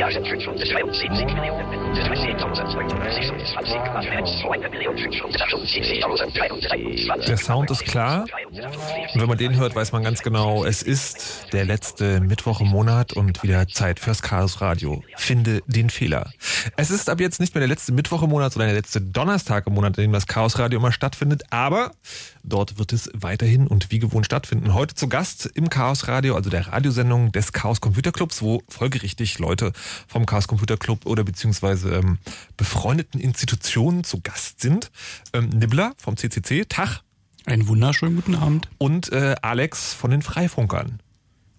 Jahren schon schon des Schreibens 70 Der Sound ist klar. Und wenn man den hört, weiß man ganz genau, es ist der letzte Mittwoch im Monat und wieder Zeit fürs Chaos Radio. Finde den Fehler. Es ist ab jetzt nicht mehr der letzte Mittwoch im Monat, sondern der letzte Donnerstag im Monat, in dem das Chaos Radio immer stattfindet. Aber dort wird es weiterhin und wie gewohnt stattfinden. Heute zu Gast im Chaos Radio, also der Radiosendung des Chaos Computer Clubs, wo folgerichtig Leute vom Chaos Computer Club oder beziehungsweise ähm, befreundeten Institutionen zu Gast sind. Ähm, Nibbler vom CCC, Tag. Einen wunderschönen guten Abend. Und äh, Alex von den Freifunkern.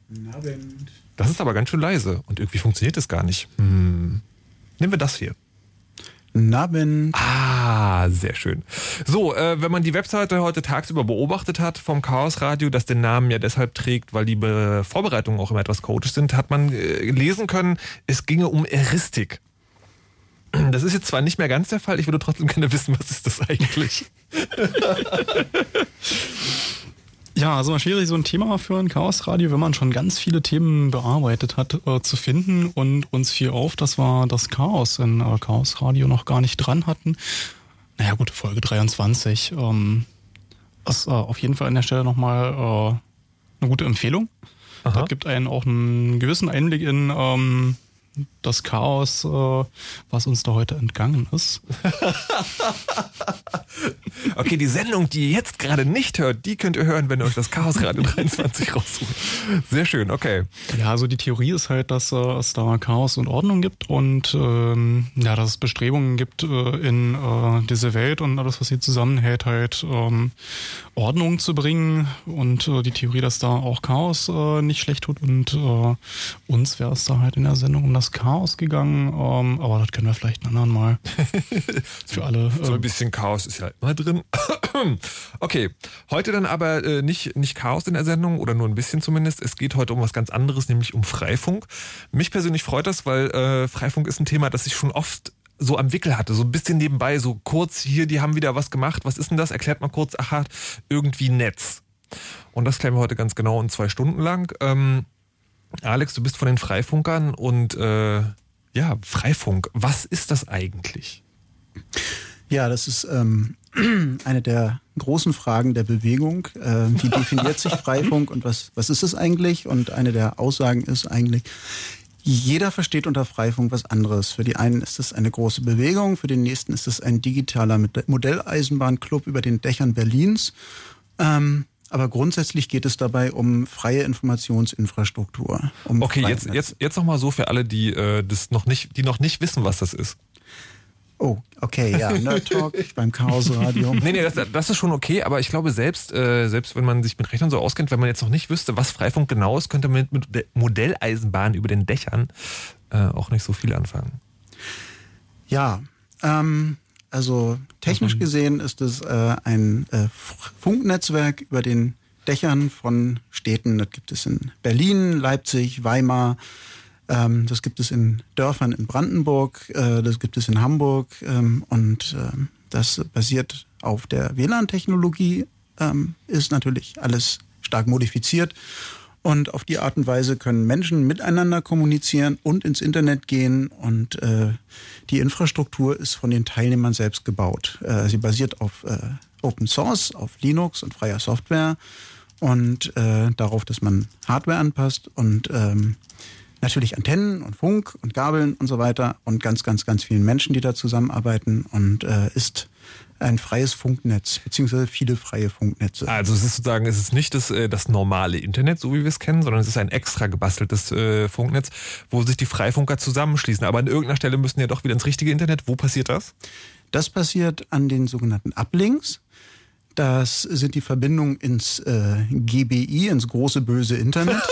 Guten Abend. Das ist aber ganz schön leise und irgendwie funktioniert es gar nicht. Hm. Nehmen wir das hier. Guten Abend. Ah, sehr schön. So, äh, wenn man die Webseite heute tagsüber beobachtet hat vom Chaos Radio, das den Namen ja deshalb trägt, weil die Be Vorbereitungen auch immer etwas chaotisch sind, hat man äh, lesen können, es ginge um Eristik. Das ist jetzt zwar nicht mehr ganz der Fall, ich würde trotzdem gerne wissen, was ist das eigentlich? Ja, also mal schwierig, so ein Thema für ein Chaosradio, wenn man schon ganz viele Themen bearbeitet hat, äh, zu finden und uns fiel auf, dass wir das Chaos in äh, Chaosradio noch gar nicht dran hatten. Naja gut, Folge 23. Ähm, ist äh, auf jeden Fall an der Stelle nochmal äh, eine gute Empfehlung. Aha. Das gibt einen auch einen gewissen Einblick in ähm, das Chaos, äh, was uns da heute entgangen ist. okay, die Sendung, die ihr jetzt gerade nicht hört, die könnt ihr hören, wenn ihr euch das Chaos Radio 23 raussucht. Sehr schön, okay. Ja, also die Theorie ist halt, dass äh, es da Chaos und Ordnung gibt und ähm, ja, dass es Bestrebungen gibt, äh, in äh, diese Welt und alles, was sie zusammenhält, halt ähm, Ordnung zu bringen und äh, die Theorie, dass da auch Chaos äh, nicht schlecht tut und äh, uns wäre es da halt in der Sendung um das Chaos gegangen, ähm, aber das können wir vielleicht ein anderen Mal für alle. so ein bisschen Chaos ist ja immer drin. okay, heute dann aber äh, nicht, nicht Chaos in der Sendung oder nur ein bisschen zumindest. Es geht heute um was ganz anderes, nämlich um Freifunk. Mich persönlich freut das, weil äh, Freifunk ist ein Thema, das ich schon oft so am Wickel hatte, so ein bisschen nebenbei, so kurz hier, die haben wieder was gemacht. Was ist denn das? Erklärt mal kurz, aha, irgendwie Netz. Und das klären wir heute ganz genau und zwei Stunden lang. Ähm, Alex, du bist von den Freifunkern und äh, ja, Freifunk, was ist das eigentlich? Ja, das ist ähm, eine der großen Fragen der Bewegung. Äh, wie definiert sich Freifunk und was, was ist es eigentlich? Und eine der Aussagen ist eigentlich, jeder versteht unter Freifunk was anderes. Für die einen ist es eine große Bewegung, für den nächsten ist es ein digitaler Modelleisenbahnclub über den Dächern Berlins. Ähm, aber grundsätzlich geht es dabei um freie Informationsinfrastruktur. Um okay, jetzt, jetzt, jetzt nochmal so für alle, die äh, das noch nicht, die noch nicht wissen, was das ist. Oh, okay, ja, Nerd Talk beim Chaos Radio. Nee, nee, das, das, ist schon okay, aber ich glaube selbst, äh, selbst wenn man sich mit Rechnern so auskennt, wenn man jetzt noch nicht wüsste, was Freifunk genau ist, könnte man mit, mit Modelleisenbahn über den Dächern äh, auch nicht so viel anfangen. Ja, ähm, also technisch gesehen ist es äh, ein äh, Funknetzwerk über den Dächern von Städten. Das gibt es in Berlin, Leipzig, Weimar, ähm, das gibt es in Dörfern in Brandenburg, äh, das gibt es in Hamburg ähm, und äh, das basiert auf der WLAN-Technologie, ähm, ist natürlich alles stark modifiziert. Und auf die Art und Weise können Menschen miteinander kommunizieren und ins Internet gehen. Und äh, die Infrastruktur ist von den Teilnehmern selbst gebaut. Äh, sie basiert auf äh, Open Source, auf Linux und freier Software und äh, darauf, dass man Hardware anpasst und ähm, natürlich Antennen und Funk und Gabeln und so weiter und ganz, ganz, ganz vielen Menschen, die da zusammenarbeiten und äh, ist ein freies Funknetz, beziehungsweise viele freie Funknetze. Also es ist sozusagen, es ist nicht das, äh, das normale Internet, so wie wir es kennen, sondern es ist ein extra gebasteltes äh, Funknetz, wo sich die Freifunker zusammenschließen. Aber an irgendeiner Stelle müssen ja doch wieder ins richtige Internet. Wo passiert das? Das passiert an den sogenannten Uplinks. Das sind die Verbindungen ins äh, GBI, ins große böse Internet.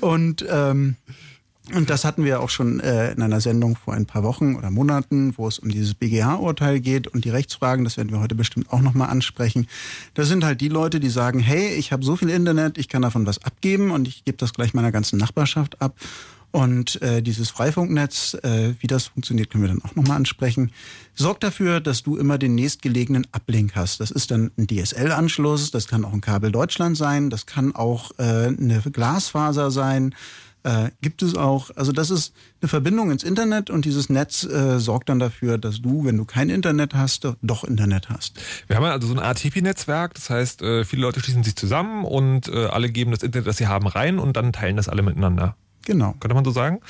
und ähm, und das hatten wir auch schon äh, in einer Sendung vor ein paar Wochen oder Monaten, wo es um dieses BGH-Urteil geht und die Rechtsfragen. Das werden wir heute bestimmt auch nochmal ansprechen. Das sind halt die Leute, die sagen, hey, ich habe so viel Internet, ich kann davon was abgeben und ich gebe das gleich meiner ganzen Nachbarschaft ab. Und äh, dieses Freifunknetz, äh, wie das funktioniert, können wir dann auch nochmal ansprechen, sorgt dafür, dass du immer den nächstgelegenen Uplink hast. Das ist dann ein DSL-Anschluss, das kann auch ein Kabel Deutschland sein, das kann auch äh, eine Glasfaser sein. Äh, gibt es auch, also das ist eine Verbindung ins Internet und dieses Netz äh, sorgt dann dafür, dass du, wenn du kein Internet hast, doch Internet hast. Wir haben also so ein ATP-Netzwerk, das heißt, äh, viele Leute schließen sich zusammen und äh, alle geben das Internet, das sie haben, rein und dann teilen das alle miteinander. Genau. Könnte man so sagen.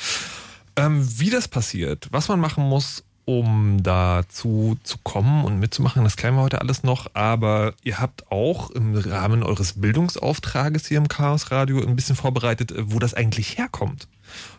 Ähm, wie das passiert, was man machen muss, um dazu zu kommen und mitzumachen, das klären wir heute alles noch. Aber ihr habt auch im Rahmen eures Bildungsauftrages hier im Chaos Radio ein bisschen vorbereitet, wo das eigentlich herkommt.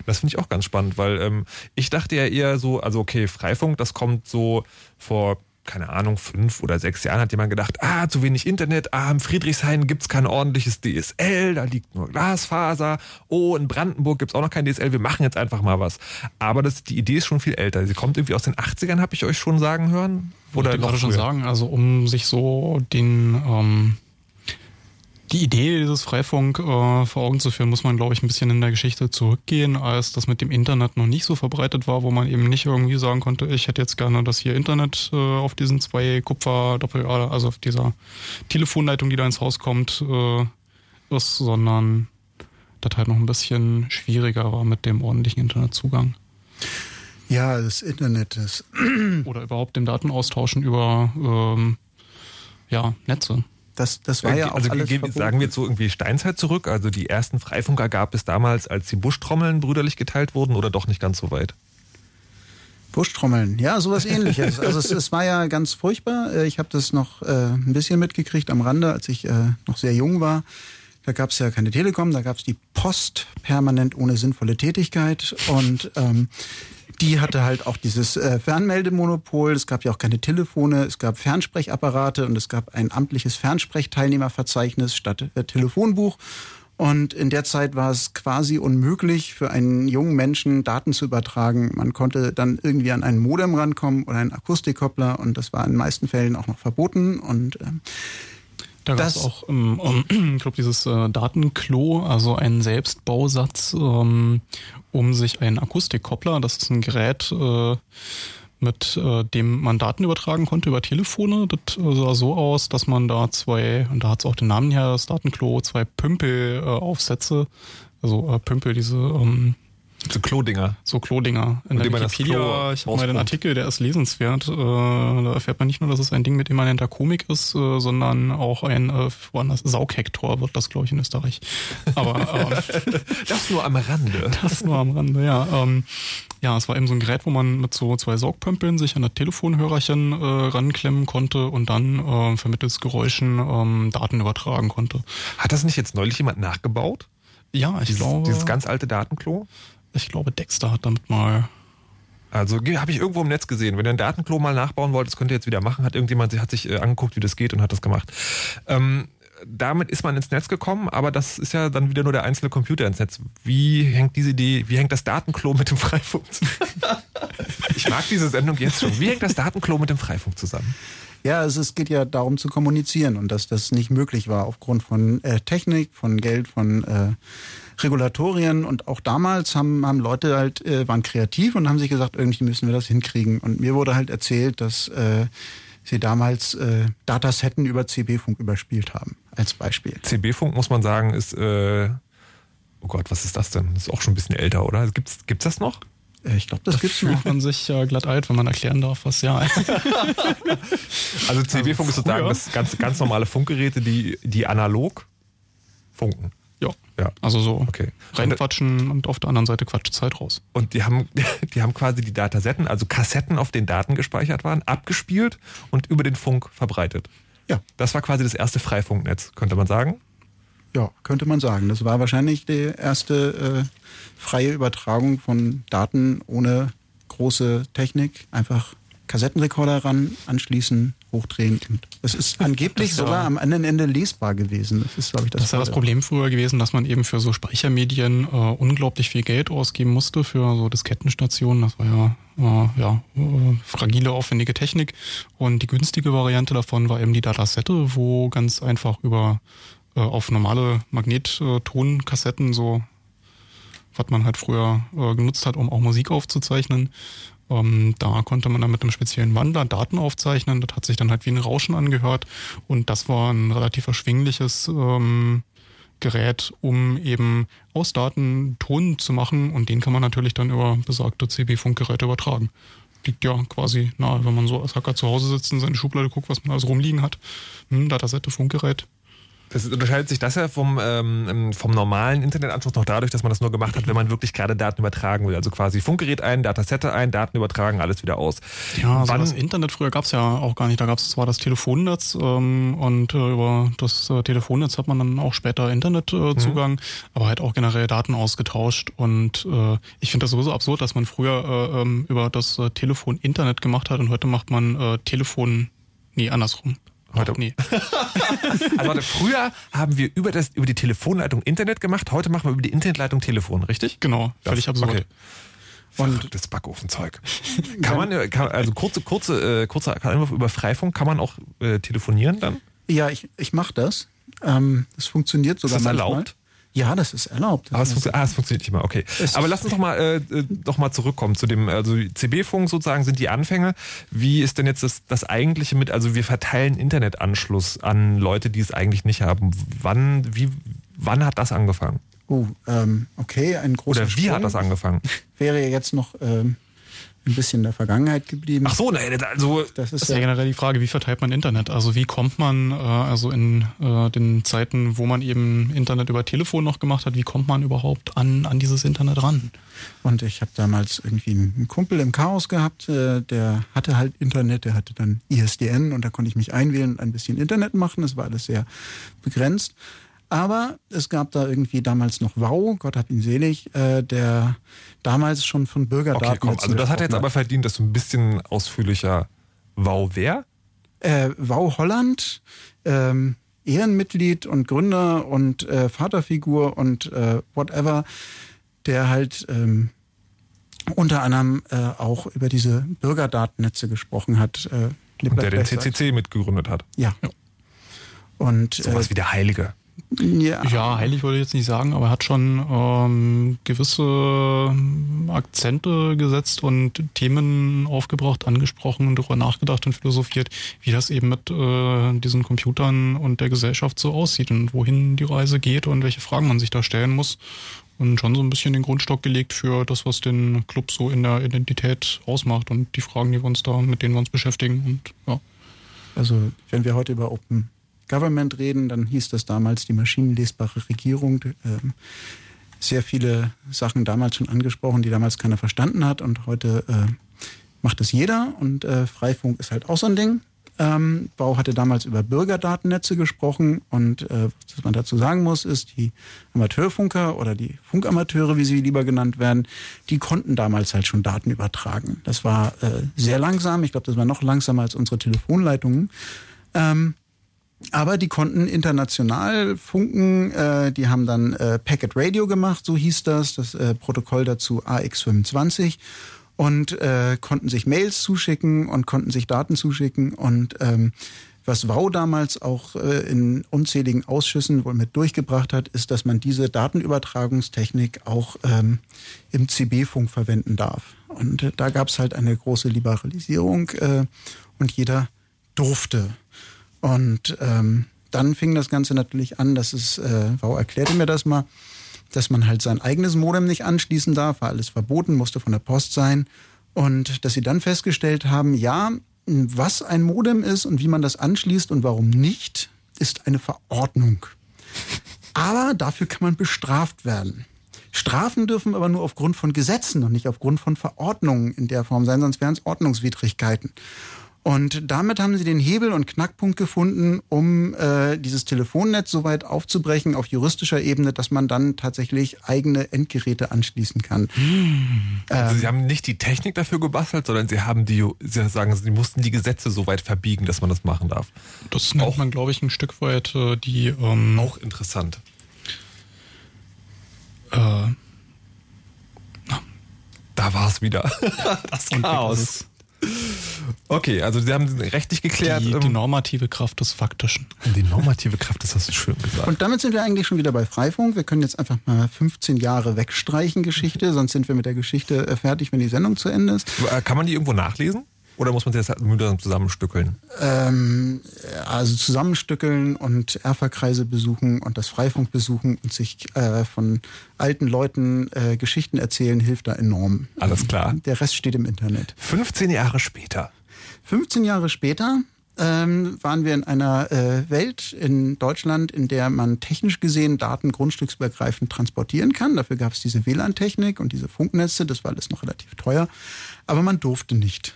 Das finde ich auch ganz spannend, weil ähm, ich dachte ja eher so, also okay, Freifunk, das kommt so vor keine Ahnung, fünf oder sechs Jahren hat jemand gedacht, ah, zu wenig Internet, ah, im Friedrichshain gibt's kein ordentliches DSL, da liegt nur Glasfaser, oh, in Brandenburg gibt's auch noch kein DSL, wir machen jetzt einfach mal was. Aber das, die Idee ist schon viel älter. Sie kommt irgendwie aus den 80ern, habe ich euch schon sagen hören. Oder ich noch gerade schon sagen, also um sich so den, ähm, Die Idee, dieses Freifunk äh, vor Augen zu führen, muss man, glaube ich, ein bisschen in der Geschichte zurückgehen, als das mit dem Internet noch nicht so verbreitet war, wo man eben nicht irgendwie sagen konnte, ich hätte jetzt gerne das hier Internet äh, auf diesen zwei Kupfer, Doppel, also auf dieser Telefonleitung, die da ins Haus kommt, äh, ist, sondern das halt noch ein bisschen schwieriger war mit dem ordentlichen Internetzugang. Ja, das Internet ist. Oder überhaupt dem Datenaustauschen über ähm, ja, Netze. Das, das war ja auch also alles geben, sagen wir jetzt so irgendwie Steinzeit zurück. Also die ersten Freifunker gab es damals, als die Buschtrommeln brüderlich geteilt wurden oder doch nicht ganz so weit? Buschtrommeln, ja, sowas ähnliches. Also es, es war ja ganz furchtbar. Äh, ich habe das noch äh, ein bisschen mitgekriegt am Rande, als ich äh, noch sehr jung war. Da gab es ja keine Telekom, da gab es die Post permanent ohne sinnvolle Tätigkeit. Und ähm, die hatte halt auch dieses äh, Fernmeldemonopol. Es gab ja auch keine Telefone, es gab Fernsprechapparate und es gab ein amtliches Fernsprechteilnehmerverzeichnis statt äh, Telefonbuch. Und in der Zeit war es quasi unmöglich für einen jungen Menschen Daten zu übertragen. Man konnte dann irgendwie an einen Modem rankommen oder einen Akustikkoppler und das war in den meisten Fällen auch noch verboten. Und ähm, da gab es auch, ähm, ähm, ich glaube, dieses äh, Datenklo, also einen Selbstbausatz, ähm, um sich einen Akustikkoppler, das ist ein Gerät, äh, mit äh, dem man Daten übertragen konnte über Telefone. Das äh, sah so aus, dass man da zwei, und da hat es auch den Namen her, das Datenklo, zwei Pümpel-Aufsätze, also äh, Pümpel, diese ähm, so Klodinger. So Klodinger. In der Wikipedia, ich habe mal den Artikel, der ist lesenswert. Äh, da erfährt man nicht nur, dass es ein Ding mit immanenter Komik ist, äh, sondern auch ein äh, woanders Saughektor wird das, glaube ich, in Österreich. Aber ähm, das nur am Rande. Das nur am Rande, ja. Ähm, ja, es war eben so ein Gerät, wo man mit so zwei Saugpömpeln sich an das Telefonhörerchen äh, ranklemmen konnte und dann äh, vermittels Geräuschen ähm, Daten übertragen konnte. Hat das nicht jetzt neulich jemand nachgebaut? Ja, ich dieses, glaube. Dieses ganz alte Datenklo? Ich glaube, Dexter hat damit mal. Also habe ich irgendwo im Netz gesehen. Wenn ihr ein Datenklo mal nachbauen wollt, das könnt ihr jetzt wieder machen. Hat irgendjemand hat sich äh, angeguckt, wie das geht und hat das gemacht. Ähm, damit ist man ins Netz gekommen, aber das ist ja dann wieder nur der einzelne Computer ins Netz. Wie hängt diese Idee, wie hängt das Datenklo mit dem Freifunk zusammen? ich mag diese Sendung jetzt schon. Wie hängt das Datenklo mit dem Freifunk zusammen? Ja, also es geht ja darum zu kommunizieren und dass das nicht möglich war aufgrund von äh, Technik, von Geld, von äh, Regulatorien und auch damals haben, haben Leute halt, äh, waren kreativ und haben sich gesagt, irgendwie müssen wir das hinkriegen. Und mir wurde halt erzählt, dass äh, sie damals äh, Datasetten über CB-Funk überspielt haben, als Beispiel. CB-Funk, muss man sagen, ist, äh, oh Gott, was ist das denn? Das ist auch schon ein bisschen älter, oder? Gibt's, gibt's das noch? Äh, ich glaube, das da gibt's noch. man sich äh, glatt alt, wenn man erklären darf, was ja. also CB-Funk ist sozusagen das ganz, ganz normale Funkgeräte, die, die analog funken. Ja. Also so okay. reinquatschen und auf der anderen Seite quatscht Zeit raus. Und die haben, die haben quasi die Datasetten, also Kassetten, auf denen Daten gespeichert waren, abgespielt und über den Funk verbreitet. Ja. Das war quasi das erste Freifunknetz, könnte man sagen. Ja, könnte man sagen. Das war wahrscheinlich die erste äh, freie Übertragung von Daten ohne große Technik. Einfach Kassettenrekorder ran, anschließen, hochdrehen. Und es ist angeblich sogar am anderen Ende lesbar gewesen. Das ist, glaube ich, das. Das war das Problem früher gewesen, dass man eben für so Speichermedien äh, unglaublich viel Geld ausgeben musste für so Diskettenstationen. Das war ja, äh, ja äh, fragile, aufwendige Technik. Und die günstige Variante davon war eben die Datasette, wo ganz einfach über äh, auf normale Magnettonkassetten so was man halt früher äh, genutzt hat, um auch Musik aufzuzeichnen, ähm, da konnte man dann mit einem speziellen Wandler Daten aufzeichnen. Das hat sich dann halt wie ein Rauschen angehört. Und das war ein relativ erschwingliches ähm, Gerät, um eben aus Daten Ton zu machen. Und den kann man natürlich dann über besagte CB-Funkgeräte übertragen. Liegt ja quasi nahe, wenn man so als Hacker zu Hause sitzt und seine Schublade guckt, was man alles rumliegen hat. Hm, Datasette, Funkgerät, das unterscheidet sich das ja vom, ähm, vom normalen Internetanschluss noch dadurch, dass man das nur gemacht hat, wenn man wirklich gerade Daten übertragen will. Also quasi Funkgerät ein, Datasette ein, Daten übertragen, alles wieder aus. Ja, also das Internet früher gab es ja auch gar nicht. Da gab es zwar das Telefonnetz ähm, und äh, über das äh, Telefonnetz hat man dann auch später Internetzugang, äh, mhm. aber halt auch generell Daten ausgetauscht. Und äh, ich finde das sowieso absurd, dass man früher äh, ähm, über das äh, Telefon Internet gemacht hat und heute macht man äh, Telefon, nee, andersrum. Heute nie. also warte, früher haben wir über, das, über die Telefonleitung Internet gemacht, heute machen wir über die Internetleitung Telefon, richtig? Genau, völlig das, absurd. Okay. Und das Backofenzeug. Kann man, kann, also kurze, kurze, äh, kurzer Einwurf über Freifunk, kann man auch äh, telefonieren dann? Ja, ich, ich mache das. Ähm, das funktioniert sogar Ist das manchmal. erlaubt? Ja, das ist erlaubt. Aber es, funktio ah, es funktioniert nicht mal, okay. Es- Aber lass uns doch mal, äh, äh, doch mal zurückkommen zu dem, also CB-Funk sozusagen sind die Anfänge. Wie ist denn jetzt das, das eigentliche mit, also wir verteilen Internetanschluss an Leute, die es eigentlich nicht haben. Wann, wie, wann hat das angefangen? Oh, ähm, okay, ein großer Oder wie hat Sprung. das angefangen? Wäre jetzt noch ähm, ein bisschen in der Vergangenheit geblieben. Ach so, nein, also das Das ist ist ja ja, generell die Frage, wie verteilt man Internet? Also wie kommt man, äh, also in äh, den Zeiten, wo man eben Internet über Telefon noch gemacht hat, wie kommt man überhaupt an, an dieses Internet ran? und ich habe damals irgendwie einen Kumpel im Chaos gehabt, äh, der hatte halt Internet, der hatte dann ISDN und da konnte ich mich einwählen und ein bisschen Internet machen. Das war alles sehr begrenzt. Aber es gab da irgendwie damals noch Wow, Gott hab ihn selig, äh, der damals schon von Bürgerdaten. okay, komm, also das hat jetzt aber verdient, dass du ein bisschen ausführlicher Wow wer? äh, Wow Holland, ähm, Ehrenmitglied und Gründer und äh, Vaterfigur und äh, whatever, der halt ähm, unter anderem äh, auch über diese Bürgerdatennetze gesprochen hat. Äh, Und der den CCC mitgegründet hat. Ja. Und Sowas wie der Heilige. Ja, Ja, heilig würde ich jetzt nicht sagen, aber er hat schon ähm, gewisse ähm, Akzente gesetzt und Themen aufgebracht, angesprochen und darüber nachgedacht und philosophiert, wie das eben mit äh, diesen Computern und der Gesellschaft so aussieht und wohin die Reise geht und welche Fragen man sich da stellen muss. Und schon so ein bisschen den Grundstock gelegt für das, was den Club so in der Identität ausmacht und die Fragen, die wir uns da, mit denen wir uns beschäftigen. Und ja. Also wenn wir heute über Open Government reden, dann hieß das damals die maschinenlesbare Regierung. Ähm, sehr viele Sachen damals schon angesprochen, die damals keiner verstanden hat und heute äh, macht das jeder und äh, Freifunk ist halt auch so ein Ding. Ähm, Bau hatte damals über Bürgerdatennetze gesprochen und äh, was man dazu sagen muss, ist, die Amateurfunker oder die Funkamateure, wie sie lieber genannt werden, die konnten damals halt schon Daten übertragen. Das war äh, sehr langsam, ich glaube, das war noch langsamer als unsere Telefonleitungen. Ähm, aber die konnten international funken. Äh, die haben dann äh, Packet Radio gemacht, so hieß das, das äh, Protokoll dazu AX25 und äh, konnten sich Mails zuschicken und konnten sich Daten zuschicken und ähm, was WOW damals auch äh, in unzähligen Ausschüssen wohl mit durchgebracht hat, ist, dass man diese Datenübertragungstechnik auch ähm, im CB-Funk verwenden darf. Und äh, da gab es halt eine große Liberalisierung äh, und jeder durfte. Und ähm, dann fing das Ganze natürlich an, dass es, äh, Wow erklärte mir das mal, dass man halt sein eigenes Modem nicht anschließen darf, war alles verboten, musste von der Post sein. Und dass sie dann festgestellt haben, ja, was ein Modem ist und wie man das anschließt und warum nicht, ist eine Verordnung. Aber dafür kann man bestraft werden. Strafen dürfen aber nur aufgrund von Gesetzen und nicht aufgrund von Verordnungen in der Form sein, sonst wären es Ordnungswidrigkeiten. Und damit haben sie den Hebel und Knackpunkt gefunden, um äh, dieses Telefonnetz so weit aufzubrechen auf juristischer Ebene, dass man dann tatsächlich eigene Endgeräte anschließen kann. Also sie haben nicht die Technik dafür gebastelt, sondern sie haben die, sie sagen, sie mussten die Gesetze so weit verbiegen, dass man das machen darf. Das nennt Auch- man, glaube ich, ein Stück weit äh, die ähm, Auch interessant. äh, Da war es wieder. das Chaos. Okay, also sie haben rechtlich geklärt. die, die ähm, normative Kraft des Faktischen. die normative Kraft, das hast du schön gesagt. Und damit sind wir eigentlich schon wieder bei Freifunk. Wir können jetzt einfach mal 15 Jahre wegstreichen Geschichte, sonst sind wir mit der Geschichte äh, fertig, wenn die Sendung zu Ende ist. Äh, Kann man die irgendwo nachlesen? Oder muss man jetzt halt mühsam zusammenstückeln? Ähm, also zusammenstückeln und Erferkreise besuchen und das Freifunk besuchen und sich äh, von alten Leuten äh, Geschichten erzählen, hilft da enorm. Alles klar. Der Rest steht im Internet. 15 Jahre später. 15 Jahre später ähm, waren wir in einer äh, Welt in Deutschland, in der man technisch gesehen Daten grundstücksübergreifend transportieren kann. Dafür gab es diese WLAN-Technik und diese Funknetze. Das war alles noch relativ teuer. Aber man durfte nicht.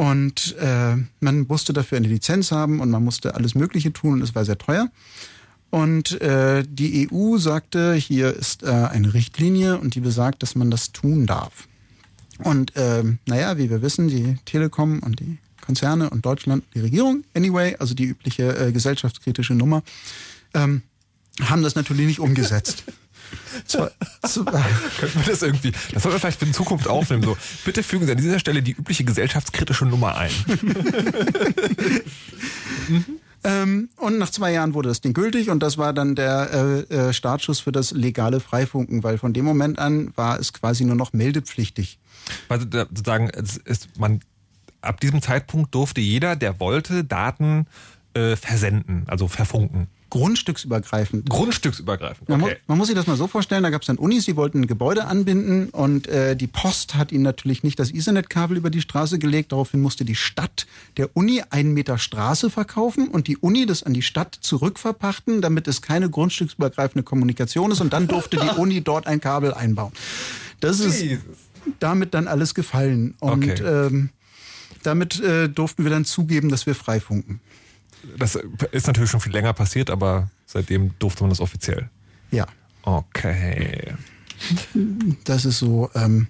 Und äh, man musste dafür eine Lizenz haben und man musste alles Mögliche tun und es war sehr teuer. Und äh, die EU sagte, hier ist äh, eine Richtlinie und die besagt, dass man das tun darf. Und ähm, naja, wie wir wissen, die Telekom und die Konzerne und Deutschland, die Regierung, anyway, also die übliche äh, gesellschaftskritische Nummer, ähm, haben das natürlich nicht umgesetzt. Könnten wir das irgendwie, das sollten wir vielleicht für in Zukunft aufnehmen. So, bitte fügen Sie an dieser Stelle die übliche gesellschaftskritische Nummer ein. Ähm, und nach zwei Jahren wurde das Ding gültig und das war dann der äh, äh, Startschuss für das legale Freifunken, weil von dem Moment an war es quasi nur noch meldepflichtig. Also sozusagen, es ist, man, ab diesem Zeitpunkt durfte jeder, der wollte, Daten äh, versenden, also verfunken. Grundstücksübergreifend. Grundstücksübergreifend. Okay. Man, muss, man muss sich das mal so vorstellen, da gab es dann Unis, die wollten ein Gebäude anbinden und äh, die Post hat ihnen natürlich nicht das Ethernet-Kabel über die Straße gelegt. Daraufhin musste die Stadt der Uni einen Meter Straße verkaufen und die Uni das an die Stadt zurückverpachten, damit es keine grundstücksübergreifende Kommunikation ist und dann durfte die Uni dort ein Kabel einbauen. Das ist Jesus. damit dann alles gefallen. Und okay. ähm, damit äh, durften wir dann zugeben, dass wir freifunken. Das ist natürlich schon viel länger passiert, aber seitdem durfte man das offiziell. Ja. Okay. Das ist so ähm,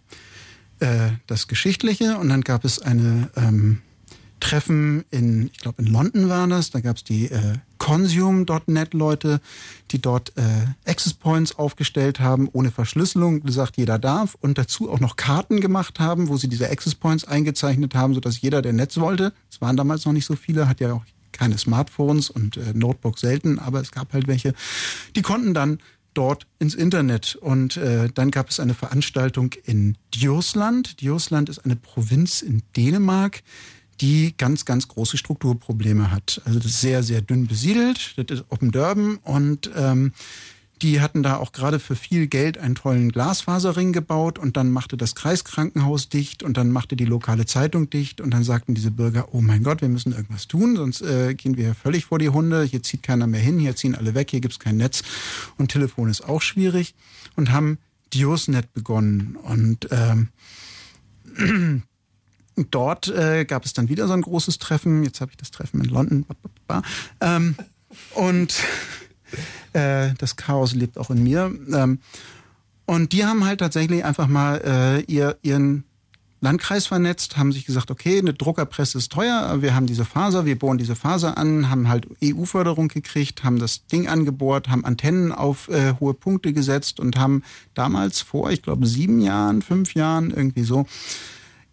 äh, das Geschichtliche. Und dann gab es eine ähm, Treffen in, ich glaube in London war das, da gab es die äh, Consume.net Leute, die dort äh, Access Points aufgestellt haben, ohne Verschlüsselung, gesagt, jeder darf und dazu auch noch Karten gemacht haben, wo sie diese Access Points eingezeichnet haben, sodass jeder, der Netz wollte, es waren damals noch nicht so viele, hat ja auch keine Smartphones und äh, Notebooks selten, aber es gab halt welche, die konnten dann dort ins Internet. Und äh, dann gab es eine Veranstaltung in Djursland. Djursland ist eine Provinz in Dänemark, die ganz, ganz große Strukturprobleme hat. Also das ist sehr, sehr dünn besiedelt. Das ist Open Durban und ähm, die hatten da auch gerade für viel Geld einen tollen Glasfaserring gebaut und dann machte das Kreiskrankenhaus dicht und dann machte die lokale Zeitung dicht und dann sagten diese Bürger, oh mein Gott, wir müssen irgendwas tun, sonst äh, gehen wir völlig vor die Hunde, hier zieht keiner mehr hin, hier ziehen alle weg, hier gibt's kein Netz und Telefon ist auch schwierig und haben Diosnet begonnen und ähm, dort äh, gab es dann wieder so ein großes Treffen. Jetzt habe ich das Treffen in London. Ähm, und äh, das Chaos lebt auch in mir. Ähm, und die haben halt tatsächlich einfach mal äh, ihr, ihren Landkreis vernetzt, haben sich gesagt, okay, eine Druckerpresse ist teuer, wir haben diese Faser, wir bohren diese Faser an, haben halt EU-Förderung gekriegt, haben das Ding angebohrt, haben Antennen auf äh, hohe Punkte gesetzt und haben damals vor, ich glaube, sieben Jahren, fünf Jahren, irgendwie so,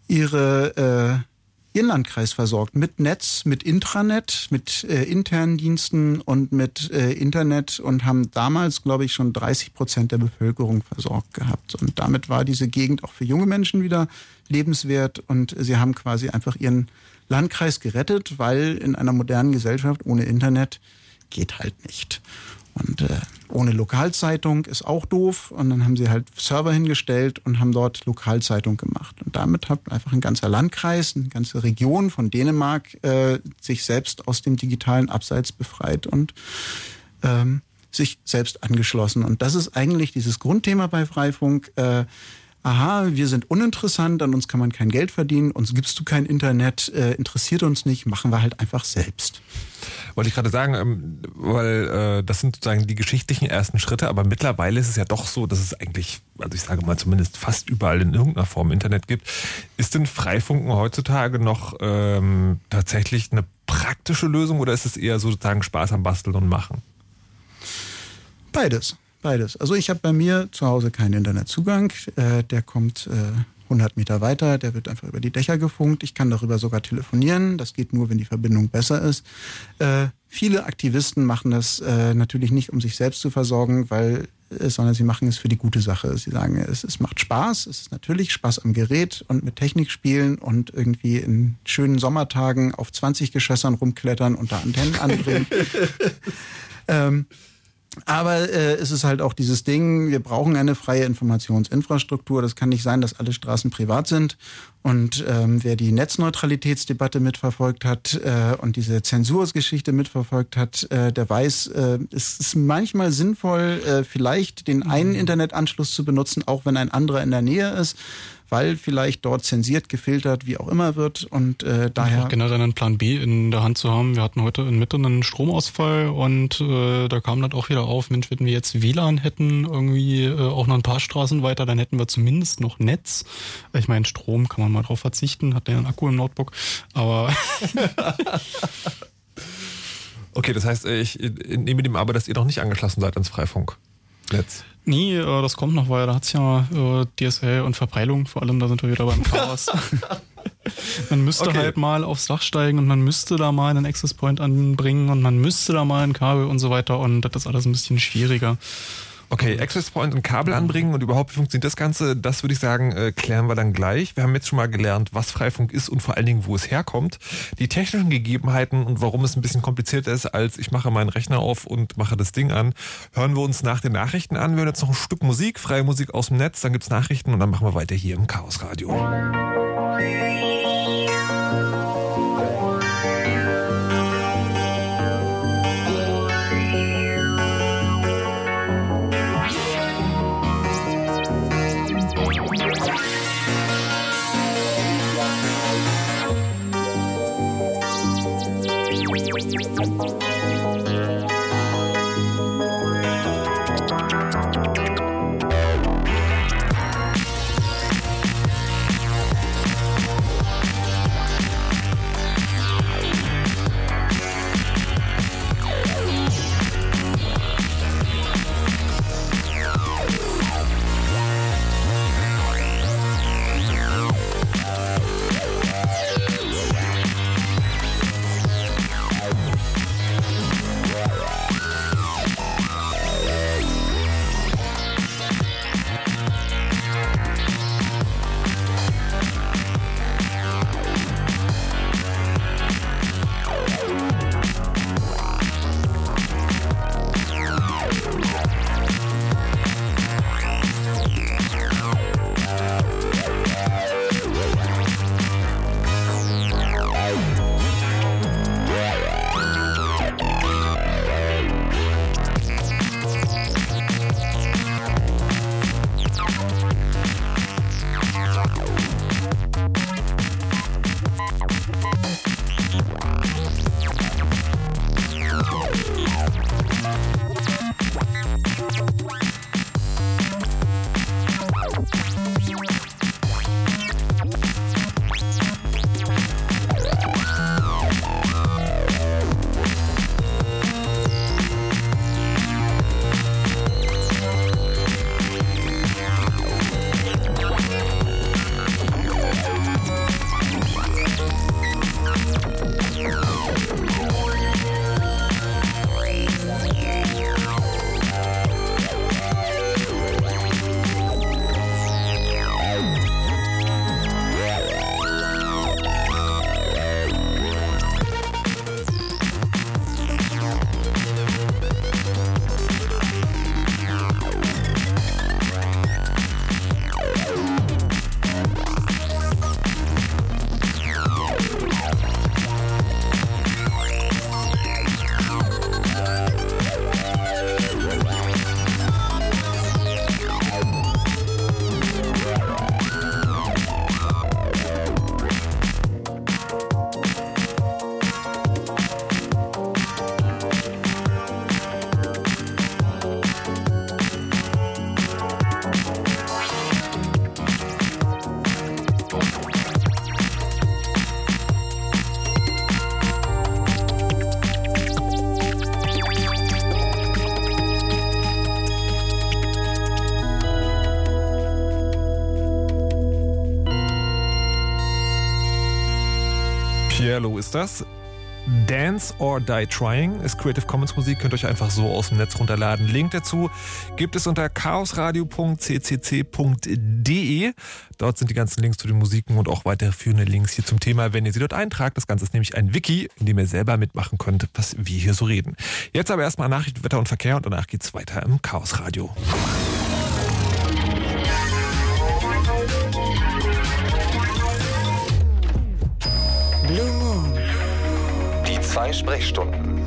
ihre äh, ihren Landkreis versorgt mit Netz, mit Intranet, mit äh, internen Diensten und mit äh, Internet und haben damals, glaube ich, schon 30 Prozent der Bevölkerung versorgt gehabt. Und damit war diese Gegend auch für junge Menschen wieder lebenswert und sie haben quasi einfach ihren Landkreis gerettet, weil in einer modernen Gesellschaft ohne Internet geht halt nicht. Und äh, ohne Lokalzeitung ist auch doof. Und dann haben sie halt Server hingestellt und haben dort Lokalzeitung gemacht. Und damit hat einfach ein ganzer Landkreis, eine ganze Region von Dänemark äh, sich selbst aus dem digitalen Abseits befreit und ähm, sich selbst angeschlossen. Und das ist eigentlich dieses Grundthema bei Freifunk. Äh, aha, wir sind uninteressant, an uns kann man kein Geld verdienen, uns gibst du kein Internet, äh, interessiert uns nicht, machen wir halt einfach selbst. Wollte ich gerade sagen, ähm, weil äh, das sind sozusagen die geschichtlichen ersten Schritte, aber mittlerweile ist es ja doch so, dass es eigentlich, also ich sage mal zumindest fast überall in irgendeiner Form Internet gibt. Ist denn Freifunken heutzutage noch ähm, tatsächlich eine praktische Lösung oder ist es eher sozusagen Spaß am Basteln und Machen? Beides. Beides. Also ich habe bei mir zu Hause keinen Internetzugang. Äh, der kommt äh, 100 Meter weiter, der wird einfach über die Dächer gefunkt. Ich kann darüber sogar telefonieren. Das geht nur, wenn die Verbindung besser ist. Äh, viele Aktivisten machen das äh, natürlich nicht, um sich selbst zu versorgen, weil äh, sondern sie machen es für die gute Sache. Sie sagen, es, es macht Spaß, es ist natürlich Spaß am Gerät und mit Technik spielen und irgendwie in schönen Sommertagen auf 20 Geschössern rumklettern und da Antennen anbringen. ähm, aber äh, es ist halt auch dieses Ding, wir brauchen eine freie Informationsinfrastruktur. Das kann nicht sein, dass alle Straßen privat sind. Und ähm, wer die Netzneutralitätsdebatte mitverfolgt hat äh, und diese Zensursgeschichte mitverfolgt hat, äh, der weiß, äh, es ist manchmal sinnvoll, äh, vielleicht den einen mhm. Internetanschluss zu benutzen, auch wenn ein anderer in der Nähe ist weil vielleicht dort zensiert, gefiltert, wie auch immer wird und äh, daher... Und generell einen Plan B in der Hand zu haben. Wir hatten heute in Mitte einen Stromausfall und äh, da kam dann auch wieder auf, Mensch, wenn wir jetzt WLAN hätten, irgendwie äh, auch noch ein paar Straßen weiter, dann hätten wir zumindest noch Netz. Ich meine, Strom kann man mal drauf verzichten, hat ja einen Akku im Notebook, aber... okay, das heißt, ich nehme dem aber, dass ihr noch nicht angeschlossen seid ans Freifunknetz. Nee, äh, das kommt noch, weil da hat's ja äh, DSL und Verpeilung, vor allem da sind wir wieder beim Chaos. Man müsste okay. halt mal aufs Dach steigen und man müsste da mal einen Access Point anbringen und man müsste da mal ein Kabel und so weiter und das ist alles ein bisschen schwieriger. Okay, Access Point und Kabel anbringen und überhaupt, wie funktioniert das Ganze? Das würde ich sagen, äh, klären wir dann gleich. Wir haben jetzt schon mal gelernt, was Freifunk ist und vor allen Dingen, wo es herkommt. Die technischen Gegebenheiten und warum es ein bisschen komplizierter ist, als ich mache meinen Rechner auf und mache das Ding an, hören wir uns nach den Nachrichten an. Wir hören jetzt noch ein Stück Musik, freie Musik aus dem Netz, dann gibt's Nachrichten und dann machen wir weiter hier im Chaos Radio. Ist das. Dance or Die Trying ist Creative Commons Musik, könnt ihr euch einfach so aus dem Netz runterladen. Link dazu gibt es unter chaosradio.ccc.de. Dort sind die ganzen Links zu den Musiken und auch weiterführende Links hier zum Thema, wenn ihr sie dort eintragt. Das Ganze ist nämlich ein Wiki, in dem ihr selber mitmachen könnt, was wir hier so reden. Jetzt aber erstmal Nachrichten, Wetter und Verkehr und danach geht's weiter im Chaos Radio. Zwei Sprechstunden.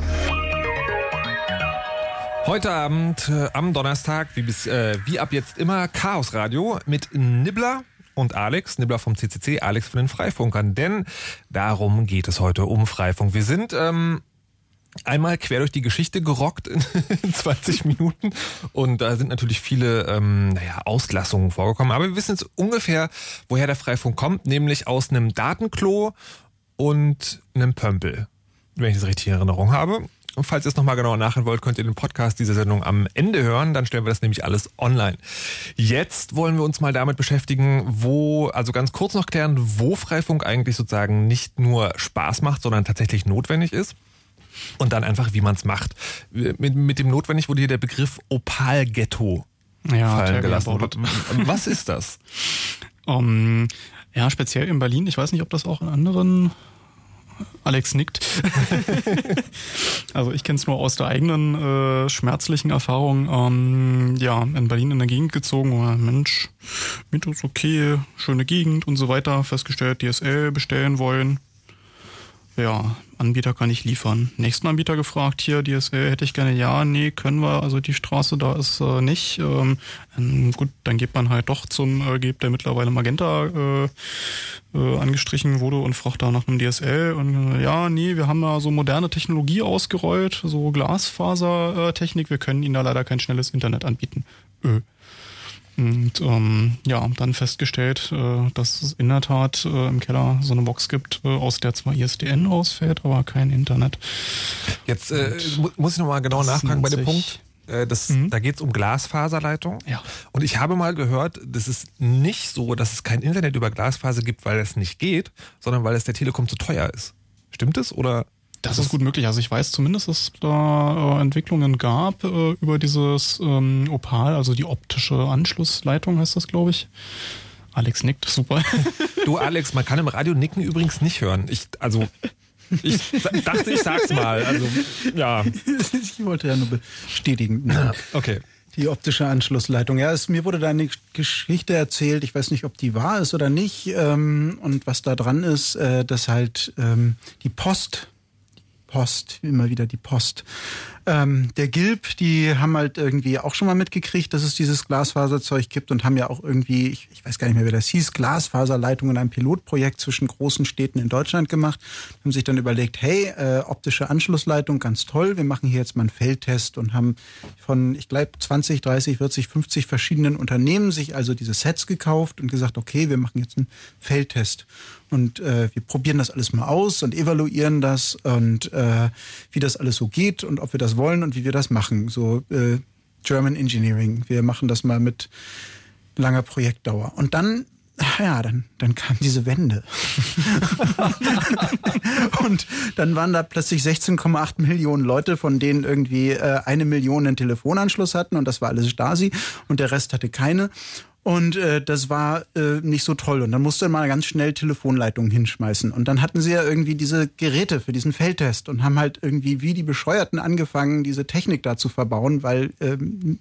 Heute Abend äh, am Donnerstag, wie, bis, äh, wie ab jetzt immer, Chaos Radio mit Nibbler und Alex, Nibbler vom CCC, Alex von den Freifunkern. Denn darum geht es heute um Freifunk. Wir sind ähm, einmal quer durch die Geschichte gerockt in 20 Minuten und da sind natürlich viele ähm, naja, Auslassungen vorgekommen. Aber wir wissen jetzt ungefähr, woher der Freifunk kommt, nämlich aus einem Datenklo und einem Pömpel wenn ich das richtig in Erinnerung habe. Und falls ihr es nochmal genauer nachhören wollt, könnt ihr den Podcast dieser Sendung am Ende hören. Dann stellen wir das nämlich alles online. Jetzt wollen wir uns mal damit beschäftigen, wo, also ganz kurz noch klären, wo Freifunk eigentlich sozusagen nicht nur Spaß macht, sondern tatsächlich notwendig ist. Und dann einfach, wie man es macht. Mit, mit dem notwendig wurde hier der Begriff Opal-Ghetto Ja, fallen gelassen. Was ist das? Ähm, ja, speziell in Berlin. Ich weiß nicht, ob das auch in anderen. Alex nickt. also ich kenne es nur aus der eigenen äh, schmerzlichen Erfahrung. Ähm, ja, in Berlin in der Gegend gezogen. Oh, Mensch, mit ist okay, schöne Gegend und so weiter. Festgestellt, DSL bestellen wollen. Ja, Anbieter kann ich liefern. Nächsten Anbieter gefragt, hier DSL hätte ich gerne, ja, nee, können wir, also die Straße da ist äh, nicht. Ähm, ähm, gut, dann geht man halt doch zum äh, Gebt, der mittlerweile Magenta äh, äh, angestrichen wurde und fragt da nach einem DSL und äh, ja, nee, wir haben da so moderne Technologie ausgerollt, so Glasfasertechnik, wir können Ihnen da leider kein schnelles Internet anbieten. Öh. Und ähm, ja, dann festgestellt, äh, dass es in der Tat äh, im Keller so eine Box gibt, äh, aus der zwar ISDN ausfällt, aber kein Internet. Jetzt äh, mu- muss ich nochmal genau Das nachfragen bei dem Punkt. Äh, das, Mhm. Da geht es um Glasfaserleitung. Ja. Und ich habe mal gehört, das ist nicht so, dass es kein Internet über Glasfaser gibt, weil es nicht geht, sondern weil es der Telekom zu teuer ist. Stimmt es? Oder Das ist gut möglich. Also ich weiß zumindest, dass es da äh, Entwicklungen gab äh, über dieses ähm, Opal, also die optische Anschlussleitung heißt das, glaube ich. Alex nickt, super. Du, Alex, man kann im Radio Nicken übrigens nicht hören. Ich, also, ich dachte, ich sag's mal. Also, ja, Ich wollte ja nur bestätigen. okay. Die optische Anschlussleitung. Ja, es, mir wurde da eine Geschichte erzählt. Ich weiß nicht, ob die wahr ist oder nicht. Ähm, und was da dran ist, äh, dass halt ähm, die Post, Post, immer wieder die Post, ähm, der Gilb, die haben halt irgendwie auch schon mal mitgekriegt, dass es dieses Glasfaserzeug gibt und haben ja auch irgendwie, ich, ich weiß gar nicht mehr, wie das hieß, Glasfaserleitungen in einem Pilotprojekt zwischen großen Städten in Deutschland gemacht. Haben sich dann überlegt, hey, äh, optische Anschlussleitung, ganz toll, wir machen hier jetzt mal einen Feldtest und haben von, ich glaube, 20, 30, 40, 50 verschiedenen Unternehmen sich also diese Sets gekauft und gesagt, okay, wir machen jetzt einen Feldtest. Und äh, wir probieren das alles mal aus und evaluieren das und äh, wie das alles so geht und ob wir das wollen und wie wir das machen. So äh, German Engineering. Wir machen das mal mit langer Projektdauer. Und dann, ja, dann, dann kam diese Wende. und dann waren da plötzlich 16,8 Millionen Leute, von denen irgendwie äh, eine Million einen Telefonanschluss hatten und das war alles Stasi und der Rest hatte keine. Und äh, das war äh, nicht so toll. Und dann musste man ganz schnell Telefonleitungen hinschmeißen. Und dann hatten sie ja irgendwie diese Geräte für diesen Feldtest und haben halt irgendwie wie die Bescheuerten angefangen, diese Technik da zu verbauen, weil ähm,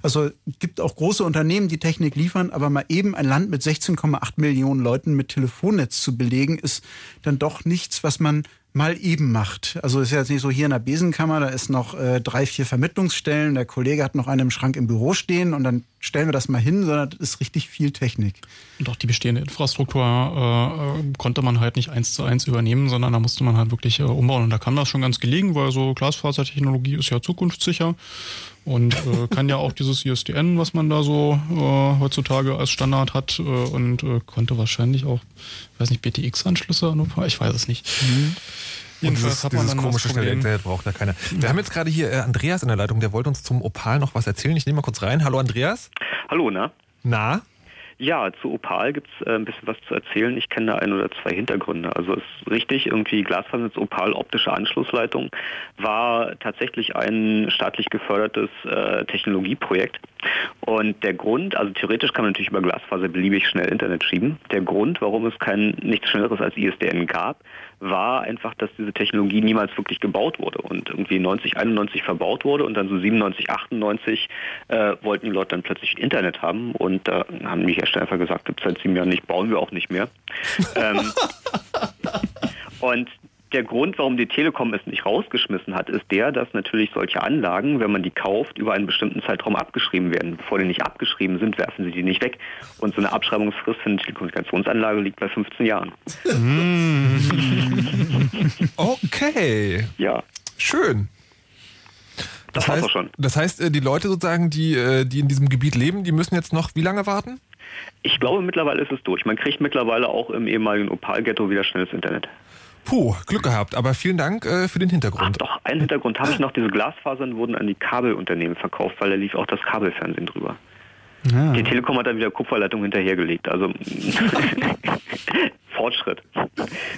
also gibt auch große Unternehmen, die Technik liefern, aber mal eben ein Land mit 16,8 Millionen Leuten mit Telefonnetz zu belegen, ist dann doch nichts, was man mal eben macht. Also ist ja jetzt nicht so hier in der Besenkammer, da ist noch äh, drei, vier Vermittlungsstellen, der Kollege hat noch einen im Schrank im Büro stehen und dann stellen wir das mal hin, sondern das ist richtig viel Technik. Und auch die bestehende Infrastruktur äh, konnte man halt nicht eins zu eins übernehmen, sondern da musste man halt wirklich äh, umbauen. Und da kam das schon ganz gelegen, weil so Glasfasertechnologie ist ja zukunftssicher und äh, kann ja auch dieses ISDN, was man da so äh, heutzutage als Standard hat äh, und äh, konnte wahrscheinlich auch, ich weiß nicht, BTX-Anschlüsse an ich weiß es nicht. Und dieses, dieses komische schnelle Internet braucht da keiner. Wir haben jetzt gerade hier äh, Andreas in der Leitung, der wollte uns zum Opal noch was erzählen. Ich nehme mal kurz rein. Hallo Andreas. Hallo, na? Na? Ja, zu Opal gibt's äh, ein bisschen was zu erzählen. Ich kenne da ein oder zwei Hintergründe. Also es ist richtig, irgendwie Glasfasernetz Opal optische Anschlussleitung war tatsächlich ein staatlich gefördertes äh, Technologieprojekt. Und der Grund, also theoretisch kann man natürlich über Glasfaser beliebig schnell Internet schieben. Der Grund, warum es kein nichts Schnelleres als ISDN gab, war einfach, dass diese Technologie niemals wirklich gebaut wurde und irgendwie 90, 91 verbaut wurde und dann so 97, 98 äh, wollten die Leute dann plötzlich Internet haben und da haben die Hersteller einfach gesagt, gibt es seit sieben Jahren nicht, bauen wir auch nicht mehr. ähm, und der Grund, warum die Telekom es nicht rausgeschmissen hat, ist der, dass natürlich solche Anlagen, wenn man die kauft, über einen bestimmten Zeitraum abgeschrieben werden. Bevor die nicht abgeschrieben sind, werfen sie die nicht weg. Und so eine Abschreibungsfrist für eine Telekommunikationsanlage liegt bei 15 Jahren. Okay. Ja. Schön. Das Das heißt, auch schon. das heißt, äh, die Leute sozusagen, die, äh, die in diesem Gebiet leben, die müssen jetzt noch wie lange warten? Ich glaube, mittlerweile ist es durch. Man kriegt mittlerweile auch im ehemaligen Opal-Ghetto wieder schnelles Internet. Puh, Glück gehabt, aber vielen Dank äh, für den Hintergrund. Ach, doch, einen Hintergrund habe ich noch. Diese Glasfasern wurden an die Kabelunternehmen verkauft, weil da lief auch das Kabelfernsehen drüber. Ja. Die Telekom hat dann wieder Kupferleitung hinterhergelegt. Also Fortschritt.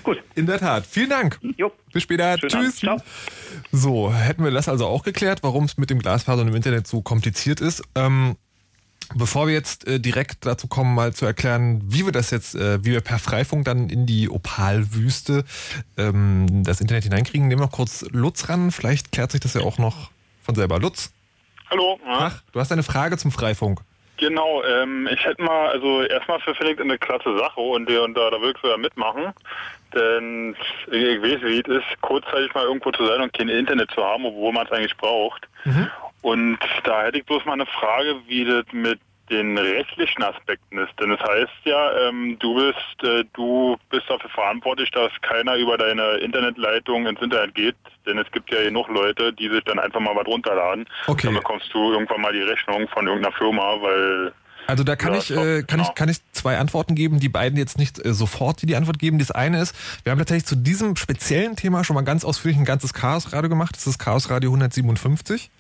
Gut. In der Tat. Vielen Dank. Jo. Bis später. Schönen Tschüss. Ciao. So, hätten wir das also auch geklärt, warum es mit dem Glasfaser und im Internet so kompliziert ist. Ähm, Bevor wir jetzt äh, direkt dazu kommen, mal zu erklären, wie wir das jetzt, äh, wie wir per Freifunk dann in die Opalwüste ähm, das Internet hineinkriegen, nehmen wir noch kurz Lutz ran. Vielleicht klärt sich das ja auch noch von selber. Lutz? Hallo. Ach, du hast eine Frage zum Freifunk. Genau, ähm, ich hätte mal, also erstmal für Felix eine klasse Sache und, und da, da willst du ja mitmachen. Denn ich weiß, wie es ist, kurzzeitig mal irgendwo zu sein und kein Internet zu haben, obwohl man es eigentlich braucht. Mhm. Und da hätte ich bloß mal eine Frage, wie das mit den rechtlichen Aspekten ist. Denn es heißt ja, ähm, du bist äh, du bist dafür verantwortlich, dass keiner über deine Internetleitung ins Internet geht. Denn es gibt ja genug Leute, die sich dann einfach mal was runterladen. Okay. Dann bekommst du irgendwann mal die Rechnung von irgendeiner Firma, weil also da kann ja, ich, äh, kann genau. ich, kann ich zwei Antworten geben, die beiden jetzt nicht äh, sofort die Antwort geben. Das eine ist, wir haben tatsächlich zu diesem speziellen Thema schon mal ganz ausführlich ein ganzes Chaos Radio gemacht. Das ist Chaos Radio 157.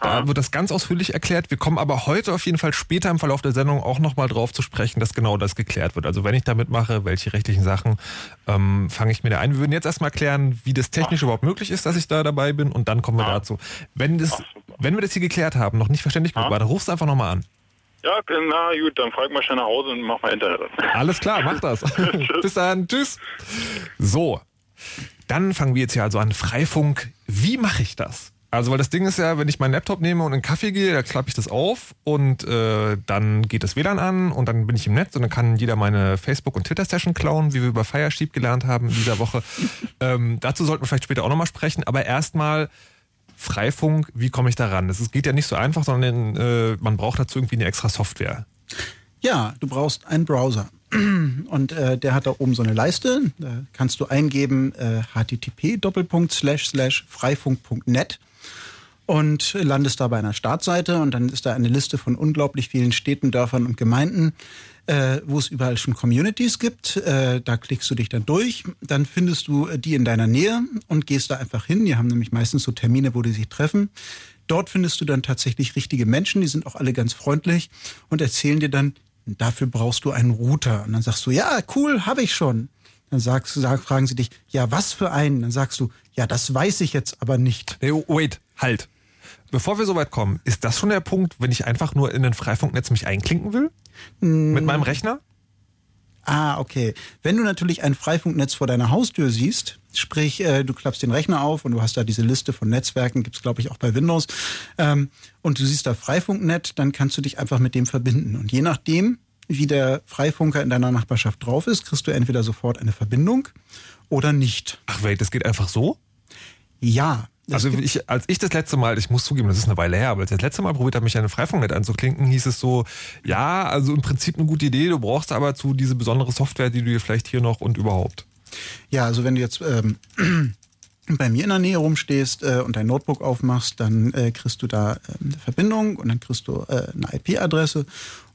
Da Aha. wird das ganz ausführlich erklärt. Wir kommen aber heute auf jeden Fall später im Verlauf der Sendung auch nochmal drauf zu sprechen, dass genau das geklärt wird. Also wenn ich da mitmache, welche rechtlichen Sachen, ähm, fange ich mir da ein. Wir würden jetzt erstmal klären, wie das technisch Ach. überhaupt möglich ist, dass ich da dabei bin und dann kommen wir Aha. dazu. Wenn das, wenn wir das hier geklärt haben, noch nicht verständlich genug war, dann rufst du einfach nochmal an. Ja, na gut, dann frag mal schnell nach Hause und mach mal Internet an. Alles klar, mach das. Bis dann, tschüss. So, dann fangen wir jetzt hier also an. Freifunk, wie mache ich das? Also, weil das Ding ist ja, wenn ich meinen Laptop nehme und in einen Kaffee gehe, da klappe ich das auf und äh, dann geht das WLAN an und dann bin ich im Netz und dann kann jeder meine Facebook- und Twitter-Session klauen, wie wir über Firesheep gelernt haben in dieser Woche. ähm, dazu sollten wir vielleicht später auch nochmal sprechen, aber erstmal Freifunk, wie komme ich da ran? Es geht ja nicht so einfach, sondern äh, man braucht dazu irgendwie eine extra Software. Ja, du brauchst einen Browser. Und äh, der hat da oben so eine Leiste. Da kannst du eingeben äh, http freifunk.net und landest da bei einer Startseite und dann ist da eine Liste von unglaublich vielen Städten, Dörfern und Gemeinden, äh, wo es überall schon Communities gibt. Äh, da klickst du dich dann durch, dann findest du äh, die in deiner Nähe und gehst da einfach hin. Die haben nämlich meistens so Termine, wo die sich treffen. Dort findest du dann tatsächlich richtige Menschen, die sind auch alle ganz freundlich und erzählen dir dann, dafür brauchst du einen Router. Und dann sagst du, ja, cool, habe ich schon. Dann sagst, sag, fragen sie dich, ja, was für einen? Dann sagst du, ja, das weiß ich jetzt aber nicht. Hey, wait, halt. Bevor wir so weit kommen, ist das schon der Punkt, wenn ich einfach nur in ein Freifunknetz mich einklinken will? Mm. Mit meinem Rechner? Ah, okay. Wenn du natürlich ein Freifunknetz vor deiner Haustür siehst, sprich, äh, du klappst den Rechner auf und du hast da diese Liste von Netzwerken, gibt's glaube ich auch bei Windows, ähm, und du siehst da Freifunknet, dann kannst du dich einfach mit dem verbinden. Und je nachdem, wie der Freifunker in deiner Nachbarschaft drauf ist, kriegst du entweder sofort eine Verbindung oder nicht. Ach wait, das geht einfach so? Ja, also ich, als ich das letzte Mal, ich muss zugeben, das ist eine Weile her, aber als ich das letzte Mal probiert habe, mich an eine Freifunknet anzuklinken, hieß es so, ja, also im Prinzip eine gute Idee, du brauchst aber zu diese besondere Software, die du dir vielleicht hier noch und überhaupt. Ja, also wenn du jetzt ähm, bei mir in der Nähe rumstehst äh, und dein Notebook aufmachst, dann äh, kriegst du da äh, eine Verbindung und dann kriegst du äh, eine IP-Adresse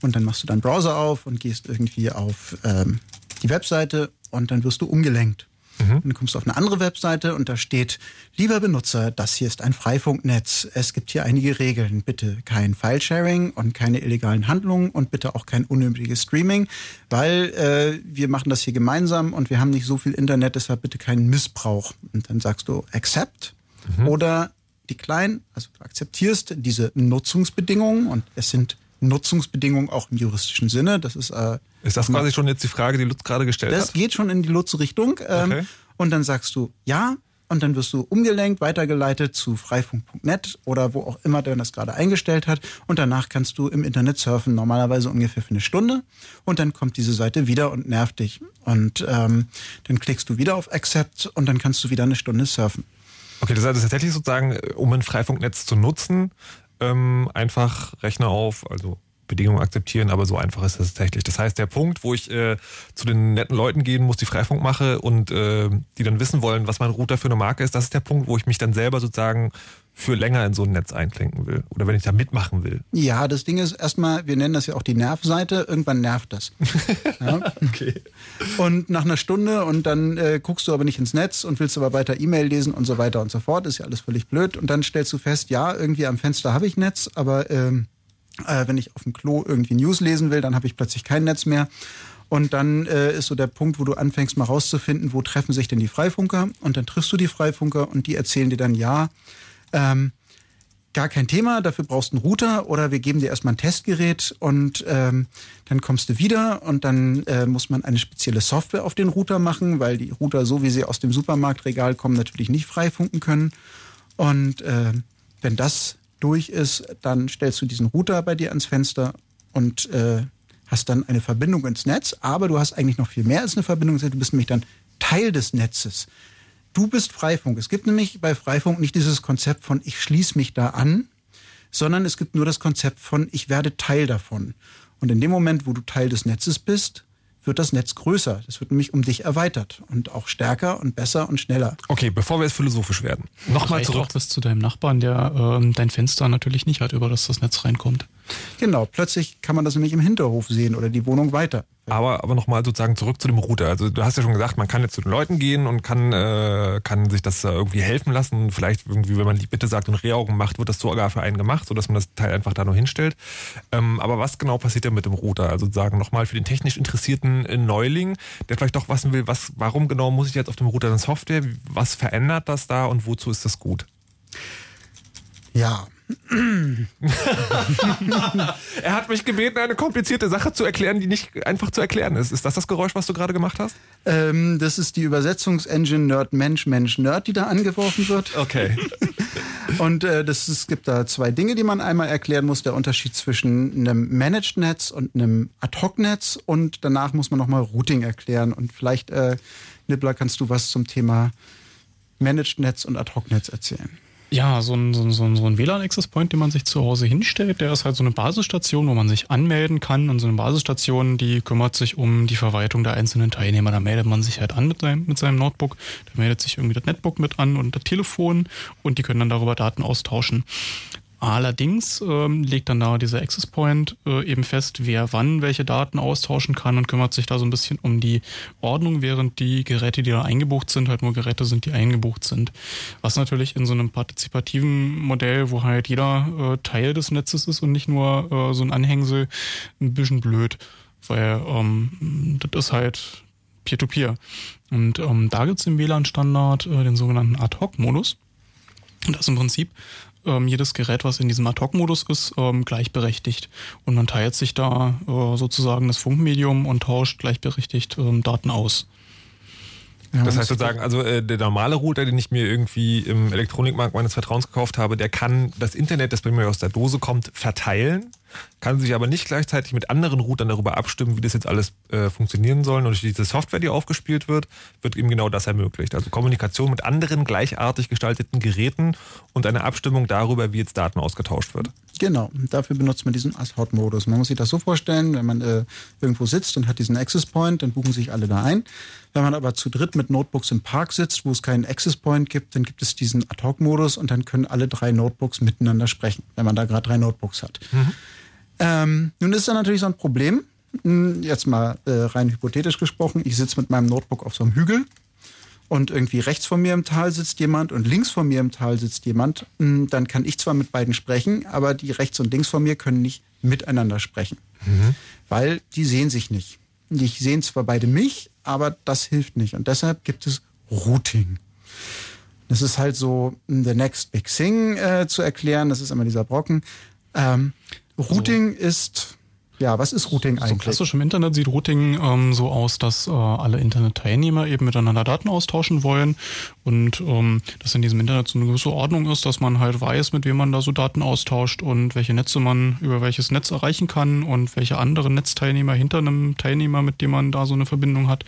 und dann machst du deinen Browser auf und gehst irgendwie auf ähm, die Webseite und dann wirst du umgelenkt. Mhm. Und dann kommst du auf eine andere Webseite und da steht, lieber Benutzer, das hier ist ein Freifunknetz. Es gibt hier einige Regeln. Bitte kein Filesharing und keine illegalen Handlungen und bitte auch kein unnötiges Streaming, weil äh, wir machen das hier gemeinsam und wir haben nicht so viel Internet, deshalb bitte keinen Missbrauch. Und dann sagst du Accept mhm. oder die kleinen, also du akzeptierst diese Nutzungsbedingungen und es sind Nutzungsbedingungen auch im juristischen Sinne. Das ist äh, ist das quasi schon jetzt die Frage, die Lutz gerade gestellt das hat? Das geht schon in die Lutz-Richtung. Ähm, okay. Und dann sagst du ja und dann wirst du umgelenkt, weitergeleitet zu freifunk.net oder wo auch immer der das gerade eingestellt hat. Und danach kannst du im Internet surfen, normalerweise ungefähr für eine Stunde. Und dann kommt diese Seite wieder und nervt dich. Und ähm, dann klickst du wieder auf Accept und dann kannst du wieder eine Stunde surfen. Okay, das heißt tatsächlich sozusagen, um ein Freifunknetz zu nutzen, ähm, einfach Rechner auf, also Bedingungen akzeptieren, aber so einfach ist es tatsächlich. Das heißt, der Punkt, wo ich äh, zu den netten Leuten gehen muss, die Freifunk mache und äh, die dann wissen wollen, was mein Router für eine Marke ist, das ist der Punkt, wo ich mich dann selber sozusagen für länger in so ein Netz einklinken will oder wenn ich da mitmachen will. Ja, das Ding ist erstmal, wir nennen das ja auch die Nervseite, irgendwann nervt das. ja? okay. Und nach einer Stunde und dann äh, guckst du aber nicht ins Netz und willst aber weiter E-Mail lesen und so weiter und so fort, ist ja alles völlig blöd und dann stellst du fest, ja, irgendwie am Fenster habe ich Netz, aber ähm, äh, wenn ich auf dem Klo irgendwie News lesen will, dann habe ich plötzlich kein Netz mehr. Und dann äh, ist so der Punkt, wo du anfängst mal rauszufinden, wo treffen sich denn die Freifunker und dann triffst du die Freifunker und die erzählen dir dann, ja, ähm, gar kein Thema, dafür brauchst du einen Router oder wir geben dir erstmal ein Testgerät und ähm, dann kommst du wieder und dann äh, muss man eine spezielle Software auf den Router machen, weil die Router, so wie sie aus dem Supermarktregal kommen, natürlich nicht freifunken können. Und äh, wenn das durch ist, dann stellst du diesen Router bei dir ans Fenster und äh, hast dann eine Verbindung ins Netz, aber du hast eigentlich noch viel mehr als eine Verbindung du bist nämlich dann Teil des Netzes. Du bist Freifunk. Es gibt nämlich bei Freifunk nicht dieses Konzept von ich schließe mich da an, sondern es gibt nur das Konzept von ich werde Teil davon. Und in dem Moment, wo du Teil des Netzes bist, wird das Netz größer. Das wird nämlich um dich erweitert und auch stärker und besser und schneller. Okay, bevor wir jetzt philosophisch werden. Nochmal zurück. Auch bis zu deinem Nachbarn, der äh, dein Fenster natürlich nicht hat, über das das Netz reinkommt. Genau, plötzlich kann man das nämlich im Hinterhof sehen oder die Wohnung weiter. Aber, aber nochmal sozusagen zurück zu dem Router. Also du hast ja schon gesagt, man kann jetzt zu den Leuten gehen und kann, äh, kann sich das irgendwie helfen lassen. Vielleicht irgendwie, wenn man die Bitte sagt und Rehaugen macht, wird das sogar für einen gemacht, sodass man das Teil einfach da nur hinstellt. Ähm, aber was genau passiert denn mit dem Router? Also sagen nochmal für den technisch interessierten äh, Neuling, der vielleicht doch wissen will, was, warum genau muss ich jetzt auf dem Router eine Software? Was verändert das da und wozu ist das gut? Ja, er hat mich gebeten, eine komplizierte Sache zu erklären, die nicht einfach zu erklären ist. Ist das das Geräusch, was du gerade gemacht hast? Ähm, das ist die Übersetzungsengine Nerd Mensch Mensch Nerd, die da angeworfen wird. Okay. Und äh, das, es gibt da zwei Dinge, die man einmal erklären muss. Der Unterschied zwischen einem Managed-Netz und einem Ad-Hoc-Netz. Und danach muss man nochmal Routing erklären. Und vielleicht, äh, Nibbler, kannst du was zum Thema Managed-Netz und Ad-Hoc-Netz erzählen? Ja, so ein, so ein, so ein WLAN-Access Point, den man sich zu Hause hinstellt, der ist halt so eine Basisstation, wo man sich anmelden kann. Und so eine Basisstation, die kümmert sich um die Verwaltung der einzelnen Teilnehmer. Da meldet man sich halt an mit seinem, mit seinem Notebook. Da meldet sich irgendwie das Netbook mit an und das Telefon und die können dann darüber Daten austauschen. Allerdings ähm, legt dann da dieser Access Point äh, eben fest, wer wann welche Daten austauschen kann und kümmert sich da so ein bisschen um die Ordnung, während die Geräte, die da eingebucht sind, halt nur Geräte sind, die eingebucht sind. Was natürlich in so einem partizipativen Modell, wo halt jeder äh, Teil des Netzes ist und nicht nur äh, so ein Anhängsel, ein bisschen blöd. Weil ähm, das ist halt Peer-to-Peer. -Peer. Und ähm, da gibt's im WLAN-Standard äh, den sogenannten Ad-Hoc-Modus. Und das im Prinzip ähm, jedes Gerät, was in diesem Ad-Hoc-Modus ist, ähm, gleichberechtigt. Und man teilt sich da äh, sozusagen das Funkmedium und tauscht gleichberechtigt ähm, Daten aus. Ja, das heißt sozusagen, also äh, der normale Router, den ich mir irgendwie im Elektronikmarkt meines Vertrauens gekauft habe, der kann das Internet, das bei mir aus der Dose kommt, verteilen kann sich aber nicht gleichzeitig mit anderen Routern darüber abstimmen, wie das jetzt alles äh, funktionieren soll. Und durch diese Software, die aufgespielt wird, wird eben genau das ermöglicht. Also Kommunikation mit anderen gleichartig gestalteten Geräten und eine Abstimmung darüber, wie jetzt Daten ausgetauscht wird. Genau, dafür benutzt man diesen Asshot-Modus. Man muss sich das so vorstellen, wenn man äh, irgendwo sitzt und hat diesen Access Point, dann buchen sich alle da ein. Wenn man aber zu dritt mit Notebooks im Park sitzt, wo es keinen Access Point gibt, dann gibt es diesen Ad-Hoc-Modus und dann können alle drei Notebooks miteinander sprechen, wenn man da gerade drei Notebooks hat. Mhm. Ähm, nun ist da natürlich so ein Problem. Hm, jetzt mal äh, rein hypothetisch gesprochen. Ich sitze mit meinem Notebook auf so einem Hügel und irgendwie rechts von mir im Tal sitzt jemand und links von mir im Tal sitzt jemand. Hm, dann kann ich zwar mit beiden sprechen, aber die rechts und links von mir können nicht miteinander sprechen, mhm. weil die sehen sich nicht. Die sehen zwar beide mich, aber das hilft nicht. Und deshalb gibt es Routing. Das ist halt so hm, the next big thing äh, zu erklären. Das ist immer dieser Brocken. Ähm, Routing so. ist ja, was ist Routing eigentlich? So klassisch im Internet sieht Routing ähm, so aus, dass äh, alle Internetteilnehmer eben miteinander Daten austauschen wollen und ähm, dass in diesem Internet so eine gewisse Ordnung ist, dass man halt weiß, mit wem man da so Daten austauscht und welche Netze man über welches Netz erreichen kann und welche anderen Netzteilnehmer hinter einem Teilnehmer, mit dem man da so eine Verbindung hat,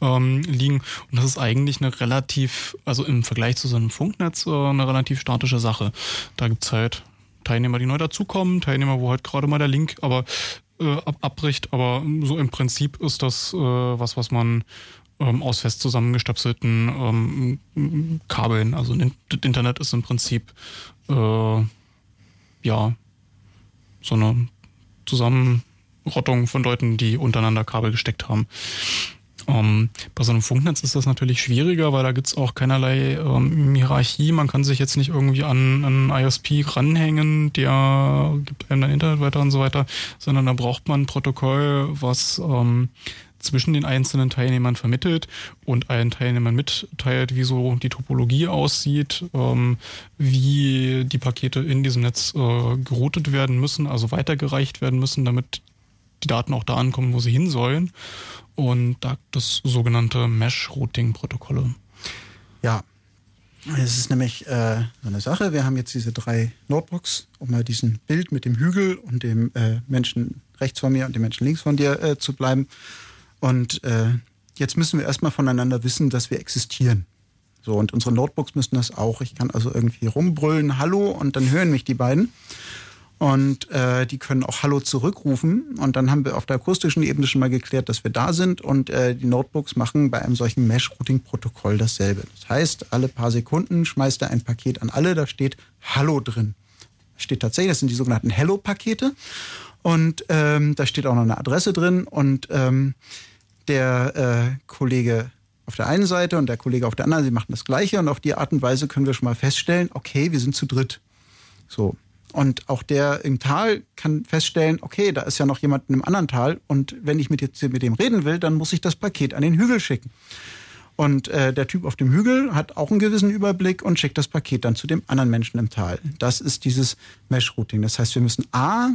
ähm, liegen. Und das ist eigentlich eine relativ, also im Vergleich zu so einem Funknetz, äh, eine relativ statische Sache. Da gibt's halt Teilnehmer, die neu dazukommen, Teilnehmer, wo halt gerade mal der Link aber äh, ab, abbricht. Aber so im Prinzip ist das äh, was, was man ähm, aus fest zusammengestöpselten ähm, Kabeln. Also das Internet ist im Prinzip äh, ja so eine Zusammenrottung von Leuten, die untereinander Kabel gesteckt haben. Ähm, bei so einem Funknetz ist das natürlich schwieriger, weil da gibt's auch keinerlei ähm, Hierarchie. Man kann sich jetzt nicht irgendwie an einen ISP ranhängen, der gibt einem dann Internet weiter und so weiter, sondern da braucht man ein Protokoll, was ähm, zwischen den einzelnen Teilnehmern vermittelt und allen Teilnehmern mitteilt, wie so die Topologie aussieht, ähm, wie die Pakete in diesem Netz äh, geroutet werden müssen, also weitergereicht werden müssen, damit die Daten auch da ankommen, wo sie hin sollen. Und da das sogenannte Mesh-Routing-Protokolle. Ja, es ist nämlich äh, so eine Sache. Wir haben jetzt diese drei Notebooks, um mal diesen Bild mit dem Hügel und dem äh, Menschen rechts von mir und dem Menschen links von dir äh, zu bleiben. Und äh, jetzt müssen wir erstmal voneinander wissen, dass wir existieren. So, und unsere Notebooks müssen das auch. Ich kann also irgendwie rumbrüllen, Hallo, und dann hören mich die beiden. Und äh, die können auch Hallo zurückrufen. Und dann haben wir auf der akustischen Ebene schon mal geklärt, dass wir da sind. Und äh, die Notebooks machen bei einem solchen Mesh-Routing-Protokoll dasselbe. Das heißt, alle paar Sekunden schmeißt er ein Paket an alle, da steht Hallo drin. Steht tatsächlich, das sind die sogenannten Hello-Pakete. Und ähm, da steht auch noch eine Adresse drin. Und ähm, der äh, Kollege auf der einen Seite und der Kollege auf der anderen, sie machen das Gleiche. Und auf die Art und Weise können wir schon mal feststellen, okay, wir sind zu dritt. So, und auch der im Tal kann feststellen, okay, da ist ja noch jemand in einem anderen Tal und wenn ich mit, jetzt mit dem reden will, dann muss ich das Paket an den Hügel schicken. Und äh, der Typ auf dem Hügel hat auch einen gewissen Überblick und schickt das Paket dann zu dem anderen Menschen im Tal. Das ist dieses Mesh-Routing. Das heißt, wir müssen A,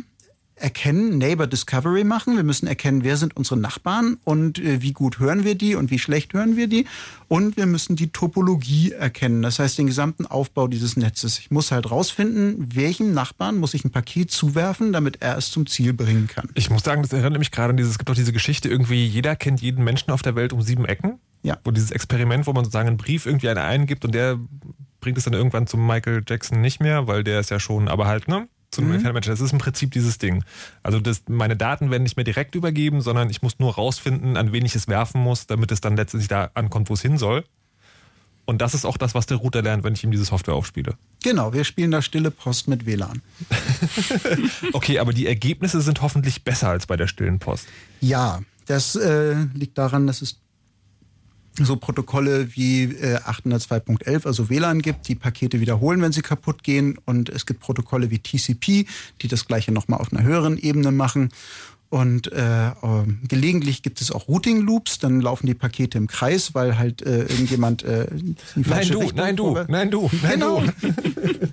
erkennen, Neighbor Discovery machen. Wir müssen erkennen, wer sind unsere Nachbarn und äh, wie gut hören wir die und wie schlecht hören wir die. Und wir müssen die Topologie erkennen. Das heißt, den gesamten Aufbau dieses Netzes. Ich muss halt rausfinden, welchem Nachbarn muss ich ein Paket zuwerfen, damit er es zum Ziel bringen kann. Ich muss sagen, das erinnert mich gerade an dieses, es gibt doch diese Geschichte irgendwie, jeder kennt jeden Menschen auf der Welt um sieben Ecken. Ja. Wo dieses Experiment, wo man sozusagen einen Brief irgendwie an einen gibt und der bringt es dann irgendwann zum Michael Jackson nicht mehr, weil der ist ja schon, aber halt, ne? Zu einem mhm. Entfernten Das ist im Prinzip dieses Ding. Also das, meine Daten werden nicht mehr direkt übergeben, sondern ich muss nur rausfinden, an wen ich es werfen muss, damit es dann letztendlich da ankommt, wo es hin soll. Und das ist auch das, was der Router lernt, wenn ich ihm diese Software aufspiele. Genau, wir spielen da stille Post mit WLAN. okay, aber die Ergebnisse sind hoffentlich besser als bei der stillen Post. Ja, das äh, liegt daran, dass es so Protokolle wie äh, 802.11, also WLAN gibt, die Pakete wiederholen, wenn sie kaputt gehen. Und es gibt Protokolle wie TCP, die das gleiche nochmal auf einer höheren Ebene machen. Und äh, äh, gelegentlich gibt es auch Routing Loops, dann laufen die Pakete im Kreis, weil halt äh, irgendjemand äh, nein du, nein du, nein du, nein genau. du,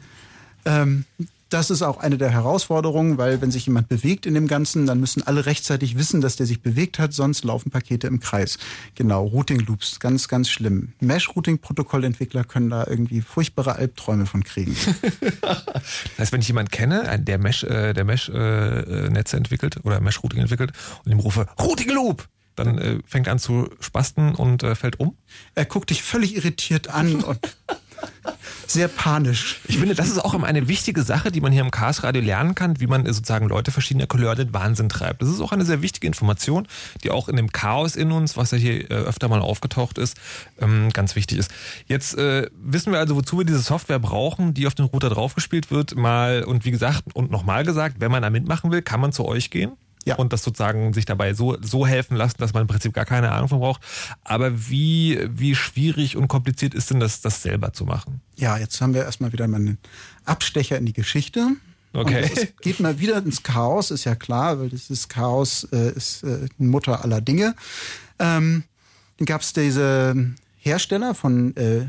ähm, das ist auch eine der Herausforderungen, weil wenn sich jemand bewegt in dem Ganzen, dann müssen alle rechtzeitig wissen, dass der sich bewegt hat, sonst laufen Pakete im Kreis. Genau, Routing Loops, ganz, ganz schlimm. Mesh-Routing-Protokollentwickler können da irgendwie furchtbare Albträume von kriegen. das heißt, wenn ich jemanden kenne, der Mesh, äh, der Mesh-Netze äh, entwickelt oder Mesh-Routing entwickelt und ihm rufe, Routing Loop! Dann äh, fängt er an zu spasten und äh, fällt um. Er guckt dich völlig irritiert an und sehr panisch. Ich finde, das ist auch eine wichtige Sache, die man hier im Chaos Radio lernen kann, wie man sozusagen Leute verschiedener Couleur den Wahnsinn treibt. Das ist auch eine sehr wichtige Information, die auch in dem Chaos in uns, was ja hier äh, öfter mal aufgetaucht ist, ähm, ganz wichtig ist. Jetzt äh, wissen wir also, wozu wir diese Software brauchen, die auf den Router draufgespielt wird. Mal und wie gesagt und nochmal gesagt, wenn man da mitmachen will, kann man zu euch gehen ja. und das sozusagen sich dabei so, so helfen lassen, dass man im Prinzip gar keine Ahnung von braucht. Aber wie, wie schwierig und kompliziert ist denn das, das selber zu machen? Ja, jetzt haben wir erstmal wieder mal einen Abstecher in die Geschichte. Okay. Es geht mal wieder ins Chaos, ist ja klar, weil ist Chaos äh, ist äh, Mutter aller Dinge. Ähm, dann gab es diese Hersteller von äh,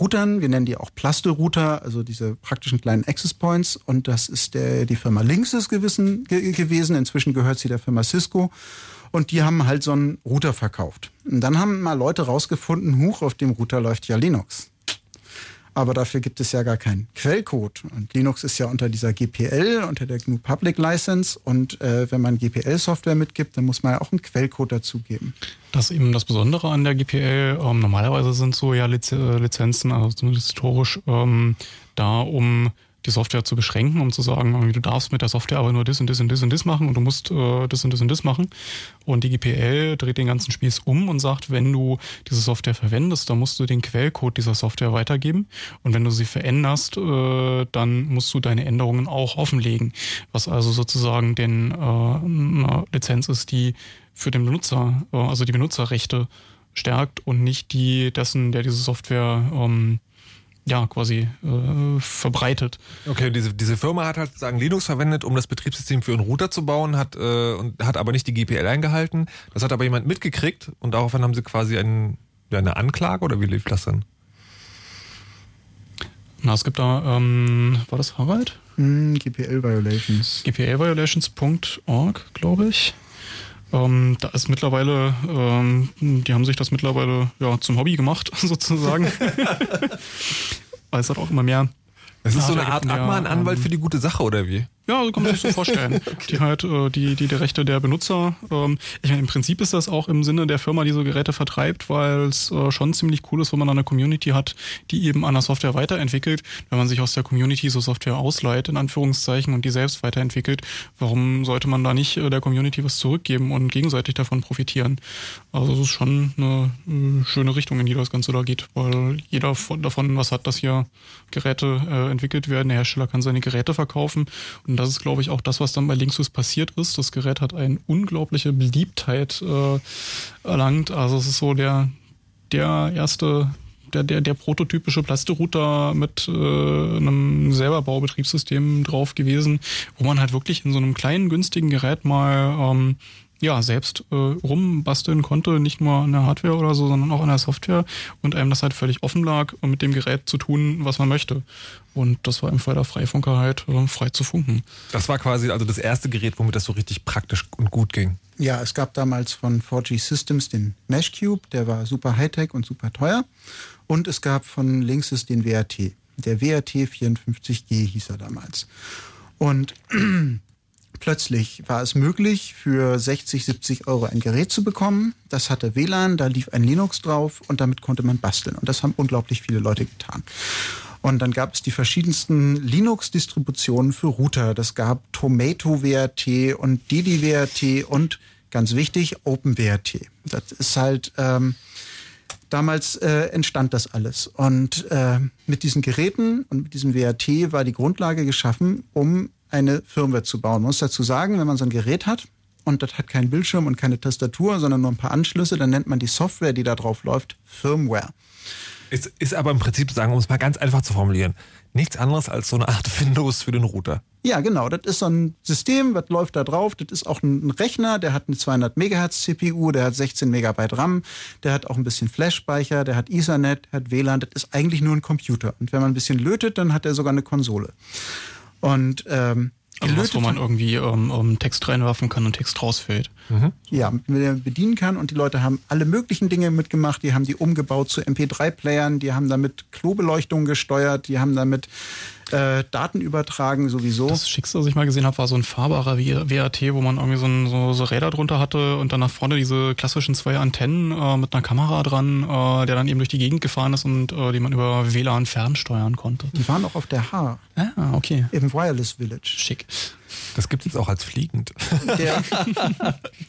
Routern. Wir nennen die auch Plaste-Router, also diese praktischen kleinen Access Points. Und das ist der, die Firma Linksys gewissen, ge gewesen. Inzwischen gehört sie der Firma Cisco. Und die haben halt so einen Router verkauft. Und dann haben mal Leute rausgefunden, huch, auf dem Router läuft ja Linux aber dafür gibt es ja gar keinen Quellcode. Und Linux ist ja unter dieser GPL, unter der GNU Public License. Und äh, wenn man GPL-Software mitgibt, dann muss man ja auch einen Quellcode dazugeben. Das ist eben das Besondere an der GPL. Ähm, normalerweise sind so ja äh, Lizenzen, also zumindest historisch, ähm, da um die Software zu beschränken, um zu sagen, du darfst mit der Software aber nur das und das und das und das machen und du musst äh, das und das und das machen. Und die GPL dreht den ganzen Spieß um und sagt, wenn du diese Software verwendest, dann musst du den Quellcode dieser Software weitergeben. Und wenn du sie veränderst, äh, dann musst du deine Änderungen auch offenlegen. Was also sozusagen den, äh, Lizenz ist, die für den Benutzer, äh, also die Benutzerrechte stärkt und nicht die dessen, der diese Software ähm, ja, quasi äh, verbreitet. Okay, diese, diese Firma hat halt sagen Linux verwendet, um das Betriebssystem für einen Router zu bauen, hat, äh, und hat aber nicht die GPL eingehalten. Das hat aber jemand mitgekriegt und daraufhin haben sie quasi einen, ja, eine Anklage oder wie lief das dann? Na, es gibt da, ähm, war das Harald? Mm, GPL Violations. GPLviolations.org, glaube ich. Ähm, da ist mittlerweile, ähm, die haben sich das mittlerweile ja, zum Hobby gemacht, sozusagen. Weil es hat auch immer mehr. Es ist so eine Art Abmahnanwalt ähm, für die gute Sache, oder wie? Ja, so kann man sich so vorstellen. okay. Die halt, äh, die, die, die Rechte der Benutzer. Ähm, ich meine, im Prinzip ist das auch im Sinne der Firma, die so Geräte vertreibt, weil es äh, schon ziemlich cool ist, wenn man eine Community hat, die eben an der Software weiterentwickelt. Wenn man sich aus der Community so Software ausleiht, in Anführungszeichen, und die selbst weiterentwickelt, warum sollte man da nicht äh, der Community was zurückgeben und gegenseitig davon profitieren? Also es ist schon eine äh, schöne Richtung, in die das Ganze da geht, weil jeder von, davon was hat, dass hier Geräte entwickelt werden. Der Hersteller kann seine Geräte verkaufen und das ist, glaube ich, auch das, was dann bei Linksys passiert ist. Das Gerät hat eine unglaubliche Beliebtheit äh, erlangt. Also es ist so der, der erste der, der, der prototypische Plasterouter mit äh, einem selber Baubetriebssystem drauf gewesen, wo man halt wirklich in so einem kleinen, günstigen Gerät mal ähm, ja, selbst äh, rumbasteln konnte, nicht nur an der Hardware oder so, sondern auch an der Software und einem das halt völlig offen lag, um mit dem Gerät zu tun, was man möchte. Und das war im Fall der Freifunker halt äh, frei zu funken. Das war quasi also das erste Gerät, womit das so richtig praktisch und gut ging. Ja, es gab damals von 4G Systems den Mesh Cube, der war super Hightech und super teuer. Und es gab von Linksys den WRT. Der WRT 54G hieß er damals. Und Plötzlich war es möglich, für 60, 70 Euro ein Gerät zu bekommen. Das hatte WLAN, da lief ein Linux drauf und damit konnte man basteln. Und das haben unglaublich viele Leute getan. Und dann gab es die verschiedensten Linux-Distributionen für Router. Das gab Tomato WRT und Didi WRT und ganz wichtig OpenWRT. Das ist halt ähm, damals äh, entstand das alles. Und äh, mit diesen Geräten und mit diesem WRT war die Grundlage geschaffen, um eine Firmware zu bauen. Man muss dazu sagen, wenn man so ein Gerät hat und das hat keinen Bildschirm und keine Tastatur, sondern nur ein paar Anschlüsse, dann nennt man die Software, die da drauf läuft, Firmware. Es ist aber im Prinzip sagen, um es mal ganz einfach zu formulieren, nichts anderes als so eine Art Windows für den Router. Ja, genau. Das ist so ein System, was läuft da drauf. Das ist auch ein Rechner, der hat eine 200 Megahertz CPU, der hat 16 Megabyte RAM, der hat auch ein bisschen Flash-Speicher, der hat Ethernet, hat WLAN. Das ist eigentlich nur ein Computer. Und wenn man ein bisschen lötet, dann hat er sogar eine Konsole. Und ähm, also was, wo man irgendwie ähm, um, Text reinwerfen kann und Text rausfällt. Mhm. Ja, bedienen kann und die Leute haben alle möglichen Dinge mitgemacht. Die haben die umgebaut zu MP3-Playern, die haben damit Klobeleuchtungen gesteuert, die haben damit äh, Daten übertragen sowieso. Das Schickste, was ich mal gesehen habe, war so ein fahrbarer WAT, wo man irgendwie so, ein, so, so Räder drunter hatte und dann nach vorne diese klassischen zwei Antennen äh, mit einer Kamera dran, äh, der dann eben durch die Gegend gefahren ist und äh, die man über WLAN fernsteuern konnte. Die waren auch auf der H. Ah, okay. Im Wireless Village. Schick. Das gibt es jetzt auch als fliegend. Der,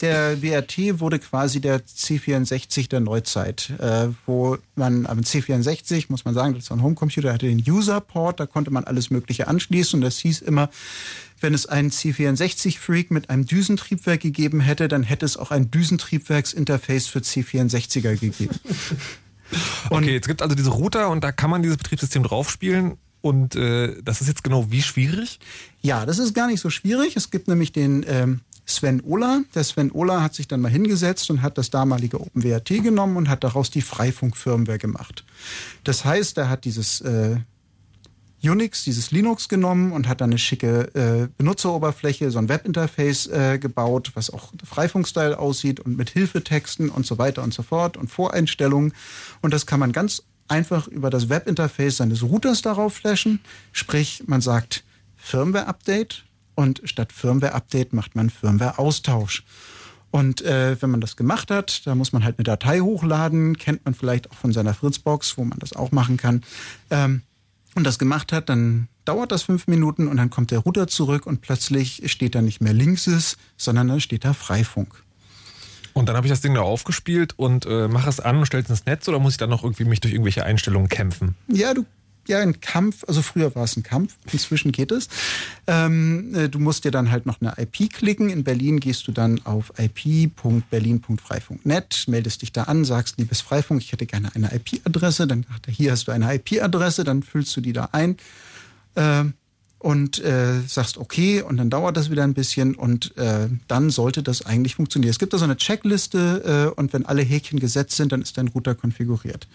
der WRT wurde quasi der C64 der Neuzeit, äh, wo man am C64, muss man sagen, das ist ein Homecomputer, hatte den User-Port, da konnte man alles Mögliche anschließen und das hieß immer, wenn es einen C64-Freak mit einem Düsentriebwerk gegeben hätte, dann hätte es auch ein Düsentriebwerksinterface für C64er gegeben. Okay, jetzt gibt also diese Router und da kann man dieses Betriebssystem draufspielen und äh, das ist jetzt genau wie schwierig? Ja, das ist gar nicht so schwierig. Es gibt nämlich den ähm, Sven Ola. Der Sven Ola hat sich dann mal hingesetzt und hat das damalige OpenWRT genommen und hat daraus die Freifunk-Firmware gemacht. Das heißt, er hat dieses äh, Unix, dieses Linux genommen und hat dann eine schicke äh, Benutzeroberfläche, so ein Webinterface äh, gebaut, was auch Freifunk-Style aussieht und mit Hilfetexten und so weiter und so fort und Voreinstellungen. Und das kann man ganz einfach über das Webinterface seines Routers darauf flashen. Sprich, man sagt Firmware-Update und statt Firmware-Update macht man Firmware-Austausch. Und äh, wenn man das gemacht hat, da muss man halt eine Datei hochladen, kennt man vielleicht auch von seiner Fritzbox, wo man das auch machen kann. Ähm, und das gemacht hat, dann dauert das fünf Minuten und dann kommt der Router zurück und plötzlich steht da nicht mehr Linksys, sondern dann steht da Freifunk. Und dann habe ich das Ding da aufgespielt und äh, mache es an und stelle es ins Netz oder muss ich dann noch irgendwie mich durch irgendwelche Einstellungen kämpfen? Ja, du ja ein Kampf, also früher war es ein Kampf, inzwischen geht es. Ähm, äh, du musst dir dann halt noch eine IP klicken. In Berlin gehst du dann auf ip.berlin.freifunk.net, meldest dich da an, sagst, liebes Freifunk, ich hätte gerne eine IP-Adresse. Dann sagt er, hier hast du eine IP-Adresse, dann füllst du die da ein. Ähm, und äh, sagst okay und dann dauert das wieder ein bisschen und äh, dann sollte das eigentlich funktionieren. Es gibt da so eine Checkliste äh, und wenn alle Häkchen gesetzt sind, dann ist dein Router konfiguriert.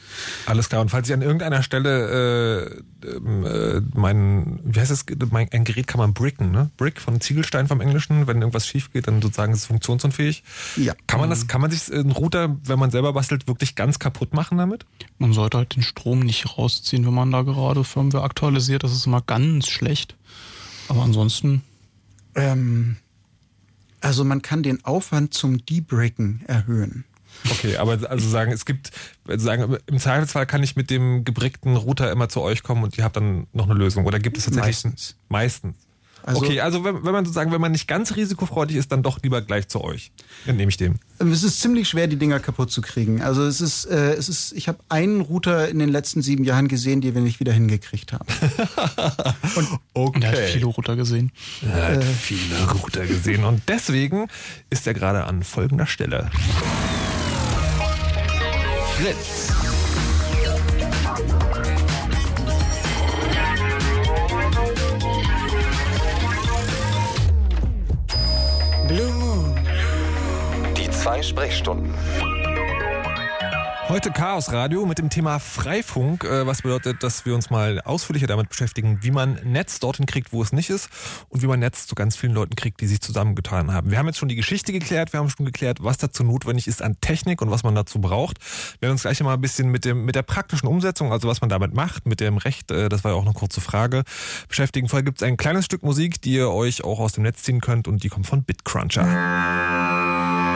Alles klar. Und falls ich an irgendeiner Stelle äh, äh, mein, wie heißt das, mein, ein Gerät kann man bricken, ne? Brick von Ziegelstein vom Englischen, wenn irgendwas schief geht, dann sozusagen ist es funktionsunfähig. Ja. Kann man das, kann man sich einen Router, wenn man selber bastelt, wirklich ganz kaputt machen damit? Man sollte halt den Strom nicht rausziehen, wenn man da gerade Firmware aktualisiert. Das ist immer ganz schlecht. Aber ansonsten. Ähm, also man kann den Aufwand zum Debricken erhöhen. Okay, aber also sagen, es gibt, sagen, im Zweifelsfall kann ich mit dem gebrickten Router immer zu euch kommen und ihr habt dann noch eine Lösung. Oder gibt es tatsächlich meistens? Meistens. Also, okay, also wenn, wenn man sozusagen, wenn man nicht ganz risikofreudig ist, dann doch lieber gleich zu euch. Dann nehme ich dem. Es ist ziemlich schwer, die Dinger kaputt zu kriegen. Also es ist, äh, es ist, ich habe einen Router in den letzten sieben Jahren gesehen, die wir nicht wieder hingekriegt haben. und, okay. und er hat viele Router gesehen. Er hat äh, viele Router gesehen und deswegen ist er gerade an folgender Stelle. Fritz. Zwei Sprechstunden. Heute Chaos Radio mit dem Thema Freifunk, äh, was bedeutet, dass wir uns mal ausführlicher damit beschäftigen, wie man Netz dorthin kriegt, wo es nicht ist und wie man Netz zu ganz vielen Leuten kriegt, die sich zusammengetan haben. Wir haben jetzt schon die Geschichte geklärt, wir haben schon geklärt, was dazu notwendig ist an Technik und was man dazu braucht. Wir werden uns gleich mal ein bisschen mit dem mit der praktischen Umsetzung, also was man damit macht, mit dem Recht, äh, das war ja auch eine kurze Frage, beschäftigen. Vorher gibt es ein kleines Stück Musik, die ihr euch auch aus dem Netz ziehen könnt und die kommt von Bitcruncher.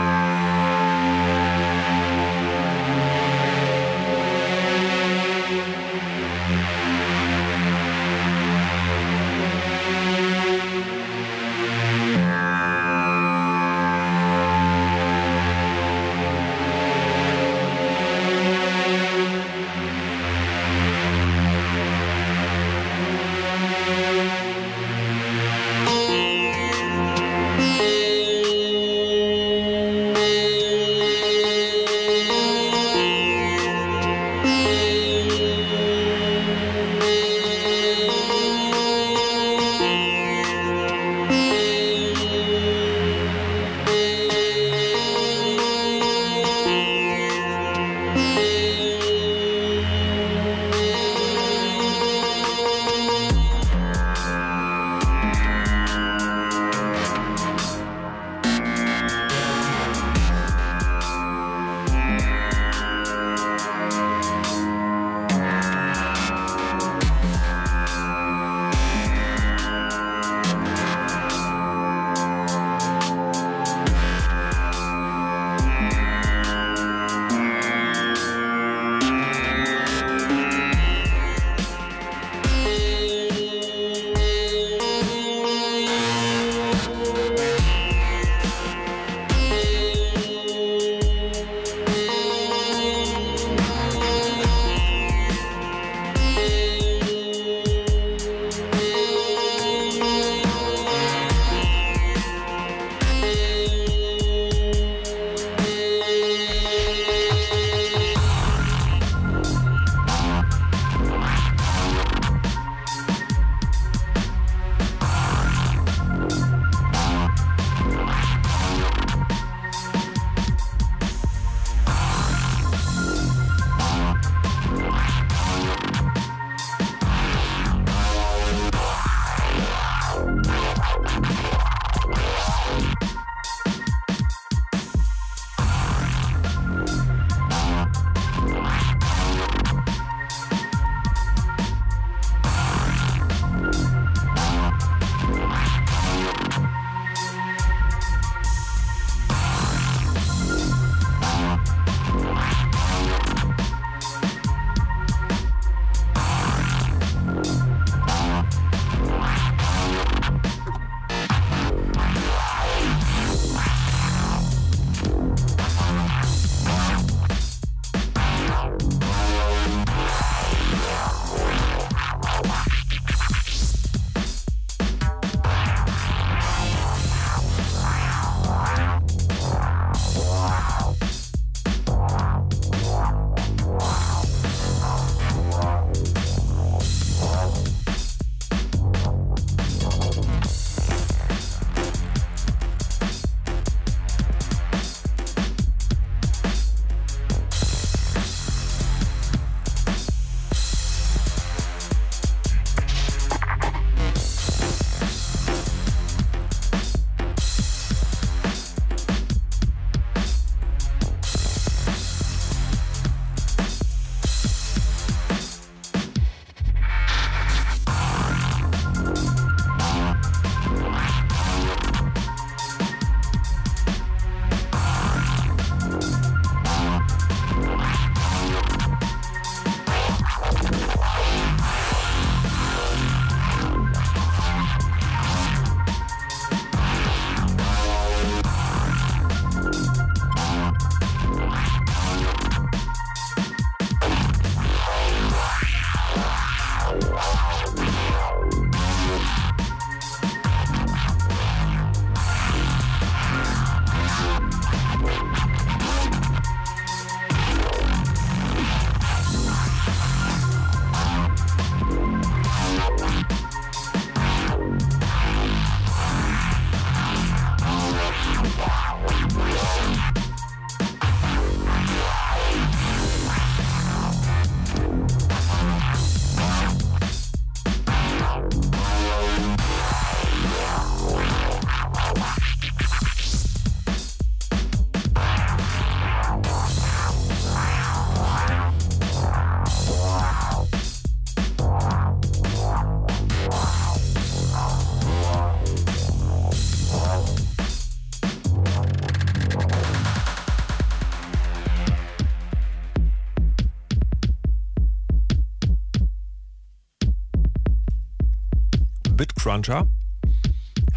BitCruncher.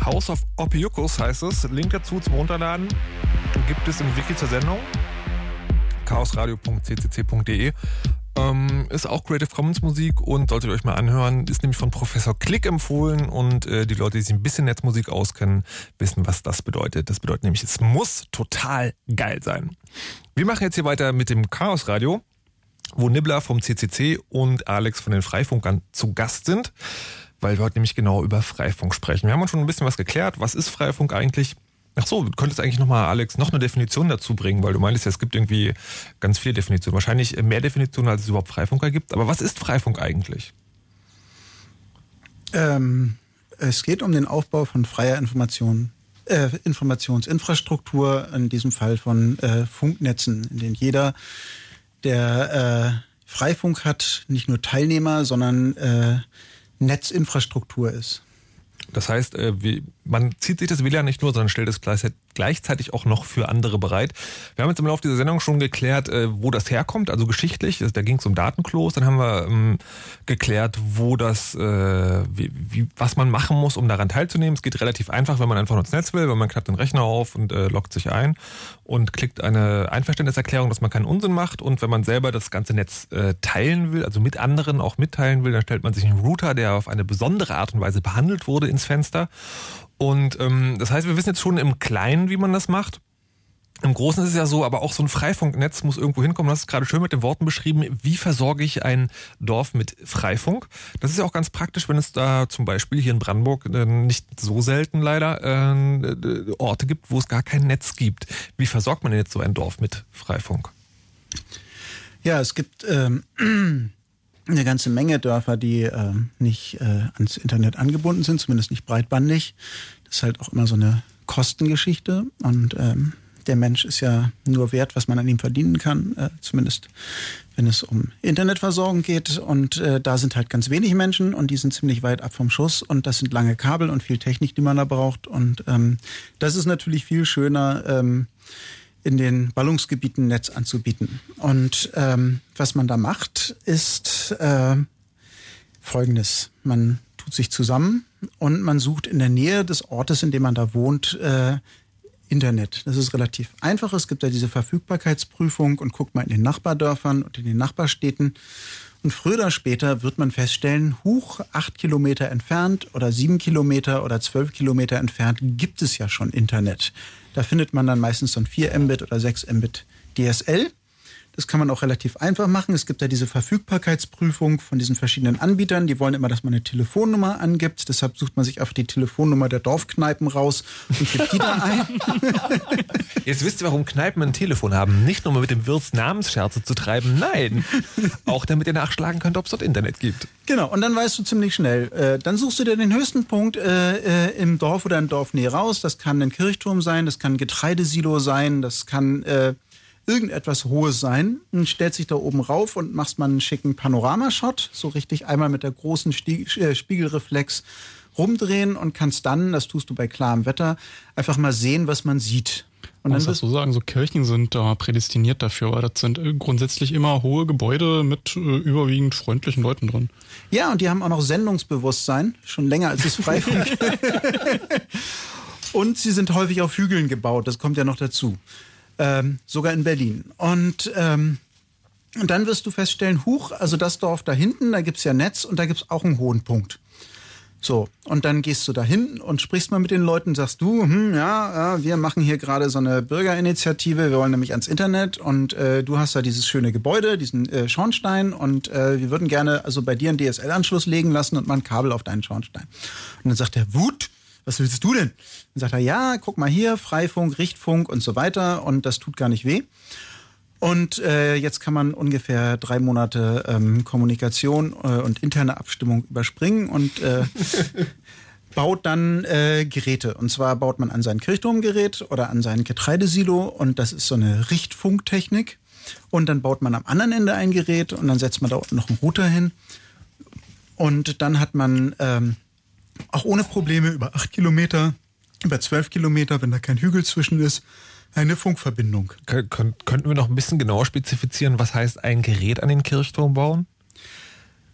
House of Opiucus heißt es. Link dazu zum Runterladen gibt es im Wiki zur Sendung. chaosradio.ccc.de ähm, ist auch Creative Commons Musik und solltet ihr euch mal anhören. Ist nämlich von Professor Klick empfohlen und äh, die Leute, die sich ein bisschen Netzmusik auskennen, wissen, was das bedeutet. Das bedeutet nämlich, es muss total geil sein. Wir machen jetzt hier weiter mit dem Chaos Radio, wo Nibbler vom CCC und Alex von den Freifunkern zu Gast sind, weil wir heute nämlich genau über Freifunk sprechen. Wir haben uns schon ein bisschen was geklärt. Was ist Freifunk eigentlich? Ach so, du könntest eigentlich nochmal, Alex, noch eine Definition dazu bringen, weil du meinst ja, es gibt irgendwie ganz viele Definitionen. Wahrscheinlich mehr Definitionen, als es überhaupt Freifunker gibt. Aber was ist Freifunk eigentlich? Ähm, es geht um den Aufbau von freier Information, äh, Informationsinfrastruktur, in diesem Fall von äh, Funknetzen, in denen jeder, der äh, Freifunk hat, nicht nur Teilnehmer, sondern äh, Netzinfrastruktur ist. Das heißt, äh, man zieht sich das WLAN nicht nur, sondern stellt es gleichzeitig auch noch für andere bereit. Wir haben jetzt im Laufe dieser Sendung schon geklärt, äh, wo das herkommt, also geschichtlich. Da ging es um Datenklos. Dann haben wir ähm, geklärt, wo das, äh, wie, wie, was man machen muss, um daran teilzunehmen. Es geht relativ einfach, wenn man einfach nur ins Netz will, wenn man klappt den Rechner auf und äh, loggt sich ein und klickt eine Einverständniserklärung, dass man keinen Unsinn macht. Und wenn man selber das ganze Netz teilen will, also mit anderen auch mitteilen will, dann stellt man sich einen Router, der auf eine besondere Art und Weise behandelt wurde, ins Fenster. Und ähm, das heißt, wir wissen jetzt schon im Kleinen, wie man das macht. Im Großen ist es ja so, aber auch so ein Freifunknetz muss irgendwo hinkommen. Das ist gerade schön mit den Worten beschrieben. Wie versorge ich ein Dorf mit Freifunk? Das ist ja auch ganz praktisch, wenn es da zum Beispiel hier in Brandenburg äh, nicht so selten leider äh, Orte gibt, wo es gar kein Netz gibt. Wie versorgt man denn jetzt so ein Dorf mit Freifunk? Ja, es gibt ähm, eine ganze Menge Dörfer, die äh, nicht äh, ans Internet angebunden sind, zumindest nicht breitbandig. Das ist halt auch immer so eine Kostengeschichte und ähm, der Mensch ist ja nur wert, was man an ihm verdienen kann, äh, zumindest wenn es um Internetversorgung geht. Und äh, da sind halt ganz wenig Menschen und die sind ziemlich weit ab vom Schuss und das sind lange Kabel und viel Technik, die man da braucht. Und ähm, das ist natürlich viel schöner. Ähm, in den Ballungsgebieten Netz anzubieten. Und ähm, was man da macht, ist äh, Folgendes. Man tut sich zusammen und man sucht in der Nähe des Ortes, in dem man da wohnt, äh, Internet. Das ist relativ einfach. Es gibt ja diese Verfügbarkeitsprüfung und guckt mal in den Nachbardörfern und in den Nachbarstädten. Und früher oder später wird man feststellen, hoch acht Kilometer entfernt oder sieben Kilometer oder zwölf Kilometer entfernt gibt es ja schon Internet. Da findet man dann meistens so ein 4 Mbit oder 6 Mbit DSL. Das kann man auch relativ einfach machen. Es gibt ja diese Verfügbarkeitsprüfung von diesen verschiedenen Anbietern. Die wollen immer, dass man eine Telefonnummer angibt. Deshalb sucht man sich einfach die Telefonnummer der Dorfkneipen raus und gibt die da ein. Jetzt wisst ihr, warum Kneipen ein Telefon haben. Nicht nur, um mit dem Wirt Namensscherze zu treiben, nein. Auch damit ihr nachschlagen könnt, ob es dort Internet gibt. Genau, und dann weißt du ziemlich schnell. Äh, dann suchst du dir den höchsten Punkt äh, äh, im Dorf oder im Dorfnähe raus. Das kann ein Kirchturm sein, das kann ein Getreidesilo sein, das kann äh, irgendetwas Hohes sein und stellt sich da oben rauf und machst mal einen schicken Panoramashot, so richtig einmal mit der großen äh, Spiegelreflex rumdrehen und kannst dann, das tust du bei klarem Wetter, einfach mal sehen, was man sieht. Und dann muss so sagen, so Kirchen sind da prädestiniert dafür, weil das sind äh, grundsätzlich immer hohe Gebäude mit äh, überwiegend freundlichen Leuten drin. Ja, und die haben auch noch Sendungsbewusstsein, schon länger als es Freifunk. und sie sind häufig auf Hügeln gebaut, das kommt ja noch dazu ähm, sogar in Berlin. Und, ähm, und dann wirst du feststellen, huch, also das Dorf da hinten, da gibt's ja Netz und da gibt's auch einen hohen Punkt. So, und dann gehst du da hin und sprichst mal mit den Leuten, sagst du, hm, ja, ja, wir machen hier gerade so eine Bürgerinitiative, wir wollen nämlich ans Internet und äh, du hast da dieses schöne Gebäude, diesen äh, Schornstein und äh, wir würden gerne also bei dir einen DSL-Anschluss legen lassen und mal ein Kabel auf deinen Schornstein. Und dann sagt er, Wut, was willst du denn? Dann sagt er, ja, guck mal hier, Freifunk, Richtfunk und so weiter und das tut gar nicht weh. Und äh, jetzt kann man ungefähr drei Monate ähm, Kommunikation äh, und interne Abstimmung überspringen und äh, baut dann äh, Geräte. Und zwar baut man an sein Kirchturmgerät oder an sein Getreidesilo und das ist so eine Richtfunktechnik. Und dann baut man am anderen Ende ein Gerät und dann setzt man da unten noch einen Router hin. Und dann hat man ähm, auch ohne Probleme über acht Kilometer, über zwölf Kilometer, wenn da kein Hügel zwischen ist, eine Funkverbindung. Kön könnten wir noch ein bisschen genauer spezifizieren, was heißt ein Gerät an den Kirchturm bauen?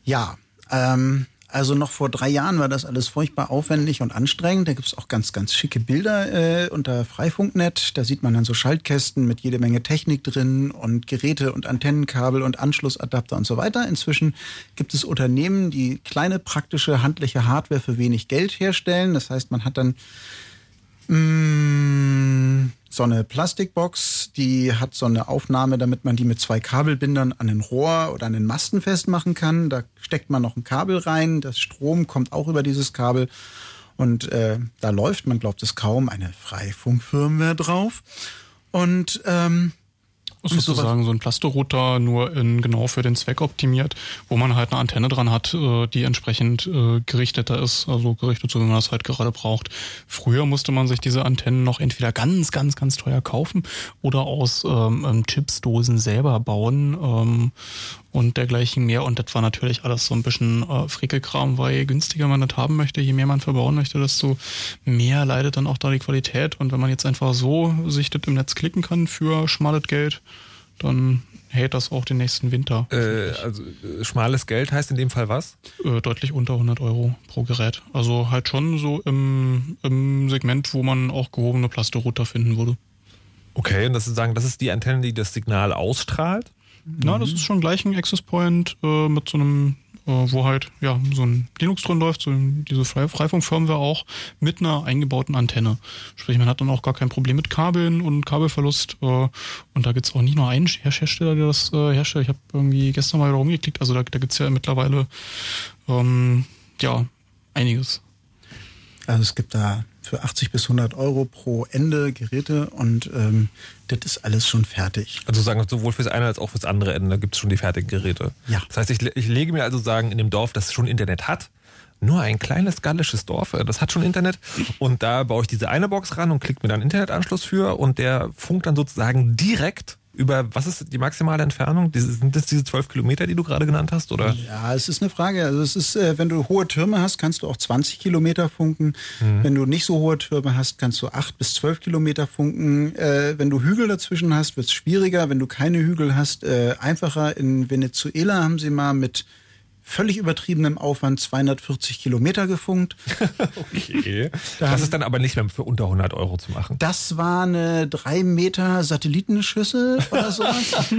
Ja, ähm, Also noch vor drei Jahren war das alles furchtbar aufwendig und anstrengend. Da gibt's auch ganz, ganz schicke Bilder äh, unter Freifunknet. Da sieht man dann so Schaltkästen mit jede Menge Technik drin und Geräte und Antennenkabel und Anschlussadapter und so weiter. Inzwischen gibt es Unternehmen, die kleine, praktische, handliche Hardware für wenig Geld herstellen. Das heißt, man hat dann mh, mm, so eine Plastikbox, die hat so eine Aufnahme, damit man die mit zwei Kabelbindern an den Rohr oder an den Masten festmachen kann. Da steckt man noch ein Kabel rein, das Strom kommt auch über dieses Kabel und äh, da läuft, man glaubt es kaum, eine Freifunkfirmware drauf. Und ähm, sozusagen so ein Plasterrouter nur in, genau für den Zweck optimiert, wo man halt eine Antenne dran hat, äh, die entsprechend äh, gerichteter ist, also gerichtet, so wie man das halt gerade braucht. Früher musste man sich diese Antennen noch entweder ganz, ganz, ganz teuer kaufen oder aus ähm, ähm Chipsdosen selber bauen. Ähm, und dergleichen mehr. Und das war natürlich alles so ein bisschen äh, Frickelkram, weil je günstiger man das haben möchte, je mehr man verbauen möchte, desto mehr leidet dann auch da die Qualität. Und wenn man jetzt einfach so sich das im Netz klicken kann für schmales Geld, dann hält das auch den nächsten Winter. Äh, also äh, schmales Geld heißt in dem Fall was? Äh, deutlich unter 100 Euro pro Gerät. Also halt schon so im, im Segment, wo man auch gehobene Plasterrouter finden würde. Okay, und das ist sagen, das ist die Antenne, die das Signal ausstrahlt? Na, das ist schon gleich ein Access Point äh, mit so einem, äh, wo halt ja so ein Linux drin läuft, so diese Fre Freifunk-Firmware auch mit einer eingebauten Antenne. Sprich, man hat dann auch gar kein Problem mit Kabeln und Kabelverlust. Äh, und da gibt's auch nicht nur einen Hersteller, der das äh, herstellt. Ich habe irgendwie gestern mal rumgeklickt. Also da, da gibt's ja mittlerweile ähm, ja einiges. Also es gibt da für 80 bis 100 Euro pro Ende Geräte und ähm, das ist alles schon fertig. Also sagen sowohl fürs eine als auch fürs andere Ende gibt es schon die fertigen Geräte. Ja. Das heißt, ich, ich lege mir also sagen, in dem Dorf, das schon Internet hat, nur ein kleines gallisches Dorf, äh, das hat schon Internet und da baue ich diese eine Box ran und klicke mir dann Internetanschluss für und der funkt dann sozusagen direkt über, was ist die maximale Entfernung? Sind das diese zwölf Kilometer, die du gerade genannt hast? Oder? Ja, es ist eine Frage. Also es ist, äh, wenn du hohe Türme hast, kannst du auch 20 Kilometer funken. Mhm. Wenn du nicht so hohe Türme hast, kannst du acht bis zwölf Kilometer funken. Äh, wenn du Hügel dazwischen hast, wird es schwieriger. Wenn du keine Hügel hast, äh, einfacher. In Venezuela haben sie mal mit völlig übertriebenem Aufwand 240 Kilometer gefunkt. okay. das ist dann aber nicht mehr für unter 100 Euro zu machen. Das war eine drei Meter Satellitenschüssel oder sowas.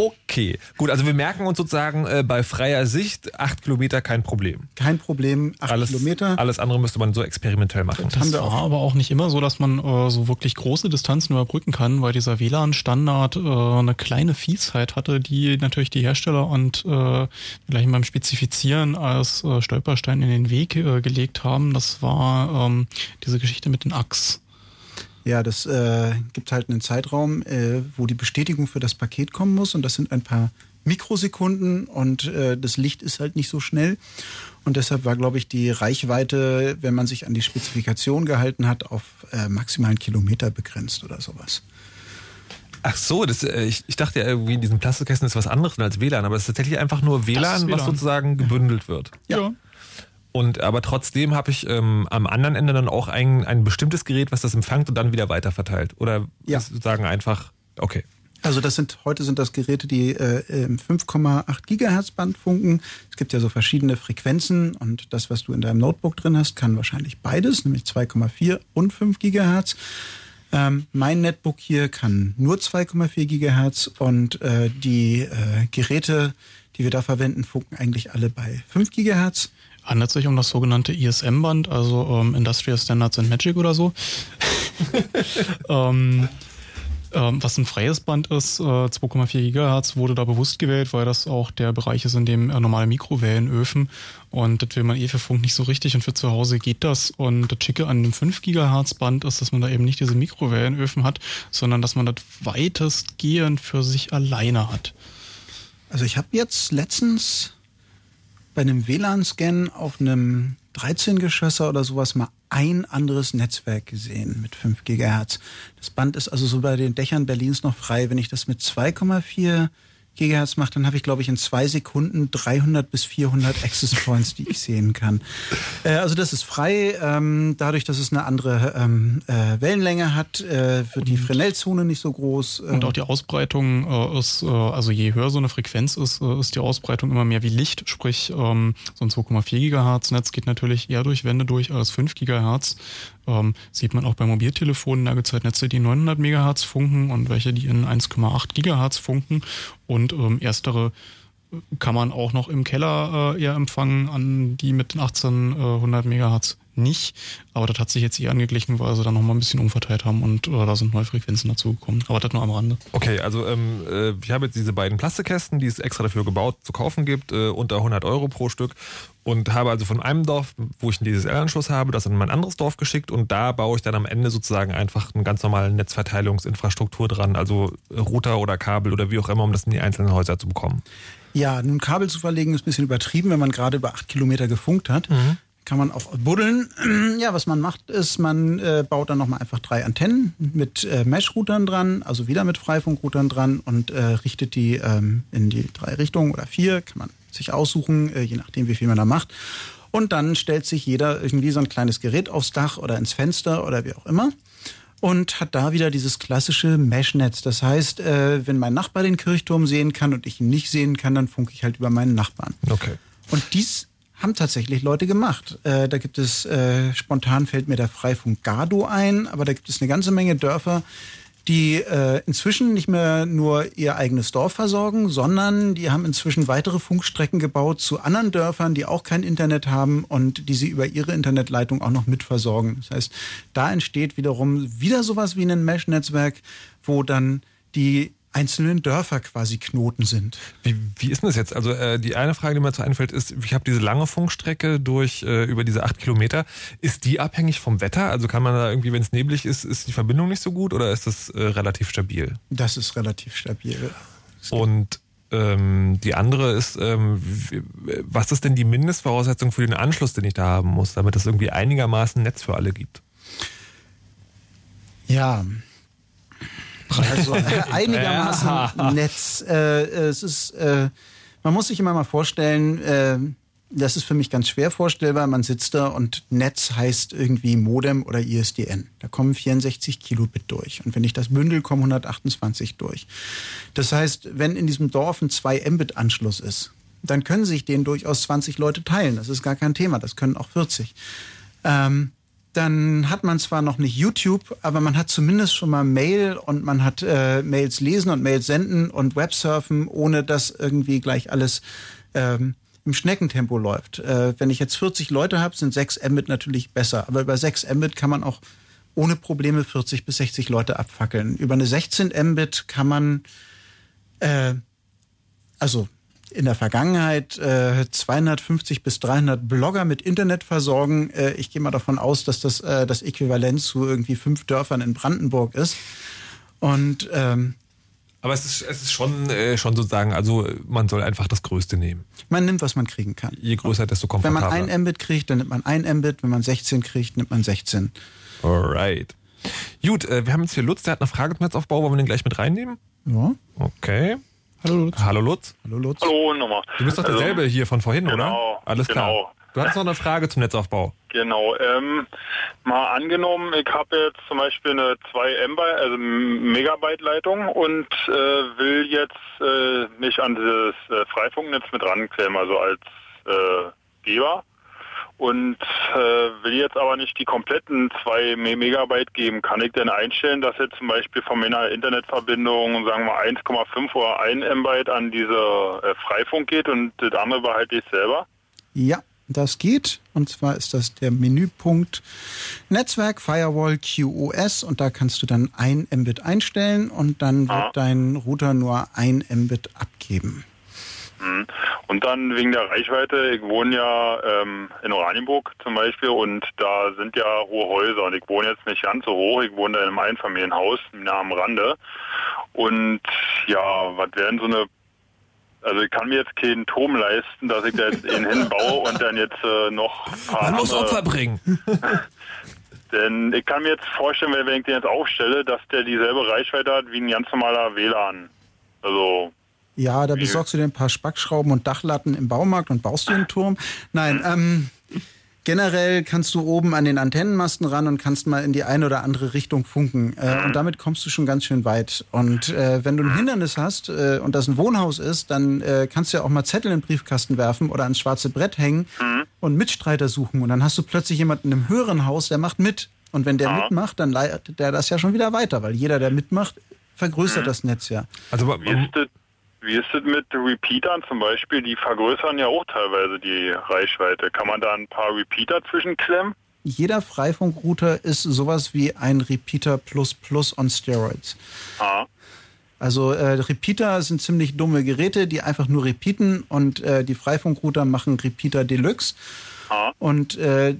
Okay, gut, also wir merken uns sozusagen äh, bei freier Sicht acht Kilometer kein Problem. Kein Problem, acht alles, Kilometer. Alles andere müsste man so experimentell machen. Das, das war aber auch nicht immer so, dass man äh, so wirklich große Distanzen überbrücken kann, weil dieser WLAN-Standard äh, eine kleine Fiesheit hatte, die natürlich die Hersteller und äh, gleich beim Spezifizieren als äh, Stolperstein in den Weg äh, gelegt haben. Das war ähm, diese Geschichte mit den Achs. Ja, das äh, gibt halt einen Zeitraum, äh, wo die Bestätigung für das Paket kommen muss und das sind ein paar Mikrosekunden und äh, das Licht ist halt nicht so schnell. Und deshalb war, glaube ich, die Reichweite, wenn man sich an die Spezifikation gehalten hat, auf äh, maximalen Kilometer begrenzt oder sowas. Ach so, das, äh, ich, ich dachte ja irgendwie in diesen Plastikkästen ist was anderes als WLAN, aber es ist tatsächlich einfach nur WLAN, WLAN. was sozusagen gebündelt wird. ja. ja. Und aber trotzdem habe ich ähm, am anderen Ende dann auch ein, ein bestimmtes Gerät, was das empfängt und dann wieder weiterverteilt. Oder ja. sagen einfach, okay. Also das sind heute sind das Geräte, die äh, im 5,8 Gigahertz Band funken. Es gibt ja so verschiedene Frequenzen und das, was du in deinem Notebook drin hast, kann wahrscheinlich beides, nämlich 2,4 und 5 Gigahertz. Ähm, mein Netbook hier kann nur 2,4 Gigahertz und äh, die äh, Geräte, die wir da verwenden, funken eigentlich alle bei 5 Gigahertz handelt sich um das sogenannte ISM-Band, also ähm, Industrial Standards and Magic oder so. ähm, ähm, was ein freies Band ist, äh, 2,4 Gigahertz, wurde da bewusst gewählt, weil das auch der Bereich ist, in dem äh, normale Mikrowellenöfen und das will man eh für Funk nicht so richtig und für zu Hause geht das. Und das Schicke an dem 5 Gigahertz Band ist, dass man da eben nicht diese Mikrowellenöfen hat, sondern dass man das weitestgehend für sich alleine hat. Also ich habe jetzt letztens bei einem WLAN-Scan auf einem 13-Geschösser oder sowas mal ein anderes Netzwerk gesehen mit 5 Gigahertz. Das Band ist also so bei den Dächern Berlins noch frei. Wenn ich das mit 2,4 Gigahertz macht, dann habe ich, glaube ich, in zwei Sekunden 300 bis 400 Access Points, die ich sehen kann. Äh, also das ist frei. Ähm, dadurch, dass es eine andere ähm, äh, Wellenlänge hat, äh, wird die Fresnel-Zone nicht so groß. Und auch die Ausbreitung äh, ist, äh, also je höher so eine Frequenz ist, äh, ist die Ausbreitung immer mehr wie Licht. Sprich, ähm, so ein 2,4 Gigahertz Netz geht natürlich eher durch Wände durch als 5 Gigahertz. Ähm, sieht man auch bei Mobiltelefonen, da gibt es halt Netze, die 900 Megahertz funken und welche, die in 1,8 Gigahertz funken. Und ähm, erstere äh, kann man auch noch im Keller äh, eher empfangen, an die mit 1800 Megahertz nicht. Aber das hat sich jetzt eher angeglichen, weil sie dann nochmal ein bisschen umverteilt haben und äh, da sind neue Frequenzen dazugekommen. Aber das nur am Rande. Okay, also ähm, äh, ich habe jetzt diese beiden Plastikkästen, die es extra dafür gebaut zu kaufen gibt, äh, unter 100 Euro pro Stück und habe also von einem Dorf, wo ich einen DSL-Anschluss habe, das in mein anderes Dorf geschickt und da baue ich dann am Ende sozusagen einfach eine ganz normale Netzverteilungsinfrastruktur dran, also Router oder Kabel oder wie auch immer, um das in die einzelnen Häuser zu bekommen. Ja, nun Kabel zu verlegen ist ein bisschen übertrieben, wenn man gerade über acht Kilometer gefunkt hat. Mhm kann man auch buddeln. Ja, was man macht, ist, man äh, baut dann nochmal einfach drei Antennen mit äh, Mesh-Routern dran, also wieder mit Freifunkroutern dran und äh, richtet die ähm, in die drei Richtungen oder vier, kann man sich aussuchen, äh, je nachdem, wie viel man da macht. Und dann stellt sich jeder irgendwie so ein kleines Gerät aufs Dach oder ins Fenster oder wie auch immer und hat da wieder dieses klassische Mesh-Netz. Das heißt, äh, wenn mein Nachbar den Kirchturm sehen kann und ich ihn nicht sehen kann, dann funke ich halt über meinen Nachbarn. Okay. Und dies haben tatsächlich Leute gemacht. Äh, da gibt es, äh, spontan fällt mir der Freifunk Gado ein, aber da gibt es eine ganze Menge Dörfer, die äh, inzwischen nicht mehr nur ihr eigenes Dorf versorgen, sondern die haben inzwischen weitere Funkstrecken gebaut zu anderen Dörfern, die auch kein Internet haben und die sie über ihre Internetleitung auch noch mitversorgen. Das heißt, da entsteht wiederum wieder sowas wie ein Mesh-Netzwerk, wo dann die einzelnen Dörfer quasi Knoten sind. Wie, wie ist denn das jetzt? Also äh, die eine Frage, die mir zu einfällt, ist, ich habe diese lange Funkstrecke durch äh, über diese acht Kilometer. Ist die abhängig vom Wetter? Also kann man da irgendwie, wenn es neblig ist, ist die Verbindung nicht so gut oder ist das äh, relativ stabil? Das ist relativ stabil. Und ähm, die andere ist, ähm, was ist denn die Mindestvoraussetzung für den Anschluss, den ich da haben muss, damit es irgendwie einigermaßen Netz für alle gibt? Ja, also äh, einigermaßen ja. Netz. Äh, es ist, äh, man muss sich immer mal vorstellen, äh, das ist für mich ganz schwer vorstellbar. Man sitzt da und Netz heißt irgendwie Modem oder ISDN. Da kommen 64 Kilobit durch. Und wenn ich das bündel, kommen 128 durch. Das heißt, wenn in diesem Dorf ein 2 Mbit-Anschluss ist, dann können sich den durchaus 20 Leute teilen. Das ist gar kein Thema. Das können auch 40. Ähm, dann hat man zwar noch nicht YouTube, aber man hat zumindest schon mal Mail und man hat äh, Mails lesen und Mails senden und Websurfen, ohne dass irgendwie gleich alles ähm, im Schneckentempo läuft. Äh, wenn ich jetzt 40 Leute habe, sind 6 Mbit natürlich besser. Aber über 6 Mbit kann man auch ohne Probleme 40 bis 60 Leute abfackeln. Über eine 16 Mbit kann man, äh, also in der Vergangenheit äh, 250 bis 300 Blogger mit Internet versorgen. Äh, ich gehe mal davon aus, dass das äh, das Äquivalent zu irgendwie fünf Dörfern in Brandenburg ist. Und ähm, aber es ist, es ist schon, äh, schon sozusagen, also man soll einfach das Größte nehmen. Man nimmt, was man kriegen kann. Je größer, desto komfortabler. Wenn man ein Mbit kriegt, dann nimmt man ein Mbit. Wenn man 16 kriegt, nimmt man 16. Alright. Gut, äh, wir haben jetzt hier Lutz, der hat eine Frage zum Netzaufbau. Wollen wir den gleich mit reinnehmen? Ja. Okay. Hallo Lutz. Hallo Lutz. Hallo Lutz. Hallo nochmal. Du bist doch also, derselbe hier von vorhin, genau, oder? Alles klar. Genau. Du hast noch eine Frage zum Netzaufbau. Genau. Ähm, mal angenommen, ich habe jetzt zum Beispiel eine 2 MB, also Megabyte Leitung und äh, will jetzt äh, mich an dieses äh, Freifunknetz mit ranklemmen, also als äh, Geber und äh, will jetzt aber nicht die kompletten 2 Megabyte geben. Kann ich denn einstellen, dass jetzt zum Beispiel von meiner Internetverbindung, sagen wir 1,5 oder 1 Mbyte an diese äh, Freifunk geht und das andere behalte ich selber? Ja, das geht. Und zwar ist das der Menüpunkt Netzwerk Firewall QoS und da kannst du dann 1 Mbit einstellen und dann wird ah. dein Router nur 1 Mbit abgeben. Mhm. Und dann wegen der Reichweite, ich wohne ja ähm, in Oranienburg zum Beispiel und da sind ja hohe Häuser und ich wohne jetzt nicht ganz so hoch, ich wohne in einem Einfamilienhaus nah am Rande. Und ja, was wären so eine also ich kann mir jetzt keinen Turm leisten, dass ich da jetzt ihn hinbaue und dann jetzt äh, noch Man muss Opfer bringen. Denn ich kann mir jetzt vorstellen, wenn ich den jetzt aufstelle, dass der dieselbe Reichweite hat wie ein ganz normaler WLAN. Also Ja, da besorgst du dir ein paar Spackschrauben und Dachlatten im Baumarkt und baust dir einen Turm. Nein, ähm, generell kannst du oben an den Antennenmasten ran und kannst mal in die eine oder andere Richtung funken. Äh, und damit kommst du schon ganz schön weit. Und äh, wenn du ein Hindernis hast äh, und das ein Wohnhaus ist, dann äh, kannst du ja auch mal Zettel in den Briefkasten werfen oder ans schwarze Brett hängen und Mitstreiter suchen. Und dann hast du plötzlich jemanden im höheren Haus, der macht mit. Und wenn der mitmacht, dann leitet der das ja schon wieder weiter, weil jeder, der mitmacht, vergrößert das Netz ja. Also Wie ist das, wie ist das mit Repeatern zum Beispiel? Die vergrößern ja auch teilweise die Reichweite. Kann man da ein paar Repeater zwischenklemmen? Jeder Freifunkrouter ist sowas wie ein Repeater Plus Plus on Steroids. Ah. Also äh, Repeater sind ziemlich dumme Geräte, die einfach nur repeaten und äh, die Freifunkrouter machen Repeater Deluxe. Ah. Und äh,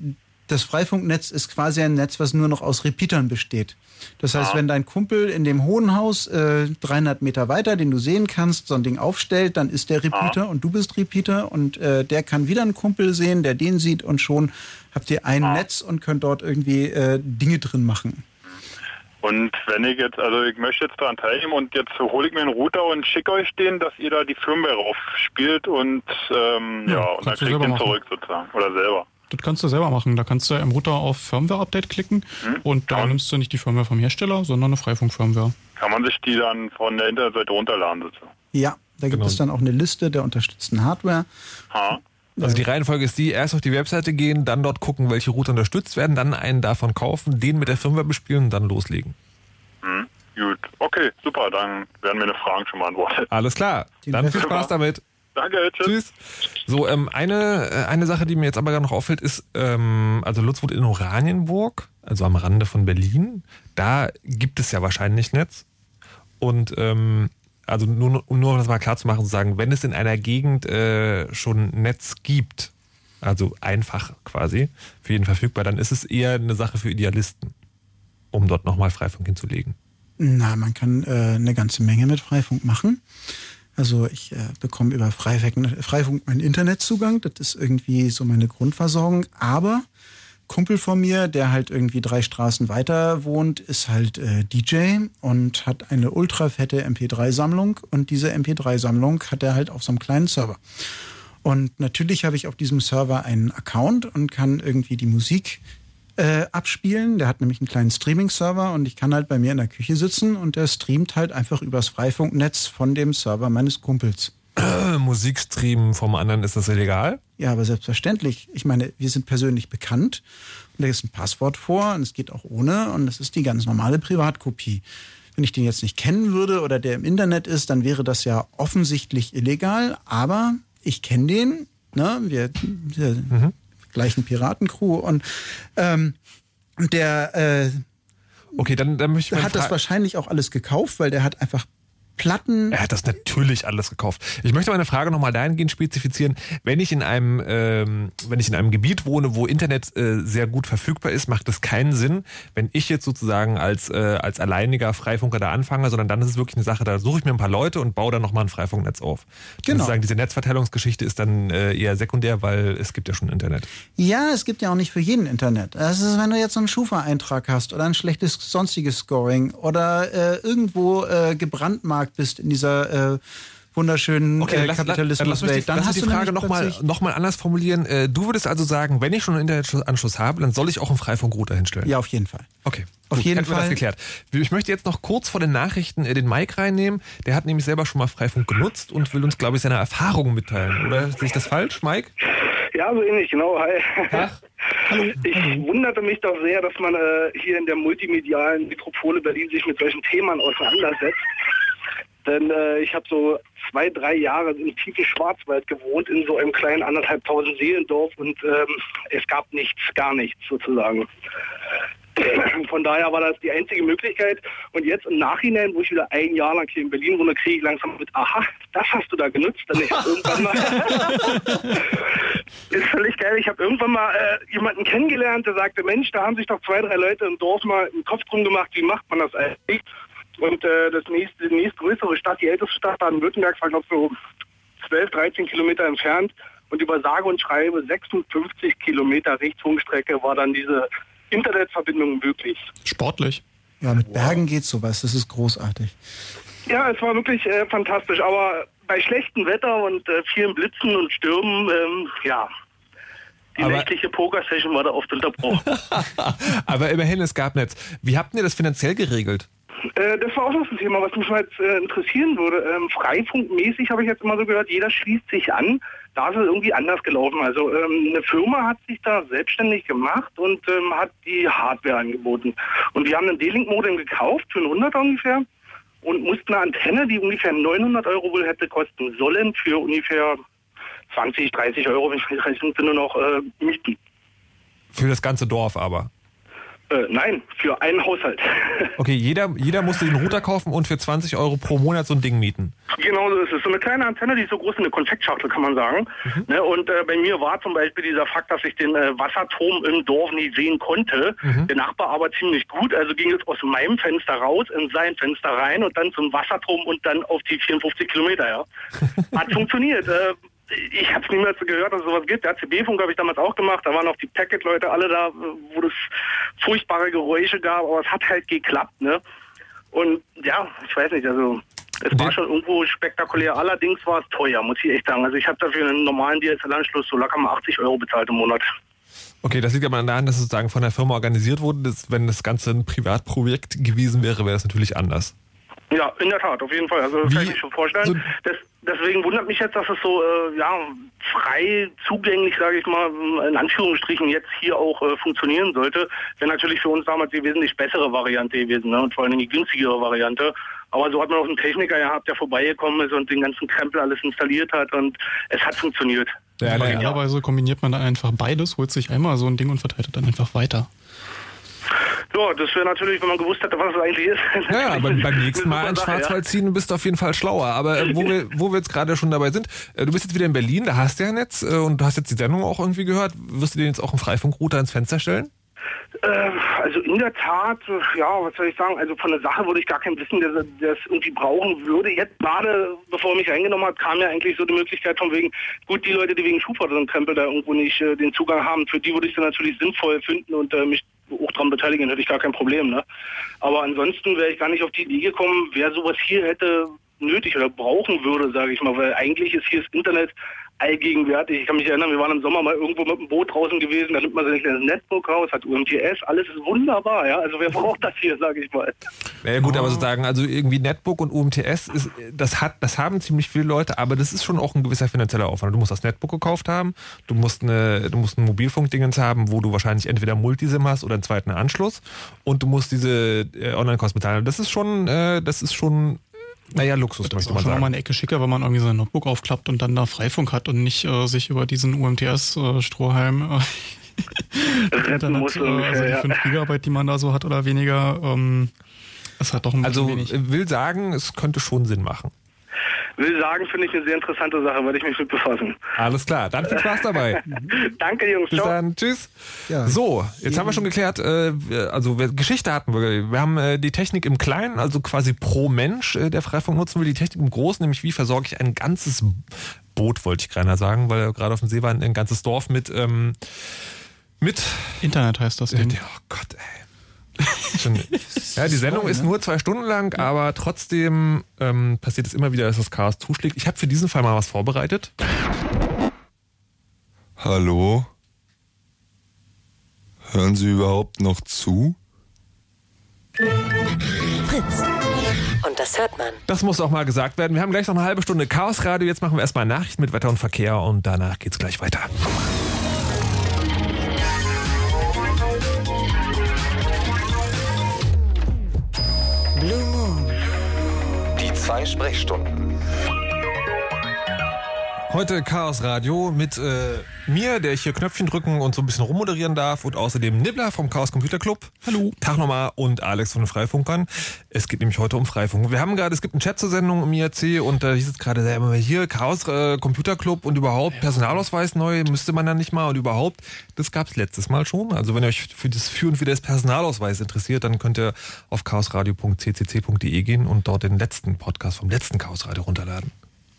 das Freifunknetz ist quasi ein Netz, was nur noch aus Repeatern besteht. Das heißt, Ah. wenn dein Kumpel in dem hohen Haus äh, 300 Meter weiter, den du sehen kannst, so ein Ding aufstellt, dann ist der Repeater und du bist Repeater und äh, der kann wieder einen Kumpel sehen, der den sieht und schon habt ihr ein Netz und könnt dort irgendwie äh, Dinge drin machen. Und wenn ich jetzt, also ich möchte jetzt daran teilnehmen und jetzt hole ich mir einen Router und schicke euch den, dass ihr da die Firmware raufspielt und ähm, ja, Ja, und dann kriegt selber den machen. zurück sozusagen. Oder selber. Das kannst du selber machen. Da kannst du im Router auf Firmware-Update klicken und da nimmst du nicht die Firmware vom Hersteller, sondern eine Freifunk-Firmware. Kann man sich die dann von der Internetseite runterladen sozusagen. Ja, da gibt Genau. es dann auch eine Liste der unterstützten Hardware. Ha? Also die Reihenfolge ist die, erst auf die Webseite gehen, dann dort gucken, welche Router unterstützt werden, dann einen davon kaufen, den mit der Firmware bespielen und dann loslegen. Hm? Gut. Okay, super. Dann werden meine Fragen schon beantwortet. Alles klar. Dann viel Spaß damit. Danke, tschüss. Tschüss. So, ähm, eine, äh, eine Sache, die mir jetzt aber gerade noch auffällt, ist, ähm, also Lutz wohnt in Oranienburg, also am Rande von Berlin. Da gibt es ja wahrscheinlich Netz. Und ähm, also nur, um nur um das mal klar zu machen, zu sagen, wenn es in einer Gegend äh, schon Netz gibt, also einfach quasi, für jeden verfügbar, dann ist es eher eine Sache für Idealisten, um dort nochmal Freifunk hinzulegen. Na, man kann äh, eine ganze Menge mit Freifunk machen. Also ich äh, bekomme über Freifunk, Freifunk meinen Internetzugang. Das ist irgendwie so meine Grundversorgung. Aber Kumpel von mir, der halt irgendwie drei Straßen weiter wohnt, ist halt äh, DJ und hat eine ultra fette MP3-Sammlung. Und diese MP3-Sammlung hat er halt auf so einem kleinen Server. Und natürlich habe ich auf diesem Server einen Account und kann irgendwie die Musik äh, abspielen. Der hat nämlich einen kleinen Streaming-Server und ich kann halt bei mir in der Küche sitzen und der streamt halt einfach übers Freifunknetz von dem Server meines Kumpels. Äh, Musikstreamen vom anderen, ist das illegal? Ja, aber selbstverständlich. Ich meine, wir sind persönlich bekannt und da ist ein Passwort vor und es geht auch ohne und das ist die ganz normale Privatkopie. Wenn ich den jetzt nicht kennen würde oder der im Internet ist, dann wäre das ja offensichtlich illegal, aber ich kenne den, ne? Wir, wir gleichen Piratencrew. Und ähm, der äh, Okay, dann, dann möchte ich hat das wahrscheinlich auch alles gekauft, weil der hat einfach Platten. Er hat das natürlich alles gekauft. Ich möchte meine Frage nochmal dahingehend spezifizieren. Wenn ich in einem, ähm, wenn ich in einem Gebiet wohne, wo Internet äh, sehr gut verfügbar ist, macht es keinen Sinn, wenn ich jetzt sozusagen als, äh, als alleiniger Freifunker da anfange, sondern dann ist es wirklich eine Sache, da suche ich mir ein paar Leute und baue dann nochmal ein Freifunknetz auf. Genau. Sozusagen diese Netzverteilungsgeschichte ist dann äh, eher sekundär, weil es gibt ja schon Internet. Ja, es gibt ja auch nicht für jeden Internet. Das ist, wenn du jetzt einen Schufa-Eintrag hast oder ein schlechtes sonstiges Scoring oder äh, irgendwo äh, gebrandmarkt bist in dieser äh, wunderschönen äh, dann lass, dann lass mich die, Kapitalismuswelt, dann lass mich hast die du Frage nochmal noch mal anders formulieren. Äh, du würdest also sagen, wenn ich schon einen Internetanschluss habe, dann soll ich auch einen Freifunkrouter hinstellen? Ja, auf jeden Fall. Okay. Auf Gut, jeden Fall. das geklärt. Ich möchte jetzt noch kurz vor den Nachrichten äh, den Mike reinnehmen. Der hat nämlich selber schon mal Freifunk genutzt und will uns, glaube ich, seine Erfahrungen mitteilen. Oder sehe ich das falsch, Mike? Ja, so ähnlich, genau. Hi. Ich wunderte mich doch sehr, dass man äh, hier in der multimedialen Metropole Berlin sich mit solchen Themen auseinandersetzt. Denn äh, ich habe so zwei, drei Jahre im tiefen Schwarzwald gewohnt, in so einem kleinen anderthalbtausend Seelendorf und ähm, es gab nichts, gar nichts sozusagen. Von daher war das die einzige Möglichkeit. Und jetzt im Nachhinein, wo ich wieder ein Jahr lang hier in Berlin wohne, kriege ich langsam mit, aha, das hast du da genutzt. Dann ich irgendwann mal ist völlig geil. Ich habe irgendwann mal äh, jemanden kennengelernt, der sagte, Mensch, da haben sich doch zwei, drei Leute im Dorf mal einen Kopf drum gemacht, wie macht man das eigentlich? Und äh, das nächste, die nächstgrößere Stadt, die älteste Stadt Baden-Württemberg, war glaube so 12, 13 Kilometer entfernt. Und über sage und schreibe 56 Kilometer Richtfunkstrecke war dann diese Internetverbindung möglich. Sportlich. Ja, mit Bergen geht sowas, das ist großartig. Ja, es war wirklich äh, fantastisch. Aber bei schlechtem Wetter und äh, vielen Blitzen und Stürmen, ähm, ja, die Aber- nächtliche Poker-Session war da oft unterbrochen. Aber immerhin, es gab Netz. Wie habt ihr das finanziell geregelt? Äh, das war auch noch ein Thema, was mich mal jetzt äh, interessieren würde. Ähm, Freifunkmäßig habe ich jetzt immer so gehört, jeder schließt sich an. Da ist es irgendwie anders gelaufen. Also ähm, eine Firma hat sich da selbstständig gemacht und ähm, hat die Hardware angeboten. Und wir haben ein D-Link-Modem gekauft für einen 100 ungefähr und mussten eine Antenne, die ungefähr 900 Euro wohl hätte kosten sollen, für ungefähr 20, 30 Euro, wenn ich mich recht entsinne, noch äh, mieten. Für das ganze Dorf aber. Äh, nein, für einen Haushalt. Okay, jeder, jeder musste den Router kaufen und für 20 Euro pro Monat so ein Ding mieten. Genau so ist es. So eine kleine Antenne, die ist so groß wie eine Konfektschachtel, kann man sagen. Ne, und äh, bei mir war zum Beispiel dieser Fakt, dass ich den äh, Wasserturm im Dorf nie sehen konnte. Der Nachbar aber ziemlich gut, also ging es aus meinem Fenster raus, in sein Fenster rein und dann zum Wasserturm und dann auf die 54 Kilometer, ja. Hat funktioniert. Ich habe niemals gehört, dass es sowas gibt. Der CB-Funk habe ich damals auch gemacht. Da waren auch die Packet-Leute alle da, wo es furchtbare Geräusche gab, aber es hat halt geklappt, ne? Und ja, ich weiß nicht, also es war schon irgendwo spektakulär. Allerdings war es teuer, muss ich echt sagen. Also ich habe dafür einen normalen DSL-Anschluss so locker mal 80 Euro bezahlt im Monat. Okay, das liegt aber daran, dass es sozusagen von der Firma organisiert wurde. Das, wenn das Ganze ein Privatprojekt gewesen wäre, wäre das natürlich anders. Ja, in der Tat, auf jeden Fall. Also das Wie- kann ich mir schon vorstellen. so- das, deswegen wundert mich jetzt, dass es so äh, ja, frei zugänglich, sage ich mal, in Anführungsstrichen jetzt hier auch äh, funktionieren sollte. Wäre natürlich für uns damals die wesentlich bessere Variante gewesen ne? und vor allem die günstigere Variante. Aber so hat man auch einen Techniker gehabt, der vorbeigekommen ist und den ganzen Krempel alles installiert hat und es hat funktioniert. Ja, ja, ja. Normalerweise kombiniert man dann einfach beides, holt sich einmal so ein Ding und verteilt es dann einfach weiter. Ja, das wäre natürlich, wenn man gewusst hätte, was es eigentlich ist. Ja, ja, beim, beim nächsten Mal in Schwarzwald ziehen bist du auf jeden Fall schlauer. Aber äh, wo, wir, wo wir jetzt gerade schon dabei sind, äh, du bist jetzt wieder in Berlin, da hast du ja Netz äh, und du hast jetzt die Sendung auch irgendwie gehört. Wirst du den jetzt auch einen Freifunkrouter ins Fenster stellen? Äh, also in der Tat, ja, was soll ich sagen, also von der Sache würde ich gar kein Wissen, der es irgendwie brauchen würde. Jetzt gerade, bevor er mich eingenommen hat, kam ja eigentlich so die Möglichkeit von wegen, gut, die Leute, die wegen so einem Krempel da irgendwo nicht äh, den Zugang haben, für die würde ich es natürlich sinnvoll finden und äh, mich auch dran beteiligen, hätte ich gar kein Problem, ne? Aber ansonsten wäre ich gar nicht auf die Idee gekommen, wer sowas hier hätte nötig oder brauchen würde, sage ich mal, weil eigentlich ist hier das Internet allgegenwärtig. Ich kann mich erinnern, wir waren im Sommer mal irgendwo mit dem Boot draußen gewesen, da nimmt man sich ein Netbook raus, hat UMTS, alles ist wunderbar, ja. Also wer braucht das hier, sage ich mal. Ja gut, aber sozusagen, also irgendwie Netbook und UMTS, ist, das, hat, das haben ziemlich viele Leute, aber das ist schon auch ein gewisser finanzieller Aufwand. Du musst das Netbook gekauft haben, du musst, eine, du musst ein Mobilfunkdingens haben, wo du wahrscheinlich entweder Multisim hast oder einen zweiten Anschluss und du musst diese äh, Online-Kosten bezahlen. Das ist schon, äh, das ist schon, naja, Luxus, Das ist möchte auch man schon mal sagen. eine Ecke schicker, wenn man irgendwie sein Notebook aufklappt und dann da Freifunk hat und nicht äh, sich über diesen UMTS-Strohhalm äh, Retten Internet, muss äh, also die ja. 5 Gigabyte, die man da so hat oder weniger, ähm, ist halt doch ein bisschen Also wenig. äh, will sagen, es könnte schon Sinn machen. Will sagen, finde ich eine sehr interessante Sache, werde ich mich mit befassen. Alles klar, dann viel Spaß dabei. Danke, Jungs. Bis Ciao. dann, tschüss. Ja. So, jetzt haben wir schon geklärt, äh, also Geschichte hatten wir. Wir haben äh, die Technik im Kleinen, also quasi pro Mensch, äh, der Freifunk nutzen will, die Technik im Großen, nämlich wie versorge ich ein ganzes Boot, wollte ich gerade sagen, weil gerade auf dem See war ein, ein ganzes Dorf mit, ähm, mit, Internet heißt das äh, Ding. oh Gott, ey. Schon, ja, die Sendung ist nur zwei Stunden lang, aber trotzdem ähm, passiert es immer wieder, dass das Chaos zuschlägt. Ich habe für diesen Fall mal was vorbereitet. Hallo? Hören Sie überhaupt noch zu? Fritz. Und das hört man. Das muss auch mal gesagt werden. Wir haben gleich noch eine halbe Stunde Chaos Radio. Jetzt machen wir erstmal Nachrichten mit Wetter und Verkehr und danach geht's gleich weiter. Zwei Sprechstunden. Heute Chaos Radio mit äh, mir, der ich hier Knöpfchen drücken und so ein bisschen rummoderieren darf und außerdem Nibbler vom Chaos Computer Club. Hallo. Tag nochmal und Alex von den Freifunkern. Es geht nämlich heute um Freifunk. Wir haben gerade, es gibt einen Chat zur Sendung im IRC und da hieß es gerade selber hier Chaos äh, Computer Club und überhaupt Personalausweis neu, müsste man dann nicht mal und überhaupt, das gab's letztes Mal schon. Also wenn ihr euch für das Führen wieder des Personalausweis interessiert, dann könnt ihr auf chaosradio.ccc.de gehen und dort den letzten Podcast vom letzten Chaos Radio runterladen.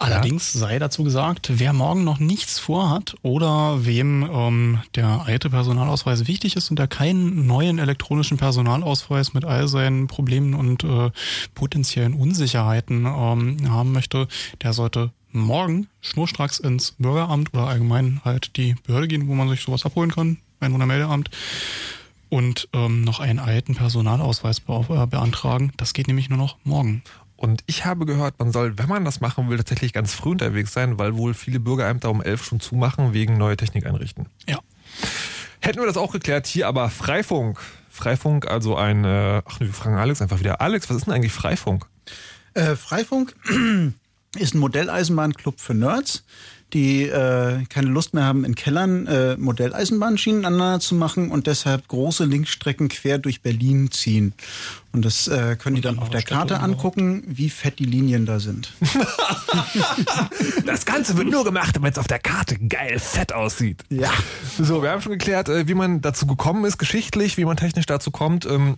Allerdings sei dazu gesagt, wer morgen noch nichts vorhat oder wem ähm, der alte Personalausweis wichtig ist und der keinen neuen elektronischen Personalausweis mit all seinen Problemen und äh, potenziellen Unsicherheiten ähm, haben möchte, der sollte morgen schnurstracks ins Bürgeramt oder allgemein halt die Behörde gehen, wo man sich sowas abholen kann, Einwohnermeldeamt und ähm, noch einen alten Personalausweis be äh, beantragen. Das geht nämlich nur noch morgen. Und ich habe gehört, man soll, wenn man das machen will, tatsächlich ganz früh unterwegs sein, weil wohl viele Bürgerämter um elf schon zumachen wegen neue Technik einrichten. Ja. Hätten wir das auch geklärt, hier aber Freifunk. Freifunk, also ein, äh, ach, wir fragen Alex einfach wieder. Alex, was ist denn eigentlich Freifunk? Äh, Freifunk ist ein Modelleisenbahnclub für Nerds die äh, keine Lust mehr haben, in Kellern äh, Modelleisenbahnschienen aneinander zu machen und deshalb große Linkstrecken quer durch Berlin ziehen. Und das äh, können die dann auf der Karte angucken, wie fett die Linien da sind. das Ganze wird nur gemacht, damit es auf der Karte geil fett aussieht. Ja. So, wir haben schon geklärt, äh, wie man dazu gekommen ist, geschichtlich, wie man technisch dazu kommt. Ähm,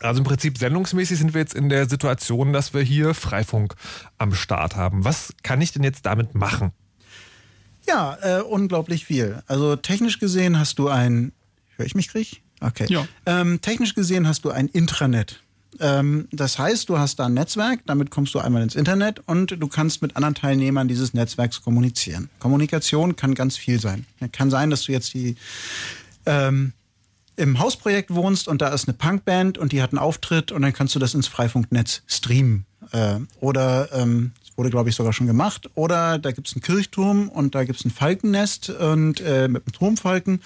also im Prinzip sendungsmäßig sind wir jetzt in der Situation, dass wir hier Freifunk am Start haben. Was kann ich denn jetzt damit machen? Ja, äh, unglaublich viel. Also technisch gesehen hast du ein, höre ich mich krieg? Okay. Ja. Ähm, technisch gesehen hast du ein Intranet. Ähm, das heißt, du hast da ein Netzwerk, damit kommst du einmal ins Internet und du kannst mit anderen Teilnehmern dieses Netzwerks kommunizieren. Kommunikation kann ganz viel sein. Kann sein, dass du jetzt die ähm, im Hausprojekt wohnst und da ist eine Punkband und die hat einen Auftritt und dann kannst du das ins Freifunknetz streamen. Äh, oder ähm, Wurde, glaube ich, sogar schon gemacht. Oder da gibt es einen Kirchturm und da gibt es ein Falkennest und äh, mit einem Turmfalken.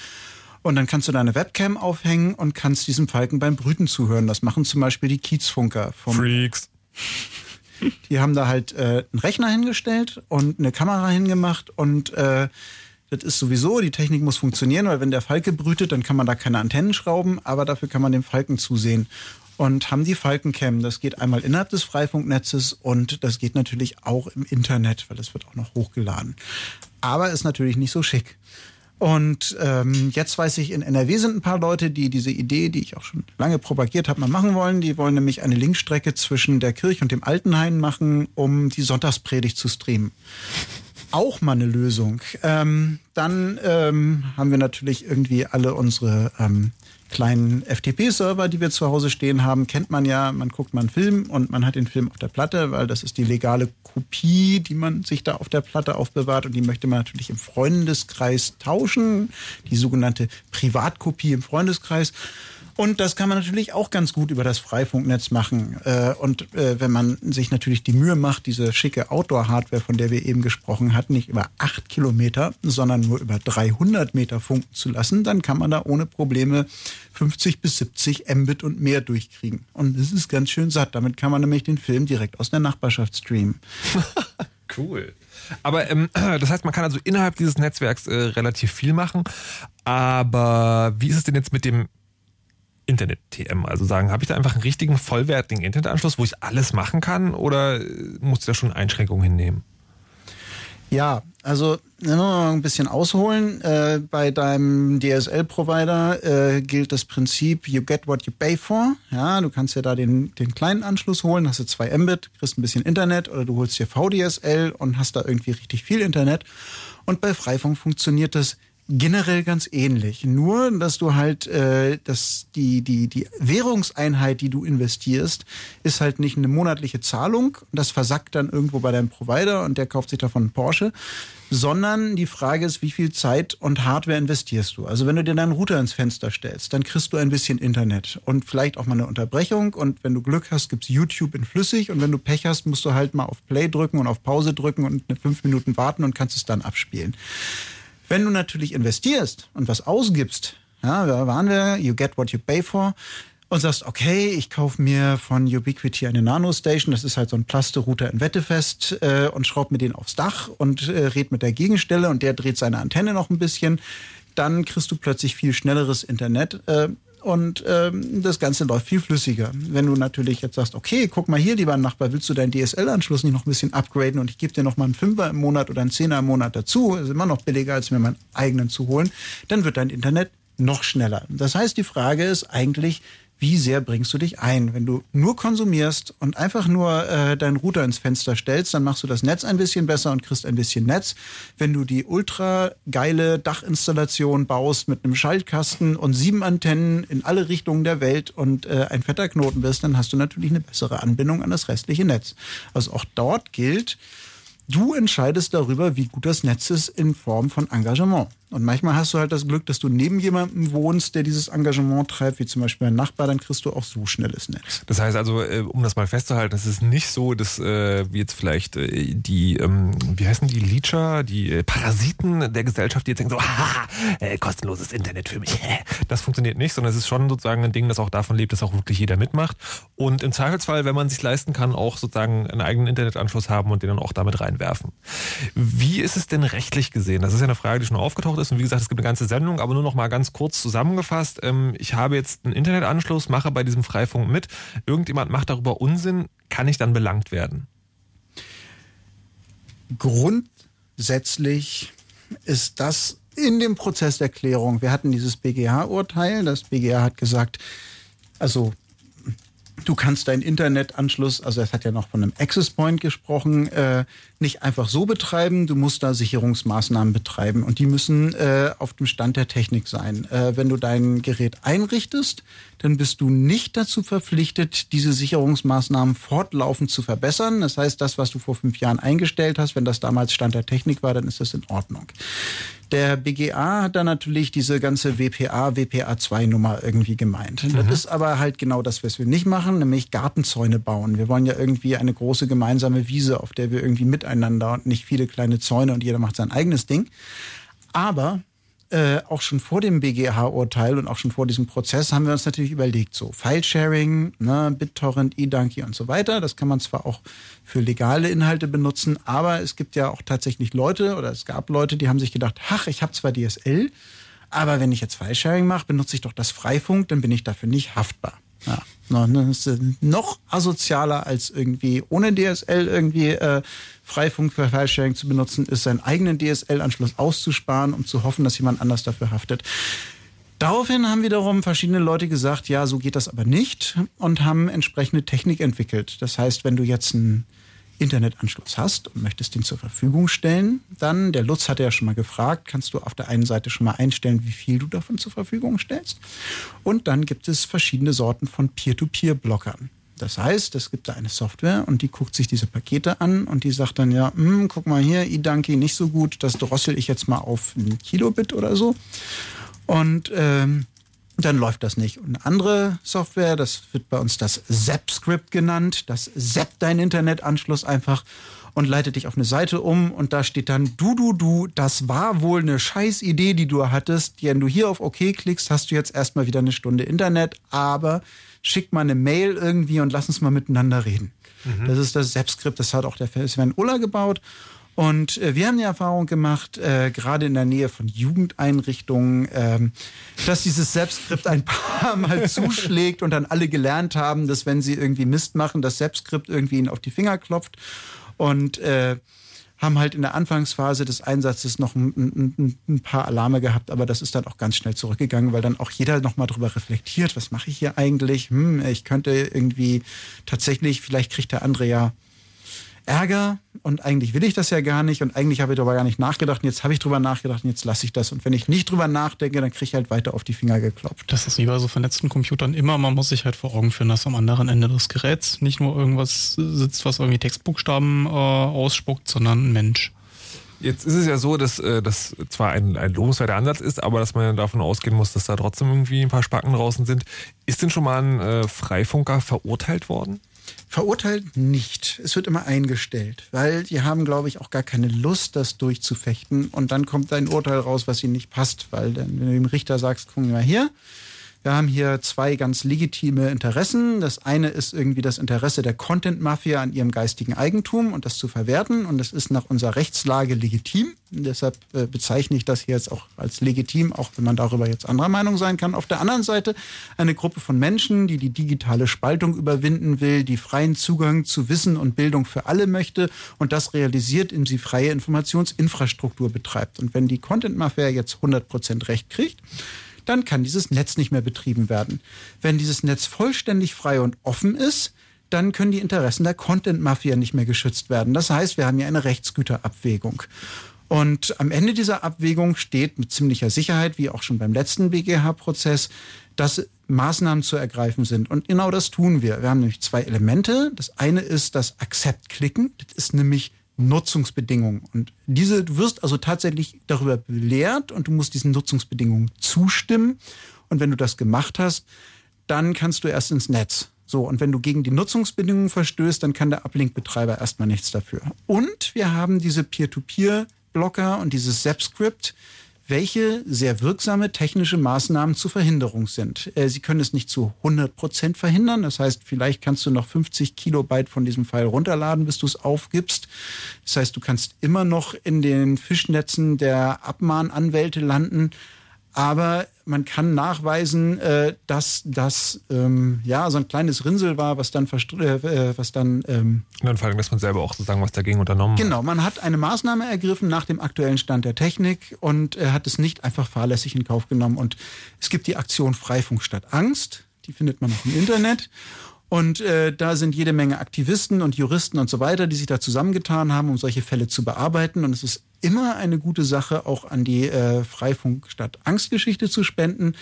Und dann kannst du deine Webcam aufhängen und kannst diesem Falken beim Brüten zuhören. Das machen zum Beispiel die Kiezfunker. Vom Freaks. Die haben da halt äh, einen Rechner hingestellt und eine Kamera hingemacht und äh, das ist sowieso, die Technik muss funktionieren, weil wenn der Falke brütet, dann kann man da keine Antennen schrauben, aber dafür kann man dem Falken zusehen und haben die Falkencam. Das geht einmal innerhalb des Freifunknetzes und das geht natürlich auch im Internet, weil es wird auch noch hochgeladen. Aber ist natürlich nicht so schick. Und ähm, jetzt weiß ich, in NRW sind ein paar Leute, die diese Idee, die ich auch schon lange propagiert habe, mal machen wollen. Die wollen nämlich eine Linkstrecke zwischen der Kirche und dem Altenhain machen, um die Sonntagspredigt zu streamen. Auch mal eine Lösung. Ähm, dann ähm, haben wir natürlich irgendwie alle unsere ähm, kleinen FTP-Server, die wir zu Hause stehen haben, kennt man ja. Man guckt mal einen Film und man hat den Film auf der Platte, weil das ist die legale Kopie, die man sich da auf der Platte aufbewahrt und die möchte man natürlich im Freundeskreis tauschen. Die sogenannte Privatkopie im Freundeskreis. Und das kann man natürlich auch ganz gut über das Freifunknetz machen. Äh, und äh, wenn man sich natürlich die Mühe macht, diese schicke Outdoor-Hardware, von der wir eben gesprochen hatten, nicht über acht Kilometer, sondern nur über 300 Meter funken zu lassen, dann kann man da ohne Probleme 50 bis 70 Mbit und mehr durchkriegen. Und das ist ganz schön satt. Damit kann man nämlich den Film direkt aus der Nachbarschaft streamen. cool. Aber ähm, das heißt, man kann also innerhalb dieses Netzwerks äh, relativ viel machen. Aber wie ist es denn jetzt mit dem Internet-TM? Also sagen, habe ich da einfach einen richtigen, vollwertigen Internetanschluss, wo ich alles machen kann oder muss ich da schon Einschränkungen hinnehmen? Ja, also ein bisschen ausholen. Äh, bei deinem DSL-Provider äh, gilt das Prinzip, you get what you pay for. Ja, du kannst ja da den, den kleinen Anschluss holen, hast du zwei Mbit, kriegst ein bisschen Internet oder du holst dir VDSL und hast da irgendwie richtig viel Internet. Und bei Freifunk funktioniert das generell ganz ähnlich. Nur, dass du halt, äh, dass die, die, die Währungseinheit, die du investierst, ist halt nicht eine monatliche Zahlung. Das versackt dann irgendwo bei deinem Provider und der kauft sich davon einen Porsche. Sondern die Frage ist, wie viel Zeit und Hardware investierst du? Also wenn du dir deinen Router ins Fenster stellst, dann kriegst du ein bisschen Internet und vielleicht auch mal eine Unterbrechung. Und wenn du Glück hast, gibt's YouTube in flüssig. Und wenn du Pech hast, musst du halt mal auf Play drücken und auf Pause drücken und fünf Minuten warten und kannst es dann abspielen. Wenn du natürlich investierst und was ausgibst, ja, da waren wir, you get what you pay for, und sagst, okay, ich kaufe mir von Ubiquiti eine Nano-Station, das ist halt so ein Plaste-Router in Wettefest äh, und schraub mir den aufs Dach und äh, red mit der Gegenstelle und der dreht seine Antenne noch ein bisschen, dann kriegst du plötzlich viel schnelleres Internet. Äh, und ähm, das Ganze läuft viel flüssiger. Wenn du natürlich jetzt sagst, okay, guck mal hier, lieber Nachbar, willst du deinen DSL-Anschluss nicht noch ein bisschen upgraden und ich gebe dir noch mal einen Fünfer im Monat oder einen Zehner im Monat dazu, ist immer noch billiger, als mir meinen eigenen zu holen, dann wird dein Internet noch schneller. Das heißt, die Frage ist eigentlich, wie sehr bringst du dich ein. Wenn du nur konsumierst und einfach nur äh, deinen Router ins Fenster stellst, dann machst du das Netz ein bisschen besser und kriegst ein bisschen Netz. Wenn du die ultra geile Dachinstallation baust mit einem Schaltkasten und sieben Antennen in alle Richtungen der Welt und äh, ein fetter Knoten bist, dann hast du natürlich eine bessere Anbindung an das restliche Netz. Also auch dort gilt, du entscheidest darüber, wie gut das Netz ist in Form von Engagement. Und manchmal hast du halt das Glück, dass du neben jemandem wohnst, der dieses Engagement treibt, wie zum Beispiel ein Nachbar, dann kriegst du auch so schnelles Netz. Das heißt also, äh, um das mal festzuhalten, es ist nicht so, dass äh, jetzt vielleicht äh, die, ähm, wie heißen die, Leecher, die Parasiten der Gesellschaft, die jetzt denken so, haha, kostenloses Internet für mich. Das funktioniert nicht, sondern es ist schon sozusagen ein Ding, das auch davon lebt, dass auch wirklich jeder mitmacht. Und im Zweifelsfall, wenn man sich leisten kann, auch sozusagen einen eigenen Internetanschluss haben und den dann auch damit reinwerfen. Wie ist es denn rechtlich gesehen? Das ist ja eine Frage, die schon aufgetaucht ist ist. Und wie gesagt, es gibt eine ganze Sendung, aber nur noch mal ganz kurz zusammengefasst. Ähm, ich habe jetzt einen Internetanschluss, mache bei diesem Freifunk mit. Irgendjemand macht darüber Unsinn, kann ich dann belangt werden? Grundsätzlich ist das in dem Prozess der Klärung. Wir hatten dieses BGH-Urteil. Das BGH hat gesagt, also Du kannst deinen Internetanschluss, also es hat ja noch von einem Access Point gesprochen, äh, nicht einfach so betreiben. Du musst da Sicherungsmaßnahmen betreiben und die müssen äh, auf dem Stand der Technik sein. Äh, wenn du dein Gerät einrichtest, dann bist du nicht dazu verpflichtet, diese Sicherungsmaßnahmen fortlaufend zu verbessern. Das heißt, das, was du vor fünf Jahren eingestellt hast, wenn das damals Stand der Technik war, dann ist das in Ordnung. Der BGA hat da natürlich diese ganze WPA, WPA2-Nummer irgendwie gemeint. Mhm. Das ist aber halt genau das, was wir nicht machen, nämlich Gartenzäune bauen. Wir wollen ja irgendwie eine große gemeinsame Wiese, auf der wir irgendwie miteinander und nicht viele kleine Zäune und jeder macht sein eigenes Ding. Aber äh, auch schon vor dem BGH-Urteil und auch schon vor diesem Prozess haben wir uns natürlich überlegt, so File-Sharing, ne, BitTorrent, eDonkey und so weiter, das kann man zwar auch für legale Inhalte benutzen, aber es gibt ja auch tatsächlich Leute oder es gab Leute, die haben sich gedacht, ach, ich habe zwar DSL, aber wenn ich jetzt File-Sharing mache, benutze ich doch das Freifunk, dann bin ich dafür nicht haftbar. Ja, das ist noch asozialer als irgendwie ohne DSL irgendwie äh, Freifunk für File-Sharing zu benutzen, ist seinen eigenen DSL-Anschluss auszusparen, um zu hoffen, dass jemand anders dafür haftet. Daraufhin haben wiederum verschiedene Leute gesagt, ja, so geht das aber nicht und haben entsprechende Technik entwickelt. Das heißt, wenn du jetzt einen Internetanschluss hast und möchtest ihn zur Verfügung stellen, dann, der Lutz hatte ja schon mal gefragt, kannst du auf der einen Seite schon mal einstellen, wie viel du davon zur Verfügung stellst. Und dann gibt es verschiedene Sorten von Peer-to-Peer-Blockern. Das heißt, es gibt da eine Software und die guckt sich diese Pakete an und die sagt dann, ja, hm, guck mal hier, eDonkey nicht so gut, das drossel ich jetzt mal auf ein Kilobit oder so. Und ähm, dann läuft das nicht. Und eine andere Software, das wird bei uns das Zap-Script genannt, das zappt deinen Internetanschluss einfach und leitet dich auf eine Seite um und da steht dann, du, du, du, das war wohl eine scheiß Idee, die du hattest. Wenn du hier auf OK klickst, hast du jetzt erstmal wieder eine Stunde Internet, aber schick mal eine Mail irgendwie und lass uns mal miteinander reden. Mhm. Das ist das Selbstskript, das hat auch der Sven Uller gebaut. Und äh, wir haben die Erfahrung gemacht, äh, gerade in der Nähe von Jugendeinrichtungen, äh, dass dieses Selbstskript ein paar Mal zuschlägt und dann alle gelernt haben, dass wenn sie irgendwie Mist machen, das Selbstskript irgendwie ihnen auf die Finger klopft. Und äh, haben halt in der Anfangsphase des Einsatzes noch ein, ein, ein, paar Alarme gehabt, aber das ist dann auch ganz schnell zurückgegangen, weil dann auch jeder nochmal drüber reflektiert, was mache ich hier eigentlich? Hm, ich könnte irgendwie tatsächlich, vielleicht kriegt der andere ja Ärger und eigentlich will ich das ja gar nicht und eigentlich habe ich darüber gar nicht nachgedacht und jetzt habe ich drüber nachgedacht und jetzt lasse ich das und wenn ich nicht drüber nachdenke, dann kriege ich halt weiter auf die Finger geklopft. Das ist wie bei so vernetzten Computern immer, man muss sich halt vor Augen führen, dass am anderen Ende des Geräts nicht nur irgendwas sitzt, was irgendwie Textbuchstaben äh, ausspuckt, sondern ein Mensch. Jetzt ist es ja so, dass äh, das zwar ein, ein lobenswerter Ansatz ist, aber dass man davon ausgehen muss, dass da trotzdem irgendwie ein paar Spacken draußen sind. Ist denn schon mal ein äh, Freifunker verurteilt worden? Verurteilt nicht. Es wird immer eingestellt, weil die haben, glaube ich, auch gar keine Lust, das durchzufechten. Und dann kommt ein Urteil raus, was ihnen nicht passt, weil dann, wenn du dem Richter sagst, guck mal hier, wir haben hier zwei ganz legitime Interessen. Das eine ist irgendwie das Interesse der Content-Mafia an ihrem geistigen Eigentum und das zu verwerten. Und das ist nach unserer Rechtslage legitim. Deshalb äh, bezeichne ich das hier jetzt auch als legitim, auch wenn man darüber jetzt anderer Meinung sein kann. Auf der anderen Seite eine Gruppe von Menschen, die die digitale Spaltung überwinden will, die freien Zugang zu Wissen und Bildung für alle möchte und das realisiert, indem sie freie Informationsinfrastruktur betreibt. Und wenn die Content-Mafia jetzt 100% Recht kriegt, dann kann dieses Netz nicht mehr betrieben werden. Wenn dieses Netz vollständig frei und offen ist, dann können die Interessen der Content-Mafia nicht mehr geschützt werden. Das heißt, wir haben hier eine Rechtsgüterabwägung. Und am Ende dieser Abwägung steht mit ziemlicher Sicherheit, wie auch schon beim letzten BGH-Prozess, dass Maßnahmen zu ergreifen sind. Und genau das tun wir. Wir haben nämlich zwei Elemente. Das eine ist das Accept-Klicken. Das ist nämlich Nutzungsbedingungen. Und diese, du wirst also tatsächlich darüber belehrt und du musst diesen Nutzungsbedingungen zustimmen. Und wenn du das gemacht hast, dann kannst du erst ins Netz. So, und wenn du gegen die Nutzungsbedingungen verstößt, dann kann der Uplink-Betreiber erstmal nichts dafür. Und wir haben diese Peer-to-Peer-Blocker und dieses Zap-Script, welche sehr wirksame technische Maßnahmen zur Verhinderung sind. Äh, sie können es nicht zu 100 Prozent verhindern. Das heißt, vielleicht kannst du noch 50 Kilobyte von diesem File runterladen, bis du es aufgibst. Das heißt, du kannst immer noch in den Fischnetzen der Abmahnanwälte landen. Aber man kann nachweisen, äh, dass das ähm, ja so ein kleines Rinsel war, was dann äh, äh, was dann ähm, und dann vor allem, dass man selber auch sozusagen was dagegen unternommen genau, hat. Genau, man hat eine Maßnahme ergriffen nach dem aktuellen Stand der Technik und äh, hat es nicht einfach fahrlässig in Kauf genommen. Und es gibt die Aktion Freifunk statt Angst, die findet man auch im Internet. Und äh, da sind jede Menge Aktivisten und Juristen und so weiter, die sich da zusammengetan haben, um solche Fälle zu bearbeiten. Und es ist immer eine gute Sache, auch an die äh, Freifunk statt Angstgeschichte zu spenden,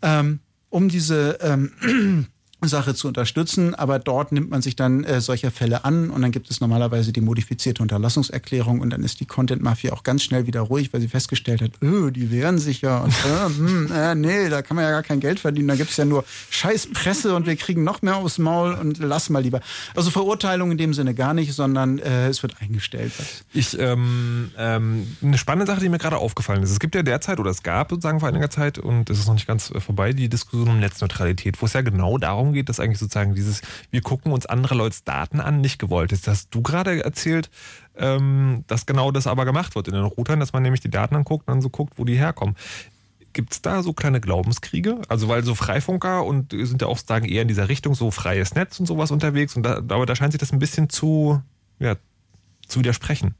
ähm, um diese ähm, Sache zu unterstützen, aber dort nimmt man sich dann äh, solcher Fälle an und dann gibt es normalerweise die modifizierte Unterlassungserklärung und dann ist die Content Mafia auch ganz schnell wieder ruhig, weil sie festgestellt hat, öh, die wehren sich ja und äh, hm, äh, nee, da kann man ja gar kein Geld verdienen, da gibt es ja nur scheiß Presse und wir kriegen noch mehr aufs Maul und lass mal lieber. Also Verurteilung in dem Sinne gar nicht, sondern äh, es wird eingestellt. Ich, ähm, ähm, eine spannende Sache, die mir gerade aufgefallen ist. Es gibt ja derzeit oder es gab sozusagen vor einiger Zeit und es ist noch nicht ganz äh, vorbei, die Diskussion um Netzneutralität, wo es ja genau darum geht, dass eigentlich sozusagen dieses, wir gucken uns andere Leute Daten an, nicht gewollt ist. Hast du gerade erzählt, ähm, dass genau das aber gemacht wird in den Routern, dass man nämlich die Daten anguckt und dann so guckt, wo die herkommen. Gibt es da so kleine Glaubenskriege? Also weil so Freifunker und sind ja auch sagen eher in dieser Richtung so freies Netz und sowas unterwegs und da, aber da scheint sich das ein bisschen zu, ja, zu widersprechen.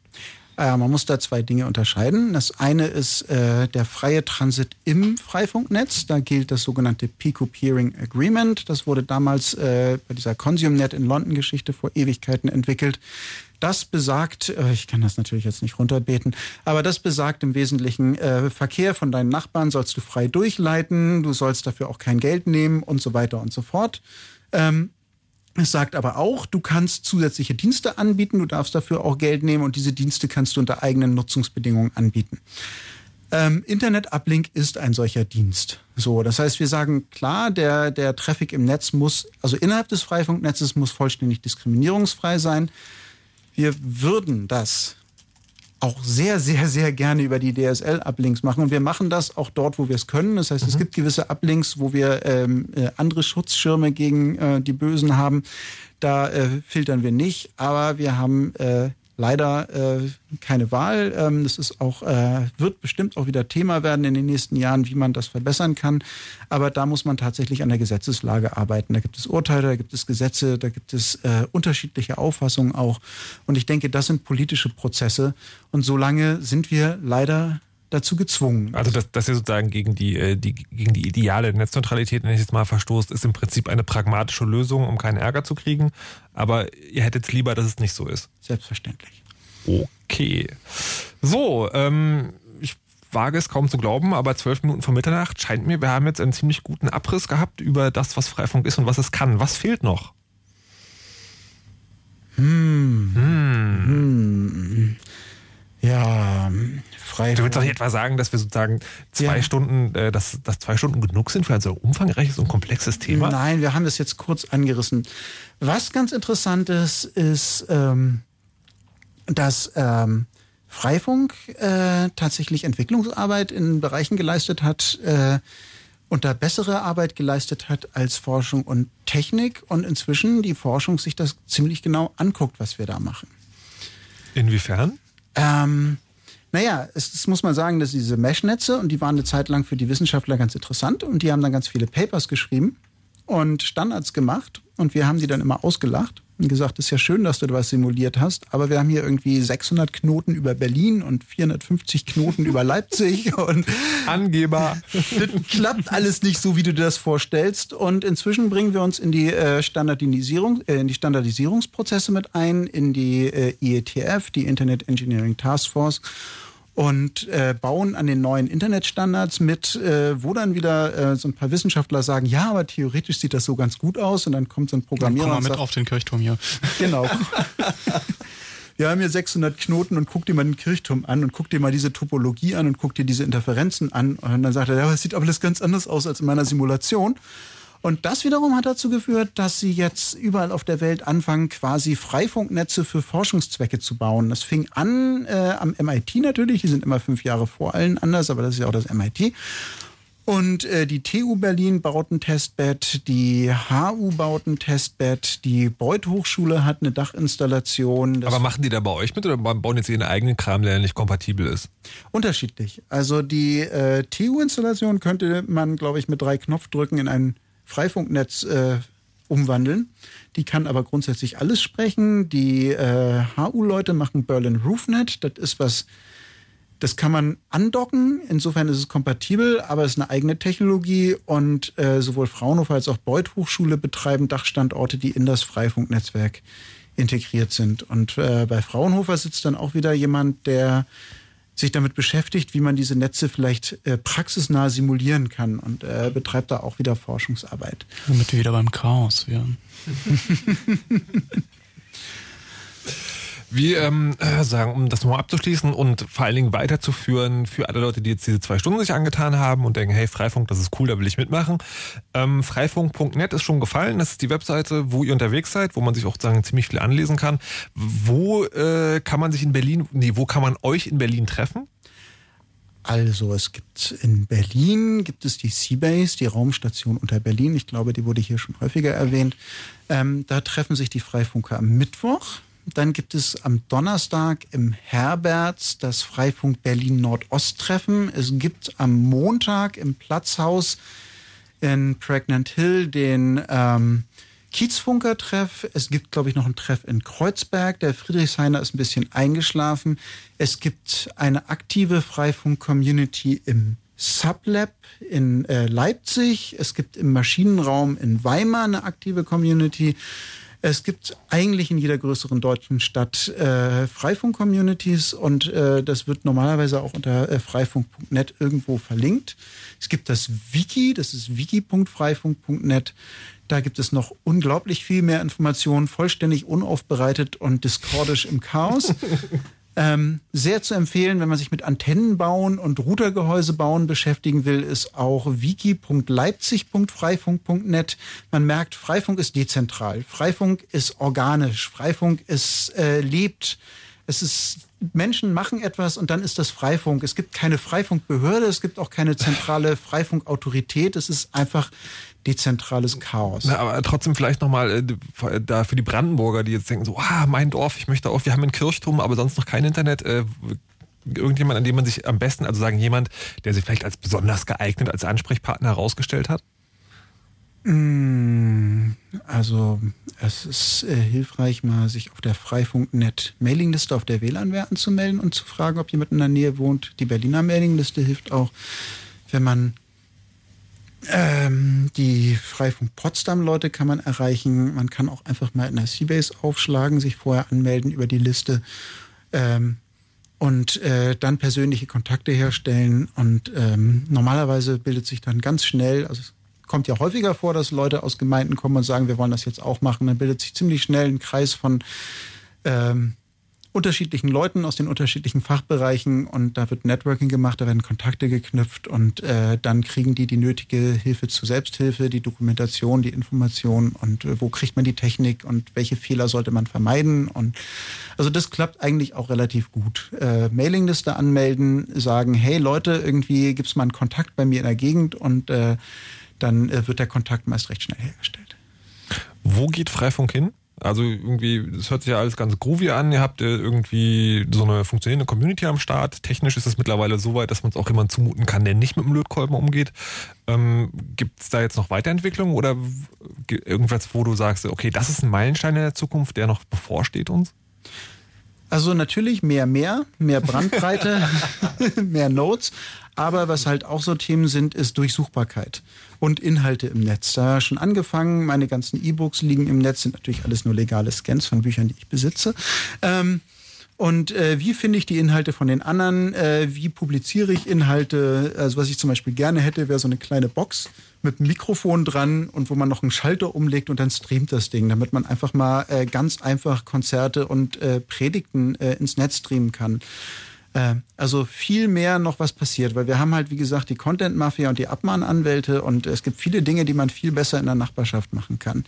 Äh, man muss da zwei Dinge unterscheiden. Das eine ist äh, der freie Transit im Freifunknetz. Da gilt das sogenannte Pico-Peering Agreement. Das wurde damals äh, bei dieser ConsumeNet in London-Geschichte vor Ewigkeiten entwickelt. Das besagt, äh, ich kann das natürlich jetzt nicht runterbeten, aber das besagt im Wesentlichen, äh, Verkehr von deinen Nachbarn sollst du frei durchleiten, du sollst dafür auch kein Geld nehmen und so weiter und so fort. Ähm, es sagt aber auch, du kannst zusätzliche Dienste anbieten, du darfst dafür auch Geld nehmen und diese Dienste kannst du unter eigenen Nutzungsbedingungen anbieten. Ähm, Internet-Uplink ist ein solcher Dienst. So, das heißt, wir sagen klar, der, der Traffic im Netz muss, also innerhalb des Freifunknetzes muss vollständig diskriminierungsfrei sein. Wir würden das auch sehr, sehr, sehr gerne über die DSL-Uplinks machen. Und wir machen das auch dort, wo wir es können. Das heißt, mhm. es gibt gewisse Uplinks, wo wir ähm, äh, andere Schutzschirme gegen äh, die Bösen haben. Da äh, filtern wir nicht, aber wir haben äh, leider äh, keine Wahl. Ähm, das ist auch, äh, wird bestimmt auch wieder Thema werden in den nächsten Jahren, wie man das verbessern kann. Aber da muss man tatsächlich an der Gesetzeslage arbeiten. Da gibt es Urteile, da gibt es Gesetze, da gibt es äh, unterschiedliche Auffassungen auch. Und ich denke, das sind politische Prozesse. Und solange sind wir leider dazu gezwungen. Also dass, dass ihr sozusagen gegen die, äh, die, gegen die ideale Netzneutralität, wenn ich jetzt mal verstoßt, ist im Prinzip eine pragmatische Lösung, um keinen Ärger zu kriegen. Aber ihr hättet lieber, dass es nicht so ist. Selbstverständlich. Okay. So, ähm, ich wage es kaum zu glauben, aber zwölf Minuten vor Mitternacht scheint mir, wir haben jetzt einen ziemlich guten Abriss gehabt über das, was Freifunk ist und was es kann. Was fehlt noch? Hm. Hm. hm. Ja, Freifunk. Du willst doch nicht etwa sagen, dass wir sozusagen zwei ja. Stunden, äh, dass, dass zwei Stunden genug sind für ein so umfangreiches und komplexes Thema? Nein, wir haben das jetzt kurz angerissen. Was ganz interessant ist, ist, ähm, dass ähm, Freifunk äh, tatsächlich Entwicklungsarbeit in Bereichen geleistet hat äh, und da bessere Arbeit geleistet hat als Forschung und Technik und inzwischen die Forschung sich das ziemlich genau anguckt, was wir da machen. Inwiefern? Ähm, naja, es, es muss man sagen, dass diese Mesh-Netze, und die waren eine Zeit lang für die Wissenschaftler ganz interessant, und die haben dann ganz viele Papers geschrieben und Standards gemacht. und wir haben die dann immer ausgelacht und gesagt, ist ja schön, dass du was simuliert hast, aber wir haben hier irgendwie 600 Knoten über Berlin und 450 Knoten über Leipzig und Angeber. Das klappt alles nicht so, wie du dir das vorstellst. Und inzwischen bringen wir uns in die äh, Standardisierung, äh, in die Standardisierungsprozesse mit ein, in die äh, IETF, die Internet Engineering Task Force und äh, bauen an den neuen Internetstandards mit, äh, wo dann wieder äh, so ein paar Wissenschaftler sagen, ja, aber theoretisch sieht das so ganz gut aus und dann kommt so ein Programmierer dann komm mal mit sagt, auf den Kirchturm hier. Genau. Wir haben hier 600 Knoten und guck dir mal den Kirchturm an und guck dir mal diese Topologie an und guck dir diese Interferenzen an. Und dann sagt er, ja, es sieht aber alles ganz anders aus als in meiner Simulation. Und das wiederum hat dazu geführt, dass sie jetzt überall auf der Welt anfangen, quasi Freifunknetze für Forschungszwecke zu bauen. Das fing an äh, am MIT natürlich, die sind immer fünf Jahre vor allen anders, aber das ist ja auch das MIT. Und äh, die TU Berlin baut ein Testbett, die HU baut ein Testbett, die Beuth Hochschule hat eine Dachinstallation. Aber machen die da bei euch mit oder bauen jetzt ihren eigenen Kram, der nicht kompatibel ist? Unterschiedlich. Also die äh, TU-Installation könnte man, glaube ich, mit drei Knopfdrücken in einen Freifunknetz äh, umwandeln. Die kann aber grundsätzlich alles sprechen. Die äh, HU-Leute machen Berlin RoofNet. Das ist was, das kann man andocken. Insofern ist es kompatibel, aber es ist eine eigene Technologie. Und äh, sowohl Fraunhofer als auch Beuth Hochschule betreiben Dachstandorte, die in das Freifunknetzwerk integriert sind. Und äh, bei Fraunhofer sitzt dann auch wieder jemand, der sich damit beschäftigt, wie man diese Netze vielleicht äh, praxisnah simulieren kann und äh, betreibt da auch wieder Forschungsarbeit. Damit wir wieder beim Chaos wären. Wie ähm, äh, sagen, um das nochmal abzuschließen und vor allen Dingen weiterzuführen für alle Leute, die jetzt diese zwei Stunden sich angetan haben und denken, hey, Freifunk, das ist cool, da will ich mitmachen. Ähm, Freifunk.net ist schon gefallen. Das ist die Webseite, wo ihr unterwegs seid, wo man sich auch sagen ziemlich viel anlesen kann. Wo äh, kann man sich in Berlin, nee, wo kann man euch in Berlin treffen? Also es gibt in Berlin gibt es die Seabase, die Raumstation unter Berlin. Ich glaube, die wurde hier schon häufiger erwähnt. Ähm, da treffen sich die Freifunker am Mittwoch. Dann gibt es am Donnerstag im Herberts das Freifunk Berlin Nordost-Treffen. Es gibt am Montag im Platzhaus in Pregnant Hill den ähm, Kiezfunker-Treff. Es gibt, glaube ich, noch einen Treff in Kreuzberg. Der Friedrichshainer ist ein bisschen eingeschlafen. Es gibt eine aktive Freifunk-Community im Sublab in äh, Leipzig. Es gibt im Maschinenraum in Weimar eine aktive Community. Es gibt eigentlich in jeder größeren deutschen Stadt äh, Freifunk-Communities und äh, das wird normalerweise auch unter äh, freifunk.net irgendwo verlinkt. Es gibt das Wiki, das ist wiki.freifunk.net. Da gibt es noch unglaublich viel mehr Informationen, vollständig unaufbereitet und discordisch im Chaos. Ähm, sehr zu empfehlen, wenn man sich mit Antennenbauen und Routergehäuse bauen beschäftigen will, ist auch wiki.leipzig.freifunk.net. Man merkt, Freifunk ist dezentral. Freifunk ist organisch. Freifunk ist äh, lebt. Es ist Menschen machen etwas und dann ist das Freifunk. Es gibt keine Freifunkbehörde, es gibt auch keine zentrale Freifunkautorität. Es ist einfach dezentrales Chaos. Na, aber trotzdem vielleicht nochmal äh, da für die Brandenburger, die jetzt denken so, ah, mein Dorf, ich möchte auch, wir haben einen Kirchturm, aber sonst noch kein Internet. Äh, irgendjemand, an dem man sich am besten, also sagen jemand, der sich vielleicht als besonders geeignet als Ansprechpartner herausgestellt hat? Mm, also es ist äh, hilfreich, mal sich auf der Freifunk.net Mailingliste auf der WLAN-Werten zu melden und zu fragen, ob jemand in der Nähe wohnt. Die Berliner Mailingliste hilft auch, wenn man ähm, die Freifunk Potsdam-Leute kann man erreichen. Man kann auch einfach mal in der Seabase aufschlagen, sich vorher anmelden über die Liste ähm, und äh, dann persönliche Kontakte herstellen. Und ähm, normalerweise bildet sich dann ganz schnell, also es kommt ja häufiger vor, dass Leute aus Gemeinden kommen und sagen, wir wollen das jetzt auch machen. Dann bildet sich ziemlich schnell ein Kreis von ähm, unterschiedlichen Leuten aus den unterschiedlichen Fachbereichen und da wird Networking gemacht, da werden Kontakte geknüpft und äh, dann kriegen die die nötige Hilfe zur Selbsthilfe, die Dokumentation, die Information und äh, wo kriegt man die Technik und welche Fehler sollte man vermeiden und also das klappt eigentlich auch relativ gut. Äh, Mailingliste anmelden, sagen, hey Leute, irgendwie gibt es mal einen Kontakt bei mir in der Gegend und äh, dann äh, wird der Kontakt meist recht schnell hergestellt. Wo geht Freifunk hin? Also irgendwie, das hört sich ja alles ganz groovy an. Ihr habt irgendwie so eine funktionierende Community am Start. Technisch ist es mittlerweile so weit, dass man es auch jemand zumuten kann, der nicht mit dem Lötkolben umgeht. Ähm, Gibt es da jetzt noch Weiterentwicklung oder irgendwas, wo du sagst, okay, das ist ein Meilenstein in der Zukunft, der noch bevorsteht uns? Also natürlich mehr, mehr, mehr Brandbreite, mehr Notes. Aber was halt auch so Themen sind, ist Durchsuchbarkeit und Inhalte im Netz. Da schon angefangen, meine ganzen E-Books liegen im Netz, sind natürlich alles nur legale Scans von Büchern, die ich besitze. Ähm, und äh, wie finde ich die Inhalte von den anderen? Äh, wie publiziere ich Inhalte? Also was ich zum Beispiel gerne hätte, wäre so eine kleine Box mit einem Mikrofon dran und wo man noch einen Schalter umlegt und dann streamt das Ding, damit man einfach mal äh, ganz einfach Konzerte und äh, Predigten äh, ins Netz streamen kann. Äh, also viel mehr noch was passiert, weil wir haben halt, wie gesagt, die Content-Mafia und die Abmahnanwälte und es gibt viele Dinge, die man viel besser in der Nachbarschaft machen kann.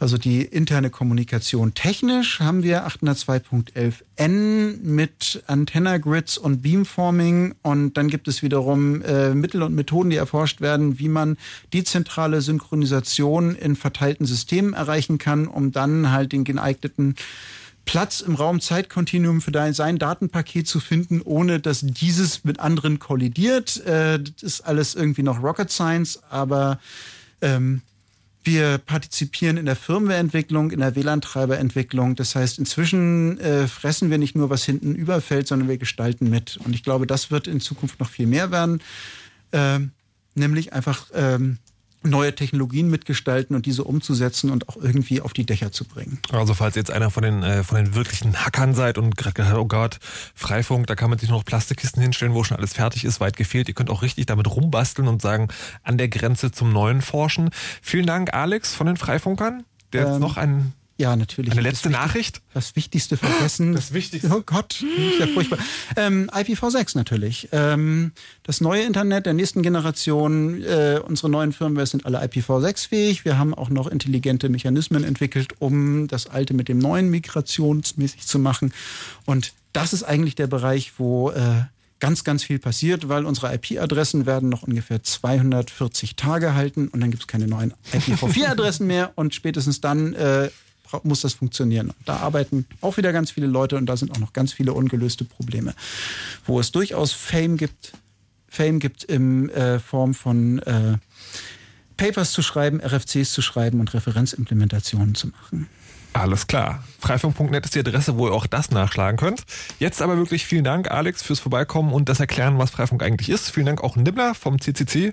Also die interne Kommunikation. Technisch haben wir 802.11n mit Antenna-Grids und Beamforming und dann gibt es wiederum äh, Mittel und Methoden, die erforscht werden, wie man dezentrale Synchronisation in verteilten Systemen erreichen kann, um dann halt den geeigneten Platz im Raum-Zeit-Kontinuum für dein, sein Datenpaket zu finden, ohne dass dieses mit anderen kollidiert. Äh, das ist alles irgendwie noch Rocket Science, aber ähm, wir partizipieren in der Firmwareentwicklung, in der WLAN-Treiberentwicklung. Das heißt, inzwischen äh, fressen wir nicht nur, was hinten überfällt, sondern wir gestalten mit. Und ich glaube, das wird in Zukunft noch viel mehr werden. Äh, nämlich einfach ähm, neue Technologien mitgestalten und diese umzusetzen und auch irgendwie auf die Dächer zu bringen. Also falls ihr jetzt einer von den äh, von den wirklichen Hackern seid und gerade oh Gott, Freifunk, da kann man sich noch Plastikkisten hinstellen, wo schon alles fertig ist, weit gefehlt. Ihr könnt auch richtig damit rumbasteln und sagen, an der Grenze zum Neuen forschen. Vielen Dank, Alex von den Freifunkern, der ähm, jetzt noch ein ja, natürlich. Eine letzte das Nachricht? Das Wichtigste vergessen. Das Wichtigste. Oh Gott, ja furchtbar. Ähm, IPv6 natürlich. Ähm, das neue Internet der nächsten Generation, äh, unsere neuen Firmware sind alle IPv6-fähig. Wir haben auch noch intelligente Mechanismen entwickelt, um das alte mit dem neuen migrationsmäßig zu machen. Und das ist eigentlich der Bereich, wo äh, ganz, ganz viel passiert, weil unsere IP-Adressen werden noch ungefähr 240 Tage halten und dann gibt es keine neuen IPv4-Adressen mehr und spätestens dann äh, muss das funktionieren. Da arbeiten auch wieder ganz viele Leute und da sind auch noch ganz viele ungelöste Probleme, wo es durchaus Fame gibt, Fame gibt in äh, Form von äh, Papers zu schreiben, RFCs zu schreiben und Referenzimplementationen zu machen. Alles klar. Freifunk.net ist die Adresse, wo ihr auch das nachschlagen könnt. Jetzt aber wirklich vielen Dank, Alex, fürs Vorbeikommen und das Erklären, was Freifunk eigentlich ist. Vielen Dank auch Nibbler vom CCC,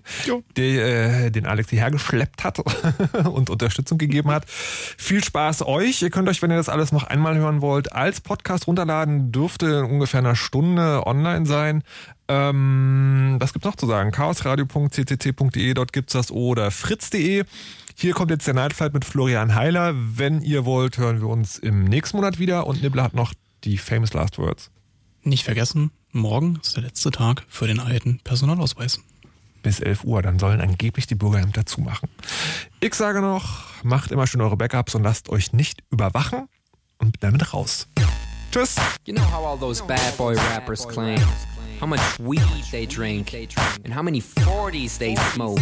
der, äh, den Alex hierher geschleppt hat und Unterstützung gegeben hat. Viel Spaß euch. Ihr könnt euch, wenn ihr das alles noch einmal hören wollt, als Podcast runterladen. Dürfte in ungefähr einer Stunde online sein. Ähm, was gibt's noch zu sagen? chaosradio.ccc.de, dort gibt's das oder fritz.de. Hier kommt jetzt der Nightflight mit Florian Heiler. Wenn ihr wollt, hören wir uns im nächsten Monat wieder und Nibbler hat noch die famous last words. Nicht vergessen, morgen ist der letzte Tag für den alten Personalausweis. Bis 11 Uhr, dann sollen angeblich die Bürgerämter zumachen. Ich sage noch, macht immer schön eure Backups und lasst euch nicht überwachen und damit raus. Tschüss. You know how all those bad boy rappers claim how much weed they drink and how many 40s they smoke.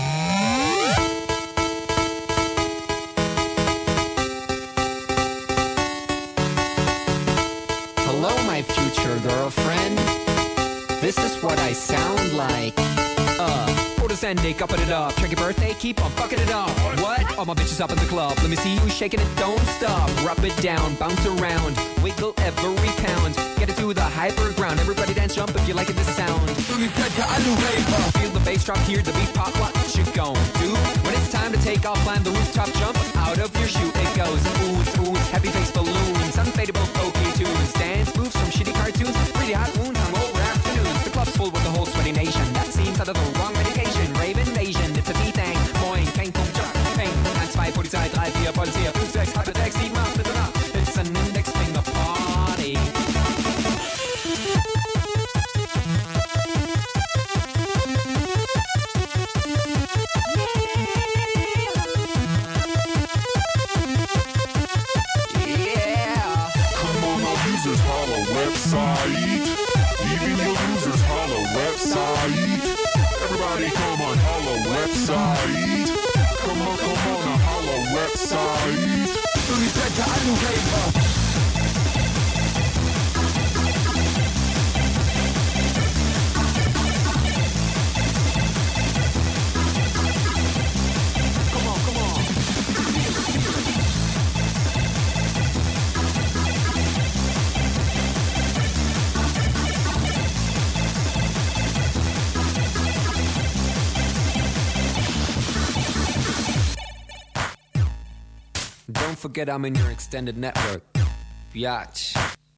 Future girlfriend. This is what I sound authentic, uh, upping it up. Check your birthday, keep on fucking it up. What? All my bitches up in the club. Let me see you shaking it, don't stop. Rub it down, bounce around, wiggle every pound. Get it to the hyper ground. Everybody dance, jump if you like it, this sound. Feel the bass drop, hear the beat pop. What you gon' do? When it's time to take off, climb the rooftop, jump out of your shoe. It goes oohs, oohs, heavy face balloons, unfadable pokey Don't forget I'm in your extended network. Biatch.